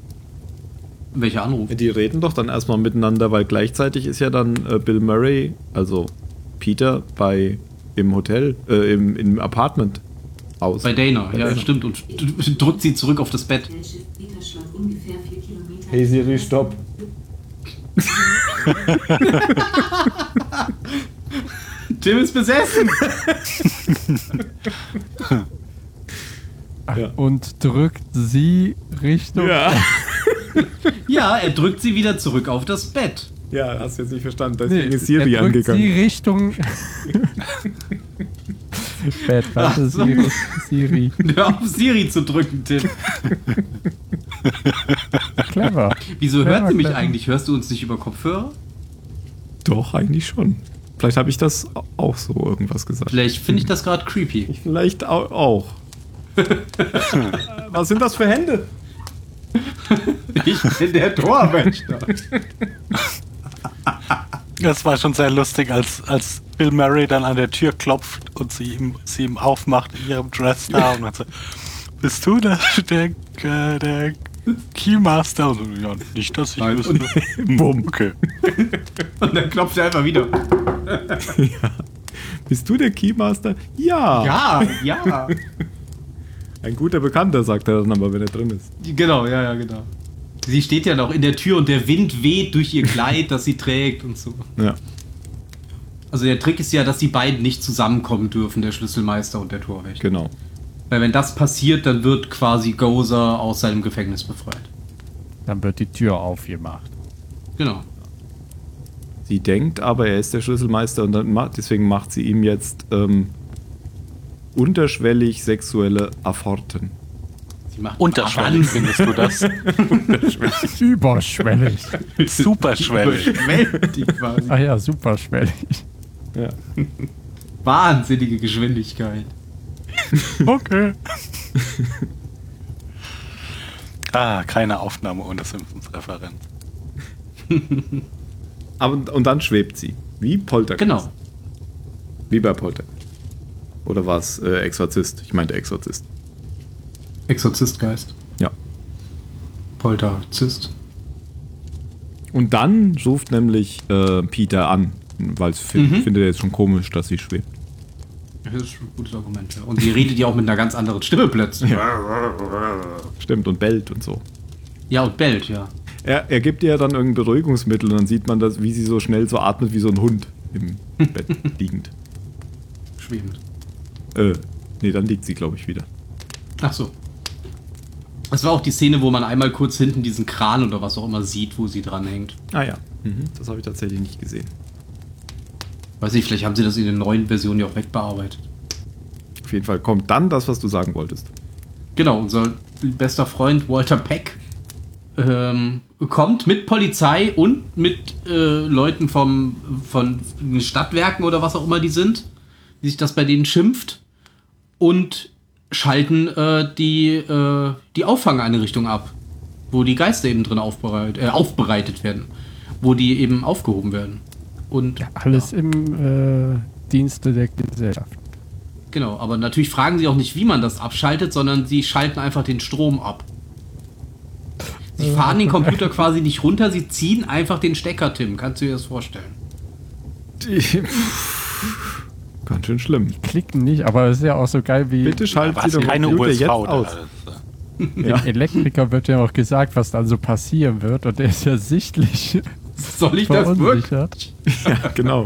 welcher Anruf? Die reden doch dann erstmal miteinander, weil gleichzeitig ist ja dann äh, Bill Murray, also Peter, bei im Hotel, äh, im, im Apartment aus. Bei Dana, bei ja, Dana. stimmt. Und drückt sie zurück auf das Bett. Hey Siri, stopp. Tim ist besessen. ja. Und drückt sie Richtung. Ja. ja, er drückt sie wieder zurück auf das Bett. Ja, hast du jetzt nicht verstanden. Deswegen nee, ist Siri er drückt angegangen. Sie Richtung. Bett, warte, so. Siri. Siri. Hör auf, Siri zu drücken, Tim. Clever. Wieso clever, hört sie mich clever. eigentlich? Hörst du uns nicht über Kopfhörer? Doch, eigentlich schon. Vielleicht habe ich das auch so irgendwas gesagt. Vielleicht finde ich das gerade creepy. Ich vielleicht auch. Was sind das für Hände? Ich bin der Torwächter. Das war schon sehr lustig, als, als Bill Murray dann an der Tür klopft und sie ihm, sie ihm aufmacht in ihrem Dress da und dann so, bist du der, der, äh, der Keymaster? Und so, ja, nicht, dass ich Nein, wüsste. Bumm. Okay. Und dann klopft er einfach wieder. ja. Bist du der Keymaster? Ja. Ja, ja. Ein guter Bekannter, sagt er dann aber, wenn er drin ist. Genau, ja, ja, genau. Sie steht ja noch in der Tür und der Wind weht durch ihr Kleid, das sie trägt und so. Ja. Also der Trick ist ja, dass die beiden nicht zusammenkommen dürfen, der Schlüsselmeister und der Torwächter. Genau. Weil wenn das passiert, dann wird quasi Gozer aus seinem Gefängnis befreit. Dann wird die Tür aufgemacht. Genau. Sie denkt aber, er ist der Schlüsselmeister und dann macht, deswegen macht sie ihm jetzt ähm, unterschwellig sexuelle Afforten. Unterschwellig findest du das? Unterschwellig. Überschwellig. Superschwellig. Überschwellig quasi. Ah ja, superschwellig. Ja. Wahnsinnige Geschwindigkeit. Okay. ah, keine Aufnahme ohne Simpsons-Referenz. und dann schwebt sie. Wie Poltergeist. Genau. Wie bei Poltergeist. Oder war es äh, Exorzist? Ich meinte Exorzist. Exorzistgeist. Ja. Polterzist. Und dann ruft nämlich äh, Peter an, weil es mhm. findet er jetzt schon komisch, dass sie schwebt. Das ist ein gutes Argument, ja. Und sie redet ja auch mit einer ganz anderen Stimme plötzlich. Ja. Stimmt, und bellt und so. Ja, und bellt, ja. Er, er gibt ihr dann irgendein Beruhigungsmittel und dann sieht man, dass, wie sie so schnell so atmet wie so ein Hund im Bett liegend. Schwebend. Äh, nee, dann liegt sie, glaube ich, wieder. Ach so. Das war auch die Szene, wo man einmal kurz hinten diesen Kran oder was auch immer sieht, wo sie dran hängt. Ah ja, mhm. das habe ich tatsächlich nicht gesehen. Weiß nicht, vielleicht haben sie das in den neuen Versionen ja auch wegbearbeitet. Auf jeden Fall kommt dann das, was du sagen wolltest. Genau, unser bester Freund Walter Peck ähm, kommt mit Polizei und mit äh, Leuten vom, von Stadtwerken oder was auch immer die sind wie sich das bei denen schimpft, und schalten äh, die, äh, die Auffangeinrichtung ab, wo die Geister eben drin aufbereit, äh, aufbereitet werden, wo die eben aufgehoben werden. Und ja, alles ja. im äh, Dienste der Gesellschaft. Genau, aber natürlich fragen sie auch nicht, wie man das abschaltet, sondern sie schalten einfach den Strom ab. Sie fahren den Computer quasi nicht runter, sie ziehen einfach den Stecker, Tim. Kannst du dir das vorstellen? Ganz schön schlimm. Die klicken nicht, aber es ist ja auch so geil wie. Bitte schalten Sie doch keine USV jetzt aus. Ja. Dem Elektriker wird ja auch gesagt, was dann so passieren wird und der ist ja sichtlich. Soll ich das wirklich? Ja, genau.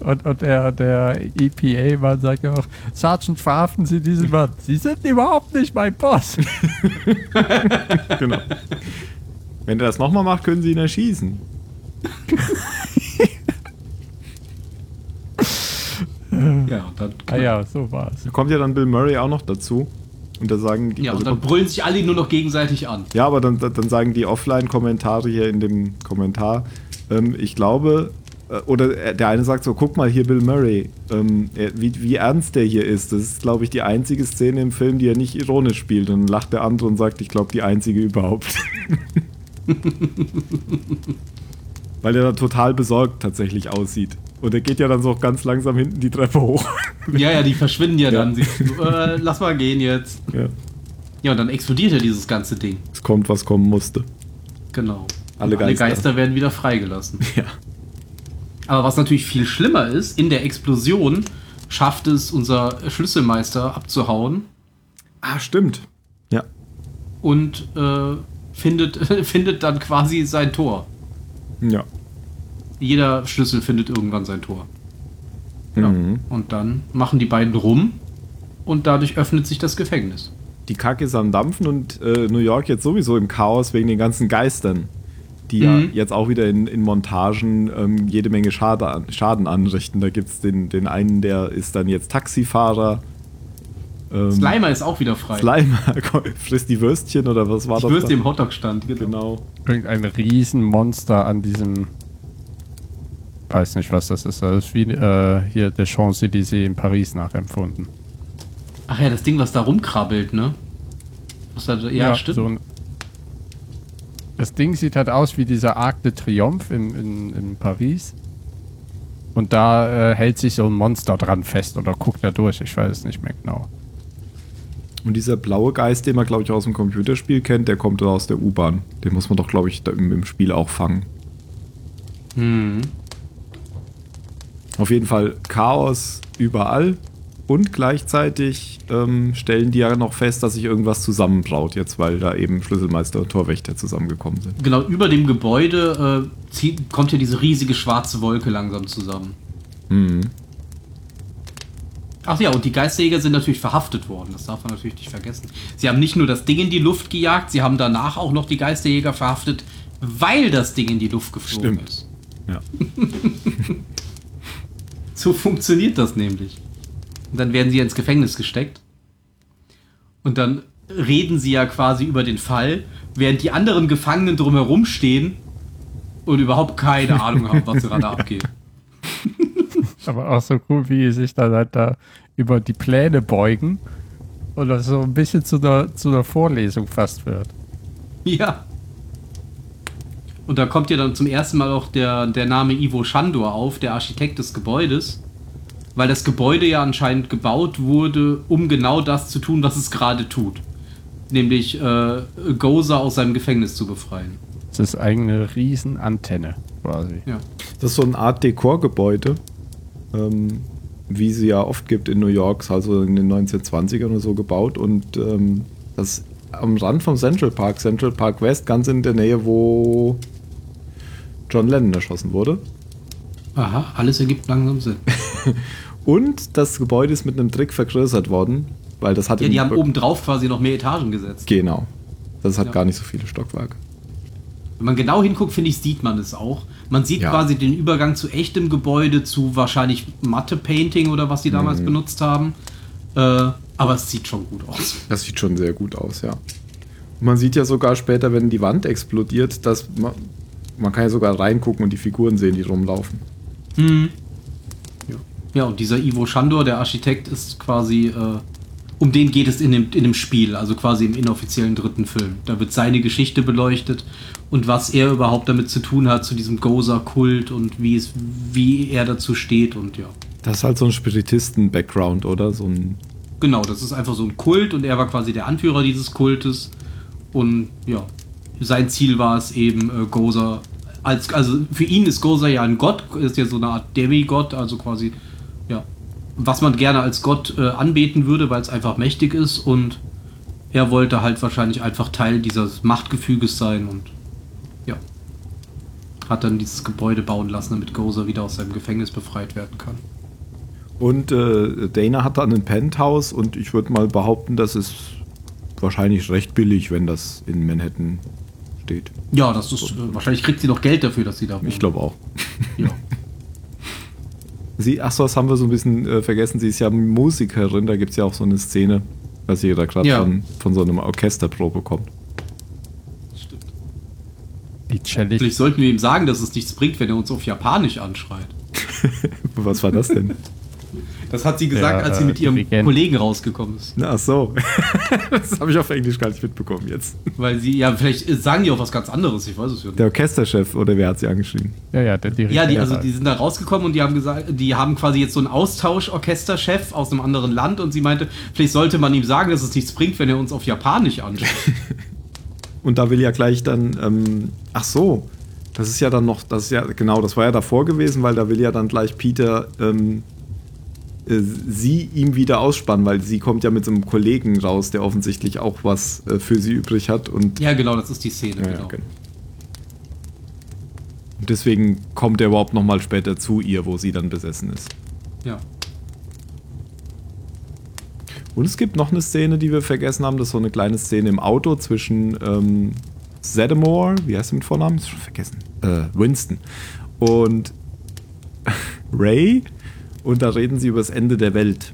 Und, und der, der EPA-Mann sagt ja auch, Sergeant, verhaften Sie diesen Mann. Sie sind überhaupt nicht mein Boss. genau. Wenn er das nochmal macht, können Sie ihn erschießen. Ja, dann. Ah ja, so war's. Da kommt ja dann Bill Murray auch noch dazu. Und da sagen die. Ja, also und dann brüllen sich alle nur noch gegenseitig an. Ja, aber dann, dann sagen die Offline-Kommentare hier in dem Kommentar, ähm, ich glaube, äh, oder der eine sagt so, guck mal hier Bill Murray, ähm, wie, wie ernst der hier ist. Das ist, glaube ich, die einzige Szene im Film, die er nicht ironisch spielt. Und dann lacht der andere und sagt, ich glaube, die einzige überhaupt. Weil er dann total besorgt tatsächlich aussieht. Und er geht ja dann so ganz langsam hinten die Treppe hoch. Ja, ja, die verschwinden ja, ja. dann. Sie, äh, lass mal gehen jetzt. Ja. Ja, und dann explodiert ja dieses ganze Ding. Es kommt, was kommen musste. Genau. Alle Geister. alle Geister werden wieder freigelassen. Ja. Aber was natürlich viel schlimmer ist, in der Explosion schafft es unser Schlüsselmeister abzuhauen. Ah, stimmt. Ja. Und äh, findet, findet dann quasi sein Tor. Ja. Jeder Schlüssel findet irgendwann sein Tor. Ja. Mhm. Und dann machen die beiden rum und dadurch öffnet sich das Gefängnis. Die Kacke ist am Dampfen und äh, New York jetzt sowieso im Chaos wegen den ganzen Geistern die mhm. ja jetzt auch wieder in, in Montagen ähm, jede Menge Schade, Schaden anrichten. Da gibt es den, den einen, der ist dann jetzt Taxifahrer. Ähm, Slimer ist auch wieder frei. Slimer frisst die Würstchen oder was war die das? Würstchen im Hotdog-Stand, genau. genau. Irgendein Riesenmonster an diesem. Weiß nicht, was das ist. Das ist wie äh, hier der Champs-Élysées in Paris nachempfunden. Ach ja, das Ding, was da rumkrabbelt, ne? Was da, ja, ja, stimmt. So ein das Ding sieht halt aus wie dieser Arc de Triomphe in, in, in Paris. Und da äh, hält sich so ein Monster dran fest oder guckt da durch. Ich weiß es nicht mehr genau. Und dieser blaue Geist, den man, glaube ich, aus dem Computerspiel kennt, der kommt aus der U-Bahn. Den muss man doch, glaube ich, im, im, Spiel auch fangen. Hm. Auf jeden Fall Chaos überall. Und gleichzeitig ähm, stellen die ja noch fest, dass sich irgendwas zusammenbraut, jetzt weil da eben Schlüsselmeister und Torwächter zusammengekommen sind. Genau, über dem Gebäude äh, zieht, kommt ja diese riesige schwarze Wolke langsam zusammen. Mhm. Ach ja, und die Geisterjäger sind natürlich verhaftet worden, das darf man natürlich nicht vergessen. Sie haben nicht nur das Ding in die Luft gejagt, sie haben danach auch noch die Geisterjäger verhaftet, weil das Ding in die Luft geflogen Stimmt. ist. Ja. so funktioniert das nämlich. Und dann werden sie ins Gefängnis gesteckt. Und dann reden sie ja quasi über den Fall, während die anderen Gefangenen drumherum stehen und überhaupt keine Ahnung haben, was gerade abgeht. Aber auch so cool, wie sie sich dann halt da über die Pläne beugen und das so ein bisschen zu einer, zu einer Vorlesung fast wird. Ja. Und da kommt ja dann zum ersten Mal auch der, der Name Ivo Schandor auf, der Architekt des Gebäudes weil das Gebäude ja anscheinend gebaut wurde, um genau das zu tun, was es gerade tut. Nämlich äh, Gozer aus seinem Gefängnis zu befreien. Das ist eine Riesenantenne quasi. Ja. Das ist so eine Art Dekorgebäude, ähm, wie sie ja oft gibt in New York, also in den 1920ern oder so gebaut. Und ähm, das am Rand vom Central Park, Central Park West, ganz in der Nähe, wo John Lennon erschossen wurde. Aha, alles ergibt langsam Sinn. Und das Gebäude ist mit einem Trick vergrößert worden, weil das hat. Ja, die haben obendrauf quasi noch mehr Etagen gesetzt. Genau. Das hat ja. gar nicht so viele Stockwerke. Wenn man genau hinguckt, finde ich, sieht man es auch. Man sieht ja. quasi den Übergang zu echtem Gebäude, zu wahrscheinlich Matte-Painting oder was die damals mhm. benutzt haben. Äh, aber es sieht schon gut aus. Das sieht schon sehr gut aus, ja. Und man sieht ja sogar später, wenn die Wand explodiert, dass man, kann ja sogar reingucken und die Figuren sehen, die rumlaufen. Mhm. Ja, und dieser Ivo Schandor, der Architekt, ist quasi, äh, um den geht es in dem, in dem Spiel, also quasi im inoffiziellen dritten Film. Da wird seine Geschichte beleuchtet und was er überhaupt damit zu tun hat, zu diesem Gozer-Kult und wie, es, wie er dazu steht und ja. Das ist halt so ein Spiritisten-Background, oder? So ein genau, das ist einfach so ein Kult und er war quasi der Anführer dieses Kultes und ja, sein Ziel war es eben, äh, Gozer als, also für ihn ist Gozer ja ein Gott, ist ja so eine Art Demigott, also quasi ja. Was man gerne als Gott äh, anbeten würde, weil es einfach mächtig ist und er wollte halt wahrscheinlich einfach Teil dieses Machtgefüges sein und ja. Hat dann dieses Gebäude bauen lassen, damit Gozer wieder aus seinem Gefängnis befreit werden kann. Und äh, Dana hat dann ein Penthouse und ich würde mal behaupten, das ist wahrscheinlich recht billig, wenn das in Manhattan steht. Ja, das ist. Wahrscheinlich kriegt sie noch Geld dafür, dass sie da wohnt. Ich glaube auch. Ja. Sie, achso, das haben wir so ein bisschen äh, vergessen. Sie ist ja Musikerin, da gibt es ja auch so eine Szene, was sie da gerade ja. von, von so einem Orchesterprobe kommt. Stimmt. Chillig. Vielleicht sollten wir ihm sagen, dass es nichts bringt, wenn er uns auf Japanisch anschreit. Was war das denn? Das hat sie gesagt, ja, als sie mit ihrem Dirigent. Kollegen rausgekommen ist. Ach so. das habe ich auf Englisch gar nicht mitbekommen jetzt. Weil sie, ja, vielleicht sagen die auch was ganz anderes, ich weiß es ja nicht. Der Orchesterchef oder wer hat sie angeschrieben? Ja, ja, der Dirigent. Ja, die, also die sind da rausgekommen und die haben gesagt, die haben quasi jetzt so einen Austausch-Orchesterchef aus einem anderen Land und sie meinte, vielleicht sollte man ihm sagen, dass es nichts bringt, wenn er uns auf Japanisch anschaut. und da will ja gleich dann, ähm, ach so, das ist ja dann noch, das ist ja, genau, das war ja davor gewesen, weil da will ja dann gleich Peter ähm, äh, sie ihm wieder ausspannen, weil sie kommt ja mit so einem Kollegen raus, der offensichtlich auch was äh, für sie übrig hat. Und ja, genau, das ist die Szene. Ja, genau. genau. Und deswegen kommt er überhaupt noch mal später zu ihr, wo sie dann besessen ist. Ja. Und es gibt noch eine Szene, die wir vergessen haben. Das ist so eine kleine Szene im Auto zwischen ähm, Zeddemore, wie heißt er mit Vornamen? Ist schon vergessen. Äh, Winston. Und Ray und da reden sie über das Ende der Welt.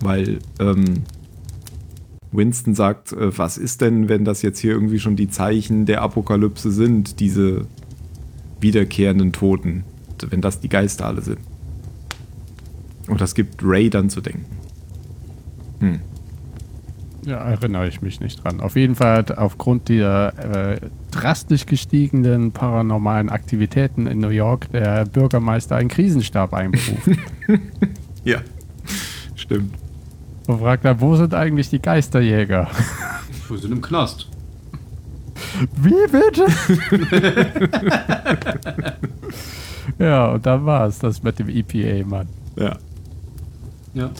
Weil ähm, Winston sagt, äh, was ist denn, wenn das jetzt hier irgendwie schon die Zeichen der Apokalypse sind, diese wiederkehrenden Toten, wenn das die Geister alle sind. Und das gibt Ray dann zu denken. Hm. Ja, erinnere ich mich nicht dran. Auf jeden Fall hat aufgrund der äh, drastisch gestiegenen paranormalen Aktivitäten in New York der Bürgermeister einen Krisenstab einberufen. ja, stimmt. Und fragt er, wo sind eigentlich die Geisterjäger? Wir sind im Knast. Wie bitte? ja, und dann war es das mit dem EPA, Mann. Ja. Ja.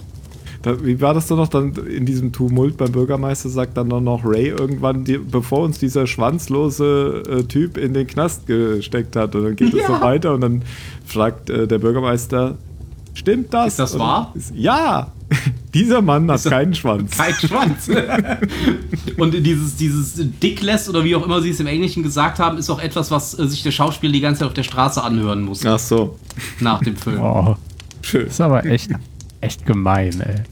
Da, wie war das denn noch dann in diesem Tumult beim Bürgermeister? Sagt dann noch Ray irgendwann, die, bevor uns dieser schwanzlose äh, Typ in den Knast gesteckt hat. Und dann geht ja. es so weiter und dann fragt äh, der Bürgermeister, stimmt das? Ist das wahr? Ist, ja! Dieser Mann hat keinen Schwanz. Kein Schwanz. und dieses, dieses Dickless oder wie auch immer sie es im Englischen gesagt haben, ist auch etwas, was äh, sich der Schauspieler die ganze Zeit auf der Straße anhören muss. Ach so. Nach dem Film. Oh. Schön. Das ist aber echt Echt gemein, ey.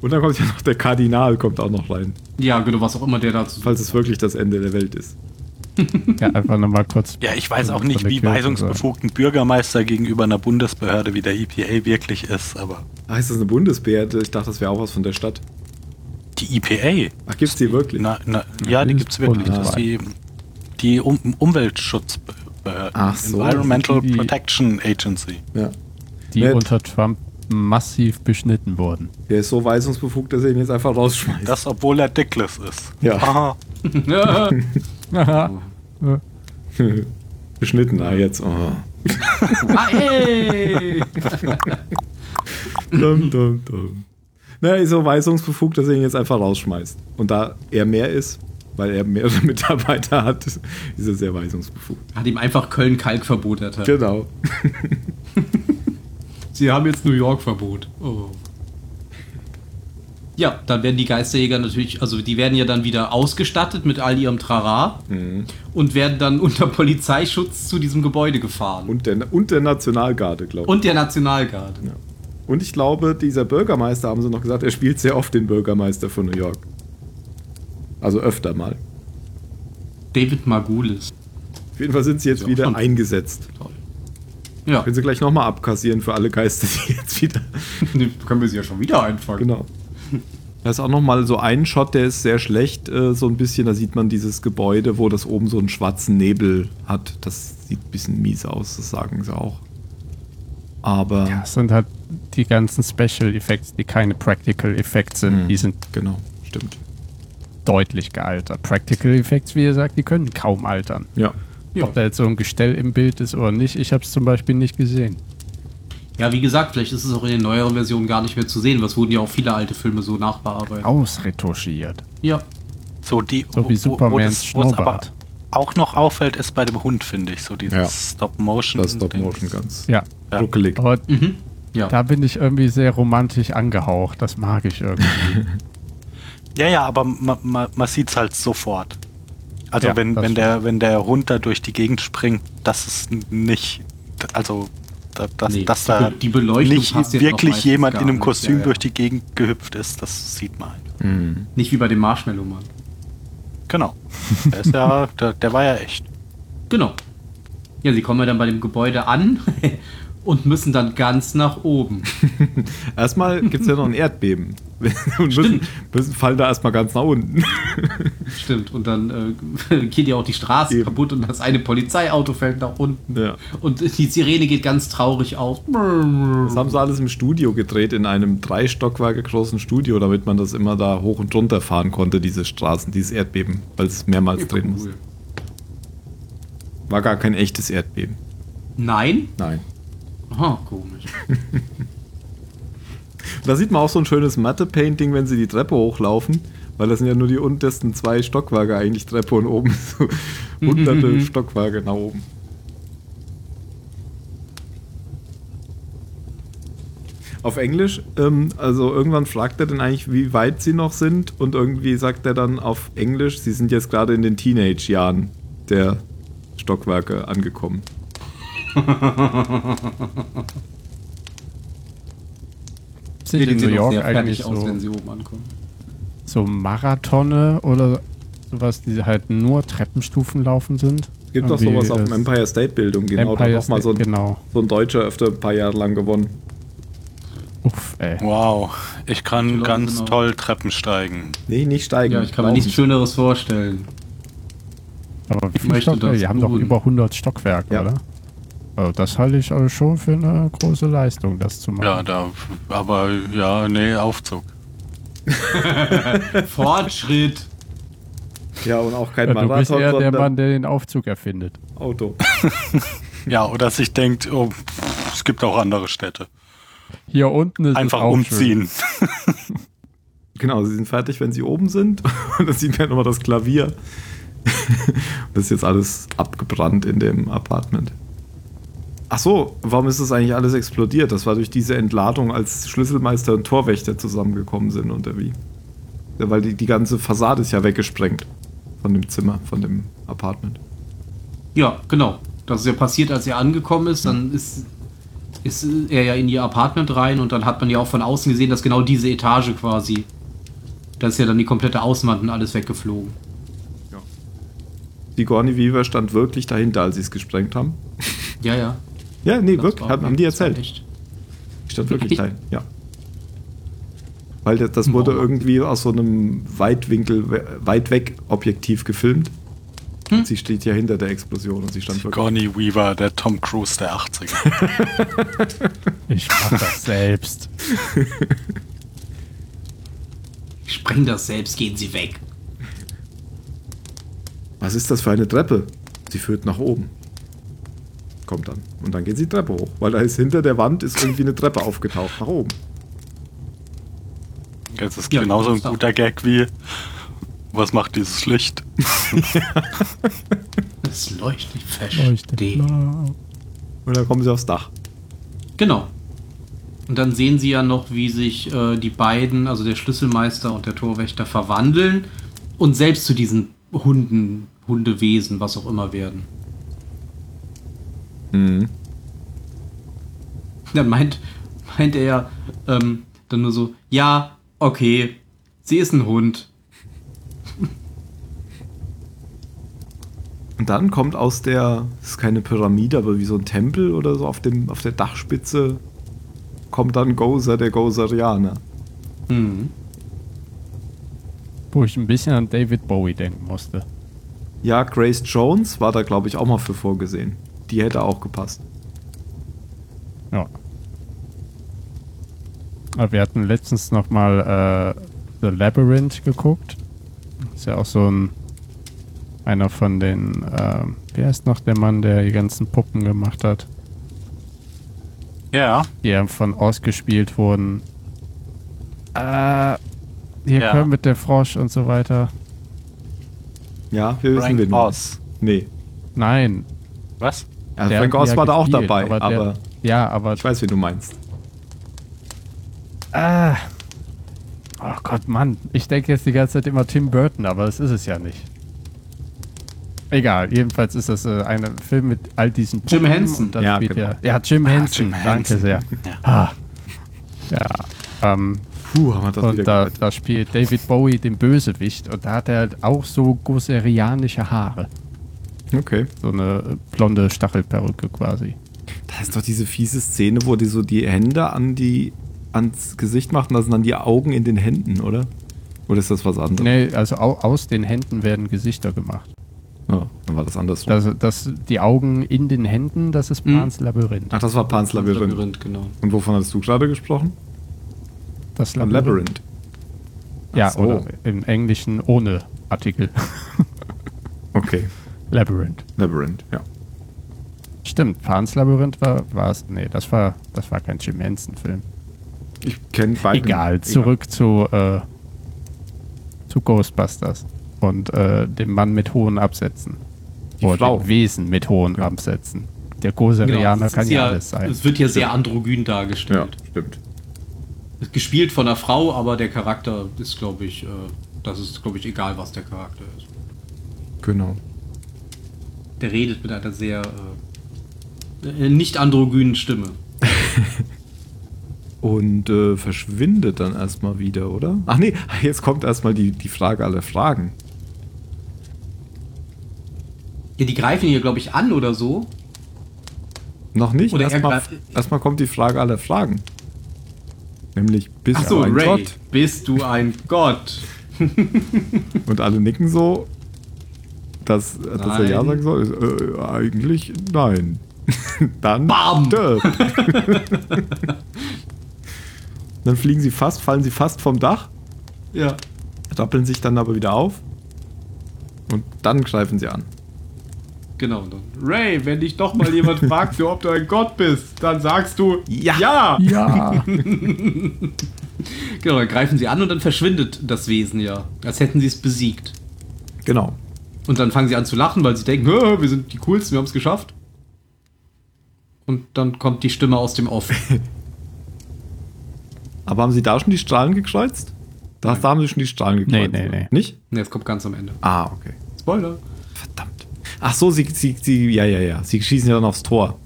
Und dann kommt ja noch der Kardinal, kommt auch noch rein. Ja, genau, was auch immer der dazu. Falls es wirklich das Ende der Welt ist. ja, einfach nochmal kurz. Ja, ich weiß auch nicht, wie weisungsbefugten Bürgermeister gegenüber einer Bundesbehörde wie der EPA wirklich ist, aber. Heißt das eine Bundesbehörde? Ich dachte, das wäre auch was von der Stadt. Die EPA? Ach, gibt's die wirklich? Na, na, ja, die gibt's wirklich. Das ist die, die um Umweltschutzbehörde. Ach so. Environmental Protection Agency. Ja. Die Net. unter Trump massiv beschnitten worden. Der ist so weisungsbefugt, dass er ihn jetzt einfach rausschmeißt. Das, obwohl er Dickless ist. Ja. Aha. Beschnitten, ah, jetzt. Oh. ah, ey. dum, dum, dum. Na, ist so weisungsbefugt, dass er ihn jetzt einfach rausschmeißt. Und da er mehr ist, weil er mehrere Mitarbeiter hat, ist er sehr weisungsbefugt. Hat ihm einfach Köln-Kalk-Verbot erteilt. Genau. Sie haben jetzt New York-Verbot. Oh. Ja, dann werden die Geisterjäger natürlich, also die werden ja dann wieder ausgestattet mit all ihrem Trara mhm. und werden dann unter Polizeischutz zu diesem Gebäude gefahren. Und der, und der Nationalgarde, glaube ich. Und der Nationalgarde. Ja. Und ich glaube, dieser Bürgermeister, haben sie noch gesagt, er spielt sehr oft den Bürgermeister von New York. Also öfter mal. David Margulis. Auf jeden Fall sind sie jetzt wieder eingesetzt. Toll. Ja. Können sie gleich nochmal abkassieren für alle Geister, die jetzt wieder. können wir sie ja schon wieder einfangen. Genau. Da ist auch nochmal so ein Shot, der ist sehr schlecht, äh, so ein bisschen. Da sieht man dieses Gebäude, wo das oben so einen schwarzen Nebel hat. Das sieht ein bisschen mies aus, das sagen sie auch. Aber. Ja, es sind halt die ganzen Special Effects, die keine Practical Effects sind. Mhm, die sind. Genau, stimmt. Deutlich gealtert. Practical Effects, wie ihr sagt, die können kaum altern. Ja. Ja. Ob da jetzt so ein Gestell im Bild ist oder nicht, ich habe es zum Beispiel nicht gesehen. Ja, wie gesagt, vielleicht ist es auch in den neueren Versionen gar nicht mehr zu sehen. Was wurden ja auch viele alte Filme so nachbearbeitet. Ausretuschiert. Ja. So, die, so wie Supermans Schnurrbart. Auch noch auffällt, ist bei dem Hund, finde ich, so dieses ja. Stop-Motion. Das Stop-Motion ganz ja. ruckelig. Aber mhm. ja. da bin ich irgendwie sehr romantisch angehaucht. Das mag ich irgendwie. ja, ja, aber man, man, man sieht es halt sofort. Also ja, wenn, wenn, der, wenn der Hund da durch die Gegend springt, das ist nicht, also dass, nee, dass da die nicht wirklich jemand in einem Kostüm ja, ja. durch die Gegend gehüpft ist, das sieht man halt. Mhm. Nicht wie bei dem Marshmallow-Mann. Genau. Der, ist ja, der, der war ja echt. Genau. Ja, sie kommen ja dann bei dem Gebäude an und müssen dann ganz nach oben. erstmal gibt es ja noch ein Erdbeben. und müssen, müssen, fallen da erstmal ganz nach unten. Stimmt, und dann äh, geht ja auch die Straße Eben. kaputt und das eine Polizeiauto fällt nach unten. Ja. Und die Sirene geht ganz traurig auf. Das haben sie alles im Studio gedreht, in einem drei Stockwerke großen Studio, damit man das immer da hoch und runter fahren konnte, diese Straßen, dieses Erdbeben, weil es mehrmals ja, drehen cool. muss. War gar kein echtes Erdbeben. Nein? Nein. Aha, komisch. da sieht man auch so ein schönes Matte-Painting, wenn sie die Treppe hochlaufen, weil das sind ja nur die untersten zwei Stockwerke eigentlich, Treppe und oben so hunderte Stockwerke nach oben. Auf Englisch, ähm, also irgendwann fragt er dann eigentlich, wie weit sie noch sind und irgendwie sagt er dann auf Englisch, sie sind jetzt gerade in den Teenage-Jahren der Stockwerke angekommen. Sind in New York eigentlich so, aus, so Marathone oder sowas, die halt nur Treppenstufen laufen sind? Es gibt doch sowas auf dem Empire State Building, genau. Empire da mal so ein, genau. so ein Deutscher öfter ein paar Jahre lang gewonnen. Uff, ey. Wow, ich kann ganz genau. toll Treppen steigen. Nee, nicht steigen. Ja, ich kann mir nichts Schöneres vorstellen. Aber wie viele Stockwerke? Die haben doch über 100 Stockwerke, ja. oder? Also das halte ich also schon für eine große Leistung, das zu machen. Ja, da, aber ja, nee, Aufzug. Fortschritt. Ja, und auch kein ja, Marathon. Du bist eher der Mann, der den Aufzug erfindet. Auto. ja, oder sich denkt, oh, es gibt auch andere Städte. Hier unten ist Einfach umziehen. genau, sie sind fertig, wenn sie oben sind. Und dann sieht man nochmal das Klavier. das ist jetzt alles abgebrannt in dem Apartment. Ach so, warum ist das eigentlich alles explodiert? Das war durch diese Entladung, als Schlüsselmeister und Torwächter zusammengekommen sind, oder wie? Ja, weil die, die ganze Fassade ist ja weggesprengt von dem Zimmer, von dem Apartment. Ja, genau. Das ist ja passiert, als er angekommen ist. Dann ist, ist er ja in ihr Apartment rein und dann hat man ja auch von außen gesehen, dass genau diese Etage quasi, da ist ja dann die komplette Außenwand und alles weggeflogen. Sigourney Weaver stand wirklich dahinter, als sie es gesprengt haben. Ja, ja. Ja, nee, das wirklich, haben, haben die erzählt. Ich stand wirklich dahin, ja. Weil das, das wurde irgendwie aus so einem Weitwinkel, weit weg Objektiv gefilmt. Hm? Sie steht ja hinter der Explosion und sie stand wirklich. Weaver, der Tom Cruise der 80er. ich mach das selbst. Ich spreng das selbst, gehen Sie weg. Was ist das für eine Treppe? Sie führt nach oben. Kommt dann. Und dann geht sie die Treppe hoch. Weil da ist hinter der Wand ist irgendwie eine Treppe aufgetaucht. Nach oben. Das ist ja, genauso ein guter Gag wie was macht dieses Licht? Es leuchtet verstehe. Und dann kommen sie aufs Dach. Genau. Und dann sehen sie ja noch, wie sich äh, die beiden, also der Schlüsselmeister und der Torwächter, verwandeln und selbst zu diesen Hunden, Hundewesen, was auch immer werden. Mhm. Dann meint, meint er ja ähm, dann nur so, ja, okay, sie ist ein Hund. Und dann kommt aus der, das ist keine Pyramide, aber wie so ein Tempel oder so auf, dem, auf der Dachspitze, kommt dann Gozer, der Gozerianer. Mhm. Wo ich ein bisschen an David Bowie denken musste. Ja, Grace Jones war da, glaube ich, auch mal für vorgesehen. Die hätte auch gepasst. Ja. Aber wir hatten letztens noch mal äh, The Labyrinth geguckt. Ist ja auch so ein einer von den, äh, wie heißt noch der Mann, der die ganzen Puppen gemacht hat? Ja. Die ja von ausgespielt wurden. Äh, hier ja. mit der Frosch und so weiter. Ja, wir wissen den. Oz. Nee. Nein. Was? Ja, Frank Oz war da auch dabei, aber, aber der, ja, aber ich weiß, wie du meinst. Ah. Oh Gott, Mann. Ich denke jetzt die ganze Zeit immer Tim Burton, aber das ist es ja nicht. Egal, jedenfalls ist das äh, ein Film mit all diesen Puppen Jim Henson. Ja, genau. ja, Jim Henson. Ah, Jim Danke sehr. Ja. Ah. ja ähm, Puh, haben wir das und da, da, spielt David Bowie den Bösewicht und da hat er halt auch so goserianische Haare. Okay. So eine blonde Stachelperücke quasi. Da ist doch diese fiese Szene, wo die so die Hände an die, ans Gesicht macht und da sind dann die Augen in den Händen, oder? Oder ist das was anderes? Nee, also aus den Händen werden Gesichter gemacht. Ja, dann war das anders. Das, das, die Augen in den Händen, das ist hm. Pans Labyrinth. Ach, das war Pans Labyrinth. Labyrinth genau. Und wovon hast du gerade gesprochen? Das Labyrinth. Labyrinth. Ja, so. oder im Englischen ohne Artikel. okay. Labyrinth. Labyrinth, ja. Stimmt, Pans Labyrinth war es. Nee, das war, das war kein Jim Henson-Film. Ich kenne beide. Egal, zurück Egal. zu, äh, zu Ghostbusters und äh, dem Mann mit hohen Absätzen. Die Oder Frau. dem Wesen mit hohen ja. Absätzen. Der Goserianer genau, kann ja alles sein. Es wird ja sehr androgyn dargestellt. Ja, stimmt. Gespielt von einer Frau, aber der Charakter ist, glaube ich, äh, das ist, glaube ich, egal, was der Charakter ist. Genau. Der redet mit einer sehr äh, äh nicht androgynen Stimme. und äh, verschwindet dann erstmal wieder, oder? Ach nee, jetzt kommt erstmal die, die Frage aller Fragen. Ja, die greifen hier, glaube ich, an oder so. Noch nicht. Erstmal erst kommt die Frage aller Fragen. Nämlich, bist so, du ein Ray, Gott? Bist du ein Gott? und alle nicken so, dass, dass er Ja sagen soll. Äh, eigentlich nein. Dann. Bam! Dann fliegen sie fast, fallen sie fast vom Dach. Ja. Rappeln sich dann aber wieder auf. Und dann greifen sie an. Genau. Ray, wenn dich doch mal jemand fragt, ob du ein Gott bist, dann sagst du Ja. Ja. ja. genau, dann greifen sie an und dann verschwindet das Wesen ja. Als hätten sie es besiegt. Genau. Und dann fangen sie an zu lachen, weil sie denken, wir sind die coolsten, wir haben es geschafft. Und dann kommt die Stimme aus dem Off. Aber haben Sie da schon die Strahlen gekreuzt? Da, da haben Sie schon die Strahlen gekreuzt. Nee, nee, nee. Nicht? Nee, es kommt ganz am Ende. Ah, okay. Spoiler. Verdammt. Ach so, Sie, Sie, Sie, ja, ja, ja. Sie schießen ja dann aufs Tor.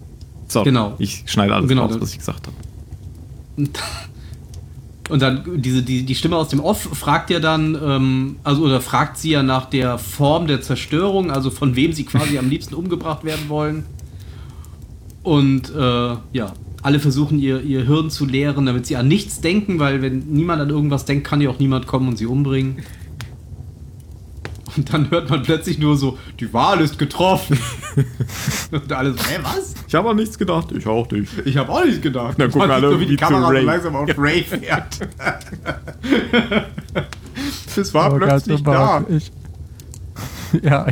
So, genau. Ich schneide alles genau, raus, was ich gesagt habe. Und dann diese, die, die Stimme aus dem Off fragt ja dann, ähm, also oder fragt sie ja nach der Form der Zerstörung, also von wem sie quasi am liebsten umgebracht werden wollen. Und äh, ja, alle versuchen ihr, ihr Hirn zu leeren, damit sie an nichts denken, weil wenn niemand an irgendwas denkt, kann ja auch niemand kommen und sie umbringen. Und dann hört man plötzlich nur so, die Wahl ist getroffen. und alles, hä, was? Ich habe auch nichts gedacht. Ich auch nicht. Ich habe auch nichts gedacht. Na, guck mal, wie die Kamera so langsam auf Ray fährt. das war oh, plötzlich da. Ich, ja,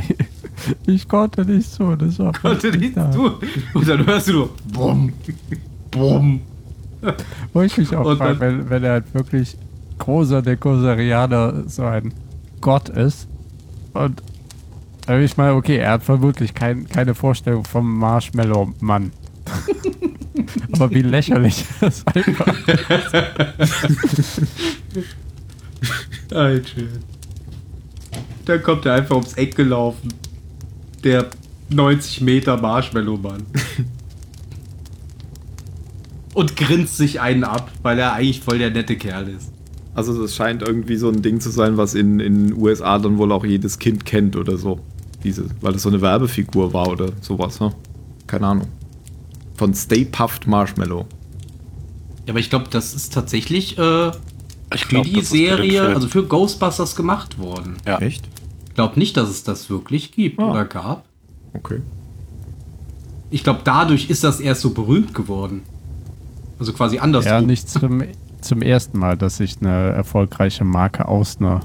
ich konnte nicht so. Das war konnte nicht so. Und dann hörst du nur, bumm, bumm. Wo ich mich auch frage, wenn, wenn er halt wirklich großer der Kosarianer so ein Gott ist und ich meine, okay, er hat vermutlich kein, keine Vorstellung vom Marshmallow-Mann. Aber wie lächerlich das einfach ist. Alter. Dann kommt er einfach ums Eck gelaufen. Der 90 Meter Marshmallow-Mann. Und grinst sich einen ab, weil er eigentlich voll der nette Kerl ist. Also das scheint irgendwie so ein Ding zu sein, was in den USA dann wohl auch jedes Kind kennt oder so. Diese, weil das so eine Werbefigur war oder sowas, ne? Keine Ahnung. Von Stay Puffed Marshmallow. Ja, aber ich glaube, das ist tatsächlich äh, ich glaub, für die Serie, für also für Ghostbusters gemacht worden. Ja. Echt? Ich glaube nicht, dass es das wirklich gibt ah. oder gab. Okay. Ich glaube, dadurch ist das erst so berühmt geworden. Also quasi anders. Ja, nicht zum zum ersten Mal, dass sich eine erfolgreiche Marke aus einer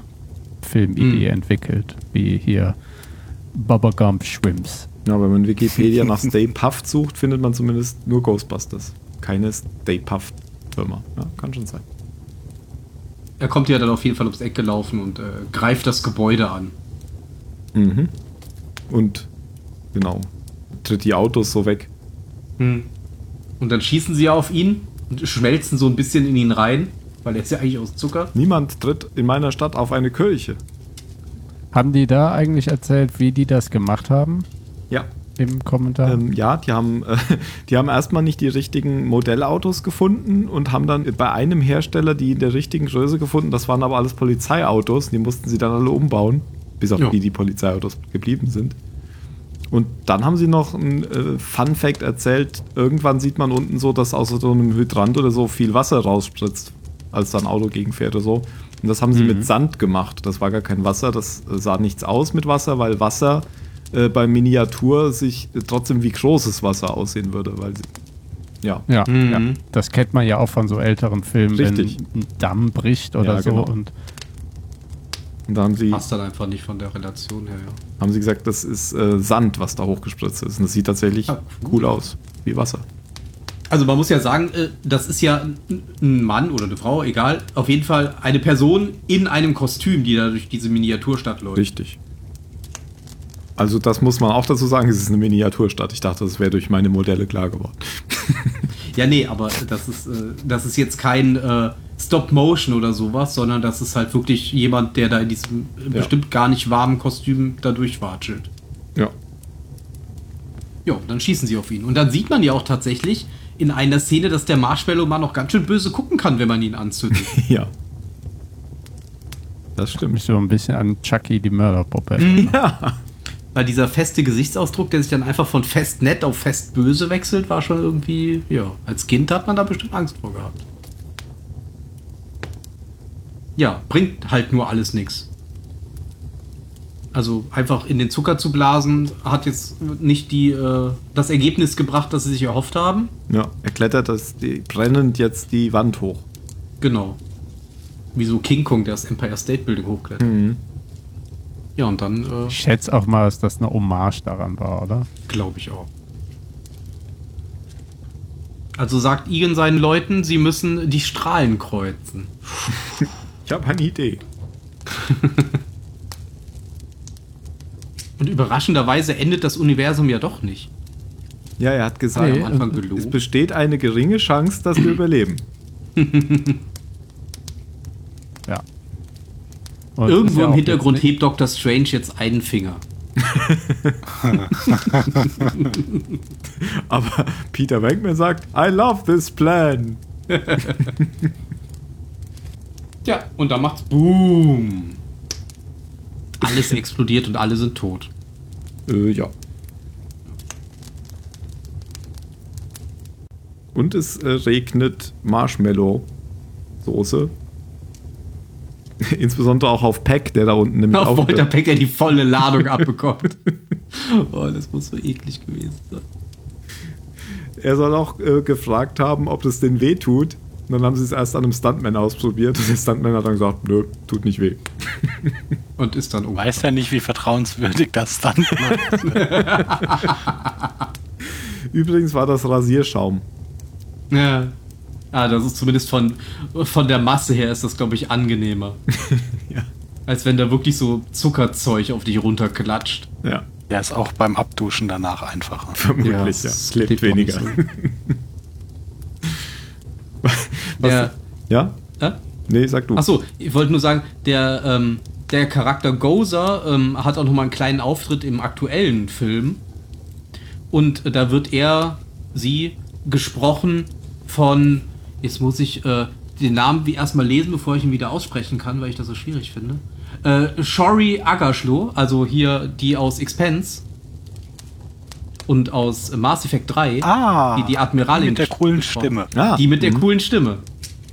Filmidee mhm. entwickelt, wie hier Bubba Gump Shrimps. Ja, wenn man Wikipedia nach Stay Puft sucht, findet man zumindest nur Ghostbusters. Keine Stay Puft Firma. Ja, kann schon sein. Er kommt ja dann auf jeden Fall ums Eck gelaufen und äh, greift das Gebäude an. Mhm. Und genau, tritt die Autos so weg. Mhm. Und dann schießen sie auf ihn und schmelzen so ein bisschen in ihn rein, weil er ist ja eigentlich aus Zucker. Niemand tritt in meiner Stadt auf eine Kirche. Haben die da eigentlich erzählt, wie die das gemacht haben? Ja. im Kommentar? Ähm, ja, die haben, äh, die haben erstmal nicht die richtigen Modellautos gefunden und haben dann bei einem Hersteller die in der richtigen Größe gefunden. Das waren aber alles Polizeiautos. Die mussten sie dann alle umbauen, bis auf Ja. die, die Polizeiautos geblieben sind. Und dann haben sie noch ein äh, Fun Fact erzählt. Irgendwann sieht man unten so, dass aus so einem Hydrant oder so viel Wasser rausspritzt, als da ein Auto gegenfährt oder so. Und das haben sie mit Sand gemacht. Das war gar kein Wasser. Das äh, sah nichts aus mit Wasser, weil Wasser äh, bei Miniatur sich äh, trotzdem wie großes Wasser aussehen würde. Weil sie, ja. ja, Mhm. ja, das kennt man ja auch von so älteren Filmen, Richtig. wenn ein Damm bricht oder Ja, so. genau. Und Und da haben sie, Passt dann einfach nicht von der Relation her, ja. haben sie gesagt, das ist äh, Sand, was da hochgespritzt ist. Und das sieht tatsächlich Ah, cool aus. Wie Wasser. Also man muss ja sagen, äh, das ist ja ein- Mann oder eine Frau, egal. Auf jeden Fall eine Person in einem Kostüm, die da durch diese Miniaturstadt läuft. Richtig. Also das muss man auch dazu sagen, es ist eine Miniaturstadt. Ich dachte, das wäre durch meine Modelle klar geworden. Ja, nee, aber das ist, äh, das ist jetzt kein äh, Stop-Motion oder sowas, sondern das ist halt wirklich jemand, der da in diesem Ja. bestimmt gar nicht warmen Kostüm da durchwatschelt. Ja. Ja, dann schießen sie auf ihn. Und dann sieht man ja auch tatsächlich in einer Szene, dass der Marshmallow-Mann noch ganz schön böse gucken kann, wenn man ihn anzündet. Ja. Das mich stimmt. so ein bisschen an Chucky die Mörderpuppe. Ja. Weil dieser feste Gesichtsausdruck, der sich dann einfach von fest nett auf fest böse wechselt, war schon irgendwie, ja, als Kind hat man da bestimmt Angst vor gehabt. Ja, bringt halt nur alles nichts. Also einfach in den Zucker zu blasen, hat jetzt nicht die, äh, das Ergebnis gebracht, das sie sich erhofft haben. Ja, er klettert das, die, brennend jetzt die Wand hoch. Genau. Wie so King Kong, der das Empire State Building hochklettert. Mhm. Ja, und dann äh, Ich schätze auch mal, dass das eine Hommage daran war, oder? Glaube ich auch. Also sagt Egan seinen Leuten, sie müssen die Strahlen kreuzen. Ich habe eine Idee. Und überraschenderweise endet das Universum ja doch nicht. Ja, er hat gesagt, ja am Anfang es gelogen. besteht eine geringe Chance, dass wir überleben. Ja. Und Irgendwo im Hintergrund hebt Dr. Strange jetzt einen Finger. Aber Peter Venkman sagt, I love this plan. Ja, und dann macht's Boom. Alles explodiert und alle sind tot. Äh, ja. Und es äh, regnet Marshmallow-Soße. Insbesondere auch auf Peck, der da unten nämlich Auf. Walter Peck, der die volle Ladung abbekommt. oh, das muss so eklig gewesen sein. Er soll auch äh, gefragt haben, ob das denn weh tut. Und dann haben sie es erst an einem Stuntman ausprobiert und der Stuntman hat dann gesagt, nö, tut nicht weh. Und ist dann um. Weiß ja nicht, wie vertrauenswürdig das dann ist. Übrigens war das Rasierschaum. Ja. Ah, das ist zumindest von, von der Masse her ist das, glaube ich, angenehmer. Ja. Als wenn da wirklich so Zuckerzeug auf dich runterklatscht. Ja, Der ist auch beim Abduschen danach einfacher. vermutlich, ja. es Klebt klebt weniger. Was, Der, ja? äh? Nee, sag du. Achso, ich wollte nur sagen, der, ähm, der Charakter Gozer ähm, hat auch nochmal einen kleinen Auftritt im aktuellen Film. Und äh, da wird er, sie, gesprochen von, jetzt muss ich äh, den Namen wie erstmal lesen, bevor ich ihn wieder aussprechen kann, weil ich das so schwierig finde. Äh, Shori Agashlo, also hier die aus Expense und aus Mass Effect 3, Ah, die die Admiralin mit der coolen. Stimme. Ah, Die mit der mhm. coolen Stimme.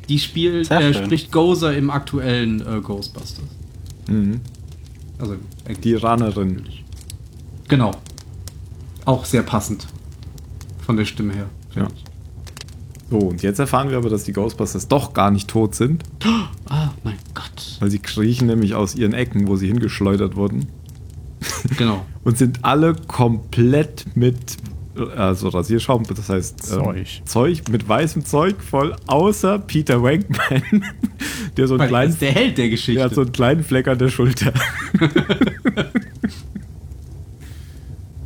Die spielt, äh, spricht Gozer im aktuellen äh, Ghostbusters. Mhm. Also, äh, Die Iranerin. genau. Auch sehr passend. Von der Stimme her. Ja. So, und jetzt erfahren wir aber, dass die Ghostbusters doch gar nicht tot sind, Ah, mein Gott. weil sie kriechen nämlich aus ihren Ecken, wo sie hingeschleudert wurden, Genau. und sind alle komplett mit, also Rasierschaum, das heißt ähm, Zeug. Zeug mit weißem Zeug voll, außer Peter Wankman, der so einen Weil kleinen, ist der Held der Geschichte. der hat so einen kleinen Fleck an der Schulter.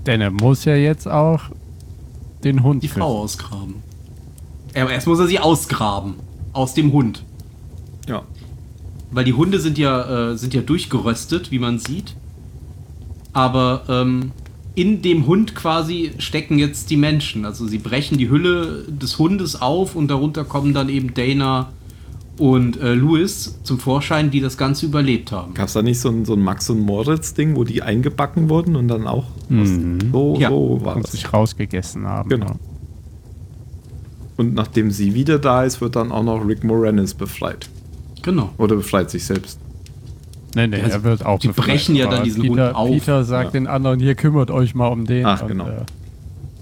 Denn er muss ja jetzt auch den Hund die finden. Frau ausgraben. Aber erst muss er sie ausgraben. Aus dem Hund. Ja. Weil die Hunde sind ja, äh, sind ja durchgeröstet, wie man sieht. Aber ähm, in dem Hund quasi stecken jetzt die Menschen. Also sie brechen die Hülle des Hundes auf und darunter kommen dann eben Dana und äh, Louis zum Vorschein, die das Ganze überlebt haben. Gab es da nicht so ein, so ein Max und Moritz-Ding, wo die eingebacken wurden und dann auch Mhm. so, Ja. so war Und das. sich rausgegessen haben. Genau. Und nachdem sie wieder da ist, wird dann auch noch Rick Moranis befreit. Genau. Oder befreit sich selbst. Nee, nee, Also, er wird auch die befreit, brechen ja dann diesen Peter, Hund auf. Peter sagt Ja. den anderen, hier kümmert euch mal um den. Ach, Und, genau. äh,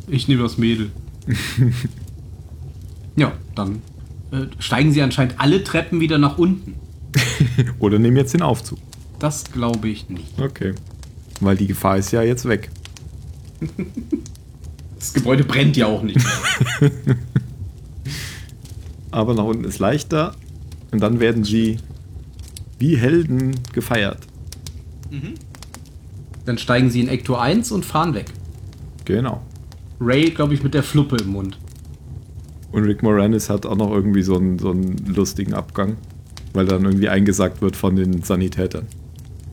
Ich nehme das Mädel. ja, dann äh, steigen sie anscheinend alle Treppen wieder nach unten. Oder nehmen jetzt den Aufzug. Das glaube ich nicht. Okay. Weil die Gefahr ist ja jetzt weg. Das Gebäude brennt ja auch nicht. Aber nach unten ist leichter. Und dann werden sie wie Helden gefeiert. dann steigen sie in Ecto 1 und fahren weg. Genau. Ray, glaube ich, mit der Fluppe im Mund. Und Rick Moranis hat auch noch irgendwie so einen, so einen lustigen Abgang. Weil dann irgendwie eingesagt wird von den Sanitätern.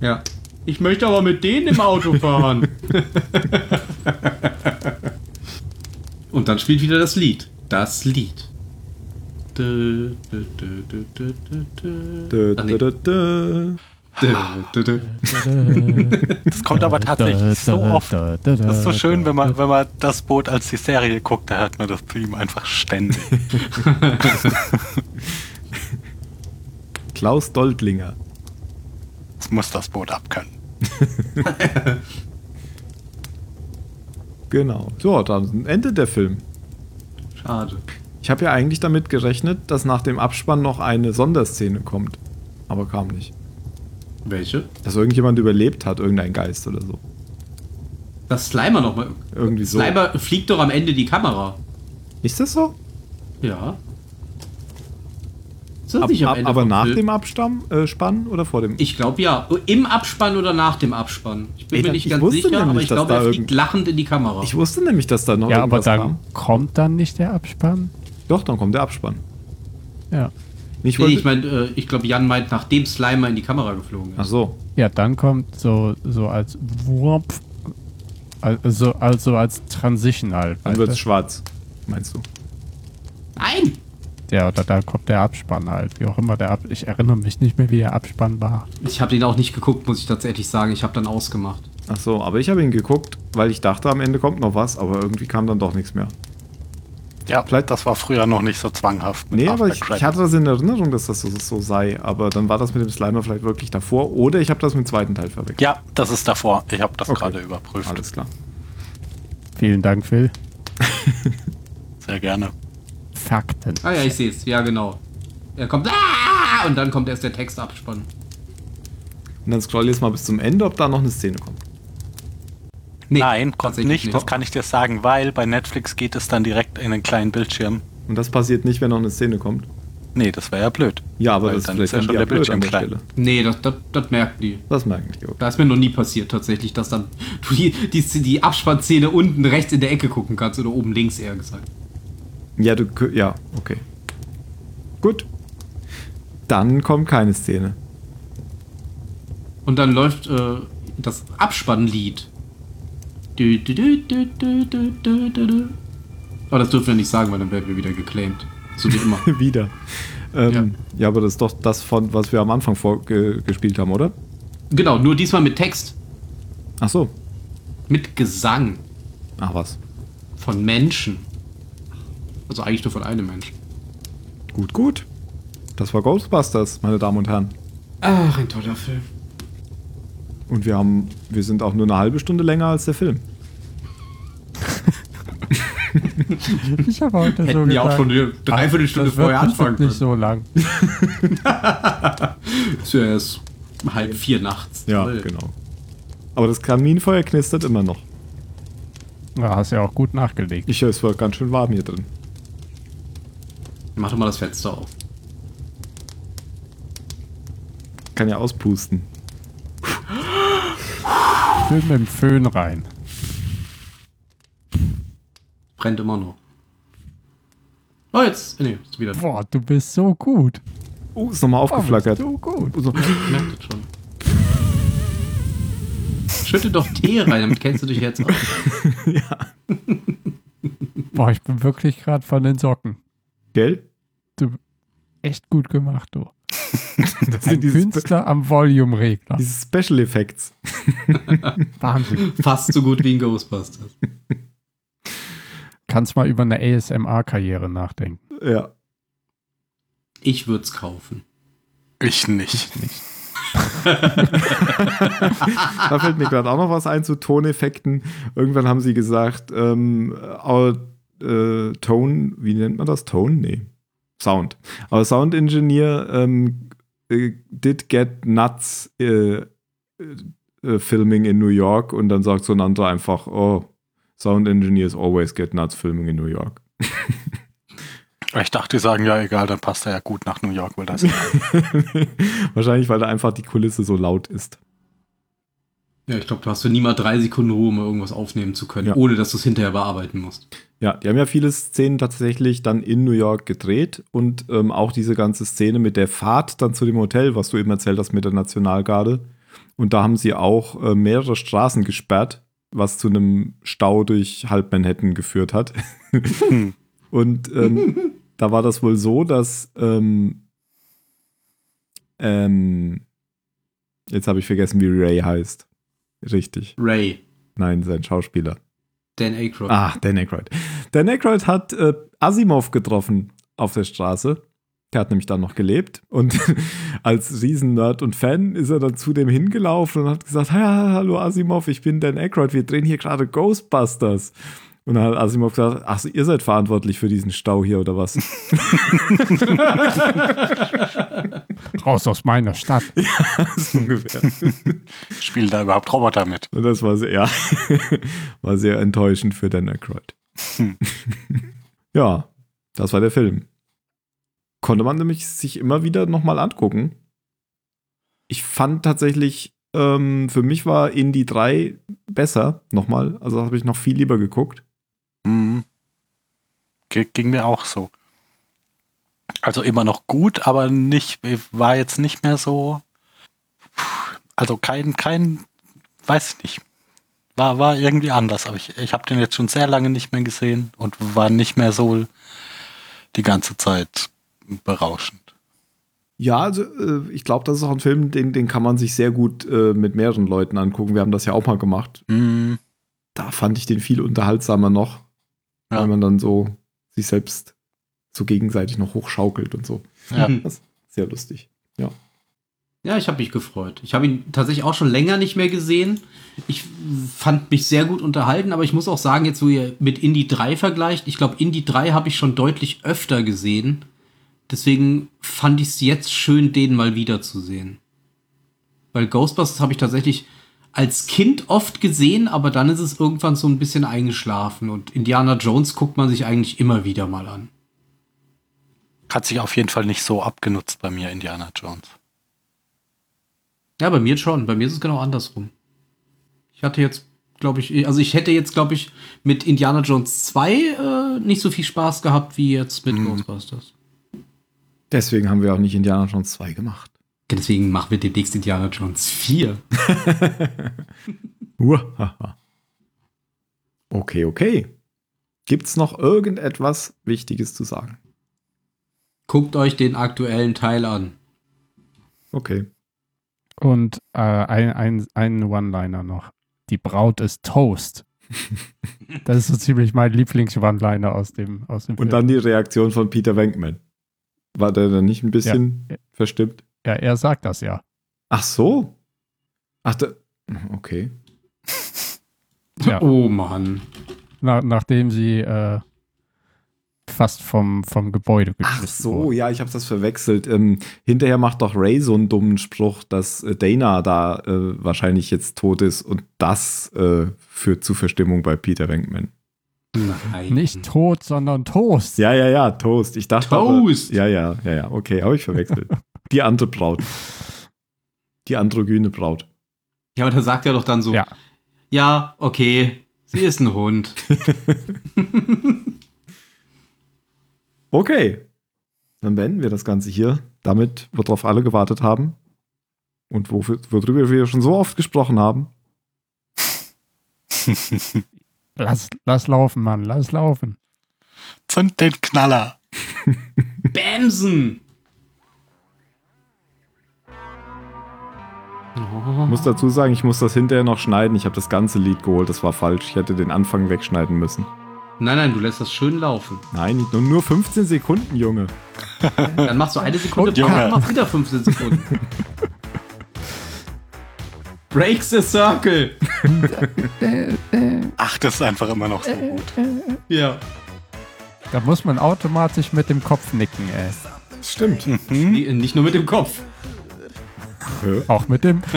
Ja. Ich möchte aber mit denen im Auto fahren. und dann spielt wieder das Lied. Das Lied. Das kommt aber tatsächlich so oft. Das ist so schön, wenn man, wenn man das Boot als die Serie guckt, da hört man das Theme einfach ständig. Klaus Doldlinger. Das muss das Boot abkönnen. Genau. So, dann endet der Film. Schade. Ich habe ja eigentlich damit gerechnet, dass nach dem Abspann noch eine Sonderszene kommt. Aber kam nicht. Welche? Dass irgendjemand überlebt hat, irgendein Geist oder so. Das Slimer nochmal. Irgendwie so. Slimer fliegt doch am Ende die Kamera. Ist das so? Ja. Ist das Ab, nicht am ab, Ende aber nach Film? dem Abspann äh, Spann oder vor dem? Ich glaube ja. Im Abspann oder nach dem Abspann. Ich bin Ey, mir nicht ich ganz wusste sicher, aber ich dass glaube, er fliegt lachend in die Kamera. Ich wusste nämlich, dass da noch ja, aber dann kam. kommt dann nicht der Abspann. Doch, dann kommt der Abspann. Ja. Ich nee, ich meine, äh, ich glaube, Jan meint, nachdem Slimer in die Kamera geflogen Ach ist. so. Ja, dann kommt so, so als Wurp, also, also als Transition halt. Dann wird es schwarz. Meinst du? Nein! Ja, oder da kommt der Abspann halt, wie auch immer der Ab Ich erinnere mich nicht mehr, wie der Abspann war. Ich habe den auch nicht geguckt, muss ich tatsächlich sagen. Ich habe dann ausgemacht. Ach so, aber ich habe ihn geguckt, weil ich dachte, am Ende kommt noch was, aber irgendwie kam dann doch nichts mehr. Ja, Vielleicht- das war früher noch nicht so zwanghaft. mit Nee, aber After ich, Credits. ich hatte das in Erinnerung, dass das so, so sei, aber dann war das mit dem Slimer vielleicht wirklich davor oder ich habe das mit dem zweiten Teil verwechselt. Ja, das ist davor. Ich habe das Okay. gerade überprüft. Alles klar. Vielen Dank, Phil. Sehr gerne. Fakten. Ah ja, ich sehe es. Ja, genau. Er kommt. Ah! Und dann kommt erst der Text abspann. Und dann scroll jetzt mal bis zum Ende, ob da noch eine Szene kommt. Nee, Nein, kommt tatsächlich nicht. Das kann ich dir sagen, weil bei Netflix geht es dann direkt in den kleinen Bildschirm. Und das passiert nicht, wenn noch eine Szene kommt. Nee, das wäre ja blöd. Ja, aber das dann vielleicht ist ja schon der blöd Bildschirm an der klein. Stelle. Nee, das, das, das merken die. Das merken die. Okay. Da ist mir noch nie passiert, tatsächlich, dass dann du die, die, die Abspannszene unten rechts in der Ecke gucken kannst oder oben links eher gesagt. Ja, du, ja, okay. Gut. Dann kommt keine Szene. Und dann läuft äh, das Abspannlied. Du, du, aber oh, das dürfen wir nicht sagen, weil dann werden wir wieder geclaimed. So wie immer. wieder. Ähm, ja. ja. aber das ist doch das, von, was wir am Anfang vorgespielt haben, oder? Genau, nur diesmal mit Text. Ach so. Mit Gesang. Ach was. Von Menschen. Also eigentlich nur von einem Menschen. Gut, gut. Das war Ghostbusters, meine Damen und Herren. Ach, ein toller Film. Und wir haben, wir sind auch nur eine halbe Stunde länger als der Film. Ich habe heute Hätten wir auch schon eine Dreiviertelstunde das vorher anfangen nicht können. so lang. Ist ja erst halb vier nachts. Ja, Toll. genau. Aber das Kaminfeuer knistert immer noch. Ja, hast ja auch gut nachgelegt. Ich höre, es war ganz schön warm hier drin. Mach doch mal das Fenster auf. Kann ja auspusten. Schön mit dem Föhn rein. Brennt immer noch. Oh, jetzt. Nee, ist wieder. Boah, du bist so gut. Oh, ist nochmal aufgeflackert. Oh, bist du gut. So. Ich merke das schon. schütte doch Tee rein, damit kennst du dich jetzt aus. ja. Boah, ich bin wirklich gerade von den Socken. Gell? Du, echt gut gemacht, du. das sind diese Künstler am Volume-Regler. Diese Special Effects. Wahnsinn. Fast so gut wie in Ghostbusters. Kannst mal über eine ASMR-Karriere nachdenken. Ja. Ich würde es kaufen. Ich nicht. Ich nicht. da fällt mir gerade auch noch was ein zu Toneffekten. Irgendwann haben sie gesagt, ähm, our, äh, Tone, wie nennt man das? Tone? Nee. Sound. Our Sound Engineer ähm, äh, did get nuts äh, äh, filming in New York und dann sagt so ein anderer einfach, oh, Sound Engineers always get nuts filming in New York. Ich dachte, die sagen ja egal, dann passt er ja gut nach New York, weil das. Wahrscheinlich, weil da einfach die Kulisse so laut ist. Ja, ich glaube, du hast du nie mal drei Sekunden Ruhe, um irgendwas aufnehmen zu können, ja. ohne dass du es hinterher bearbeiten musst. Ja, die haben ja viele Szenen tatsächlich dann in New York gedreht und ähm, auch diese ganze Szene mit der Fahrt dann zu dem Hotel, was du eben erzählt hast mit der Nationalgarde. Und da haben sie auch äh, mehrere Straßen gesperrt, was zu einem Stau durch halb Manhattan geführt hat. und ähm, da war das wohl so, dass ähm, ähm, jetzt habe ich vergessen, wie Ray heißt. Richtig. Ray. Nein, sein Schauspieler. Dan Aykroyd. Ah, Dan Aykroyd. Dan Aykroyd hat äh, Asimov getroffen auf der Straße. Der hat nämlich dann noch gelebt. Und als Riesen-Nerd und Fan ist er dann zu dem hingelaufen und hat gesagt: Hallo Asimov, ich bin Dan Aykroyd, wir drehen hier gerade Ghostbusters. Und dann hat Asimov gesagt, ach, ihr seid verantwortlich für diesen Stau hier oder was? Raus aus meiner Stadt. Ja, so ungefähr. Spielen da überhaupt Roboter mit? Und das war sehr, ja, war sehr enttäuschend für Dan Aykroyd. Hm. ja, das war der Film. Konnte man nämlich sich immer wieder nochmal angucken. Ich fand tatsächlich, ähm, für mich war Indie 3 besser, nochmal. Also habe ich noch viel lieber geguckt. Mhm. Ging mir auch so. Also immer noch gut, aber nicht, war jetzt nicht mehr so. Also kein, kein, weiß nicht. War, war irgendwie anders, aber ich, ich habe den jetzt schon sehr lange nicht mehr gesehen und war nicht mehr so die ganze Zeit berauschend. Ja, also äh, ich glaube, das ist auch ein Film, den, den kann man sich sehr gut äh, mit mehreren Leuten angucken. Wir haben das ja auch mal gemacht. Mm. Da fand ich den viel unterhaltsamer noch ja. weil man dann so sich selbst so gegenseitig noch hochschaukelt und so. Ja. sehr lustig. Ja. Ja, ich habe mich gefreut. Ich habe ihn tatsächlich auch schon länger nicht mehr gesehen. Ich fand mich sehr gut unterhalten, aber ich muss auch sagen, jetzt wo ihr mit Indie 3 vergleicht, ich glaube, Indie 3 habe ich schon deutlich öfter gesehen. Deswegen fand ich es jetzt schön, den mal wiederzusehen. Weil Ghostbusters habe ich tatsächlich als Kind oft gesehen, aber dann ist es irgendwann so ein bisschen eingeschlafen. Und Indiana Jones guckt man sich eigentlich immer wieder mal an. Hat sich auf jeden Fall nicht so abgenutzt bei mir, Indiana Jones. Ja, bei mir schon. Bei mir ist es genau andersrum. Ich hatte jetzt, glaube ich, also ich hätte jetzt, glaube ich, mit Indiana Jones 2 äh, nicht so viel Spaß gehabt wie jetzt mit mhm. Ghostbusters. Deswegen haben wir auch nicht Indiana Jones 2 gemacht. Deswegen machen wir demnächst Indiana Jones 4. okay, okay. Gibt es noch irgendetwas Wichtiges zu sagen? Guckt euch den aktuellen Teil an. Okay. Und äh, ein, ein, ein One-Liner noch. Die Braut ist Toast. das ist so ziemlich mein Lieblings-One-Liner aus dem, aus dem Und Film. dann die Reaktion von Peter Wenkman. War der dann nicht ein bisschen ja. verstimmt? Ja, er sagt das ja. Ach so. Ach, da, okay. ja. Oh Mann. Na, nachdem sie äh, fast vom, vom Gebäude geschmissen Ach so, wurde. ja, ich habe das verwechselt. Ähm, hinterher macht doch Ray so einen dummen Spruch, dass äh, Dana da äh, wahrscheinlich jetzt tot ist und das äh, führt zu Verstimmung bei Peter Venkman. Nein. Nicht tot, sondern Toast. Ja, ja, ja, Toast. Ich dachte Toast. Aber, ja, ja, ja, ja. Okay, habe ich verwechselt. Die andere Braut. Die androgyne Braut. Ja, aber da sagt er doch dann so: Ja, ja okay, sie ist ein Hund. okay. Dann beenden wir das Ganze hier. Damit, worauf alle gewartet haben. Und wofür, worüber wir schon so oft gesprochen haben. lass, lass laufen, Mann, lass laufen. Zünd den Knaller. Bämsen! Ich muss dazu sagen, ich muss das hinterher noch schneiden. Ich habe das ganze Lied geholt, das war falsch. Ich hätte den Anfang wegschneiden müssen. Nein, nein, du lässt das schön laufen. Nein, nur, nur 15 Sekunden, Junge. Dann machst du eine Sekunde, Und Junge. machst wieder 15 Sekunden. Breaks the circle. Ach, das ist einfach immer noch so gut. Ja. Da muss man automatisch mit dem Kopf nicken, ey. Stimmt. Nee, Nicht nur mit dem Kopf. Auch mit dem.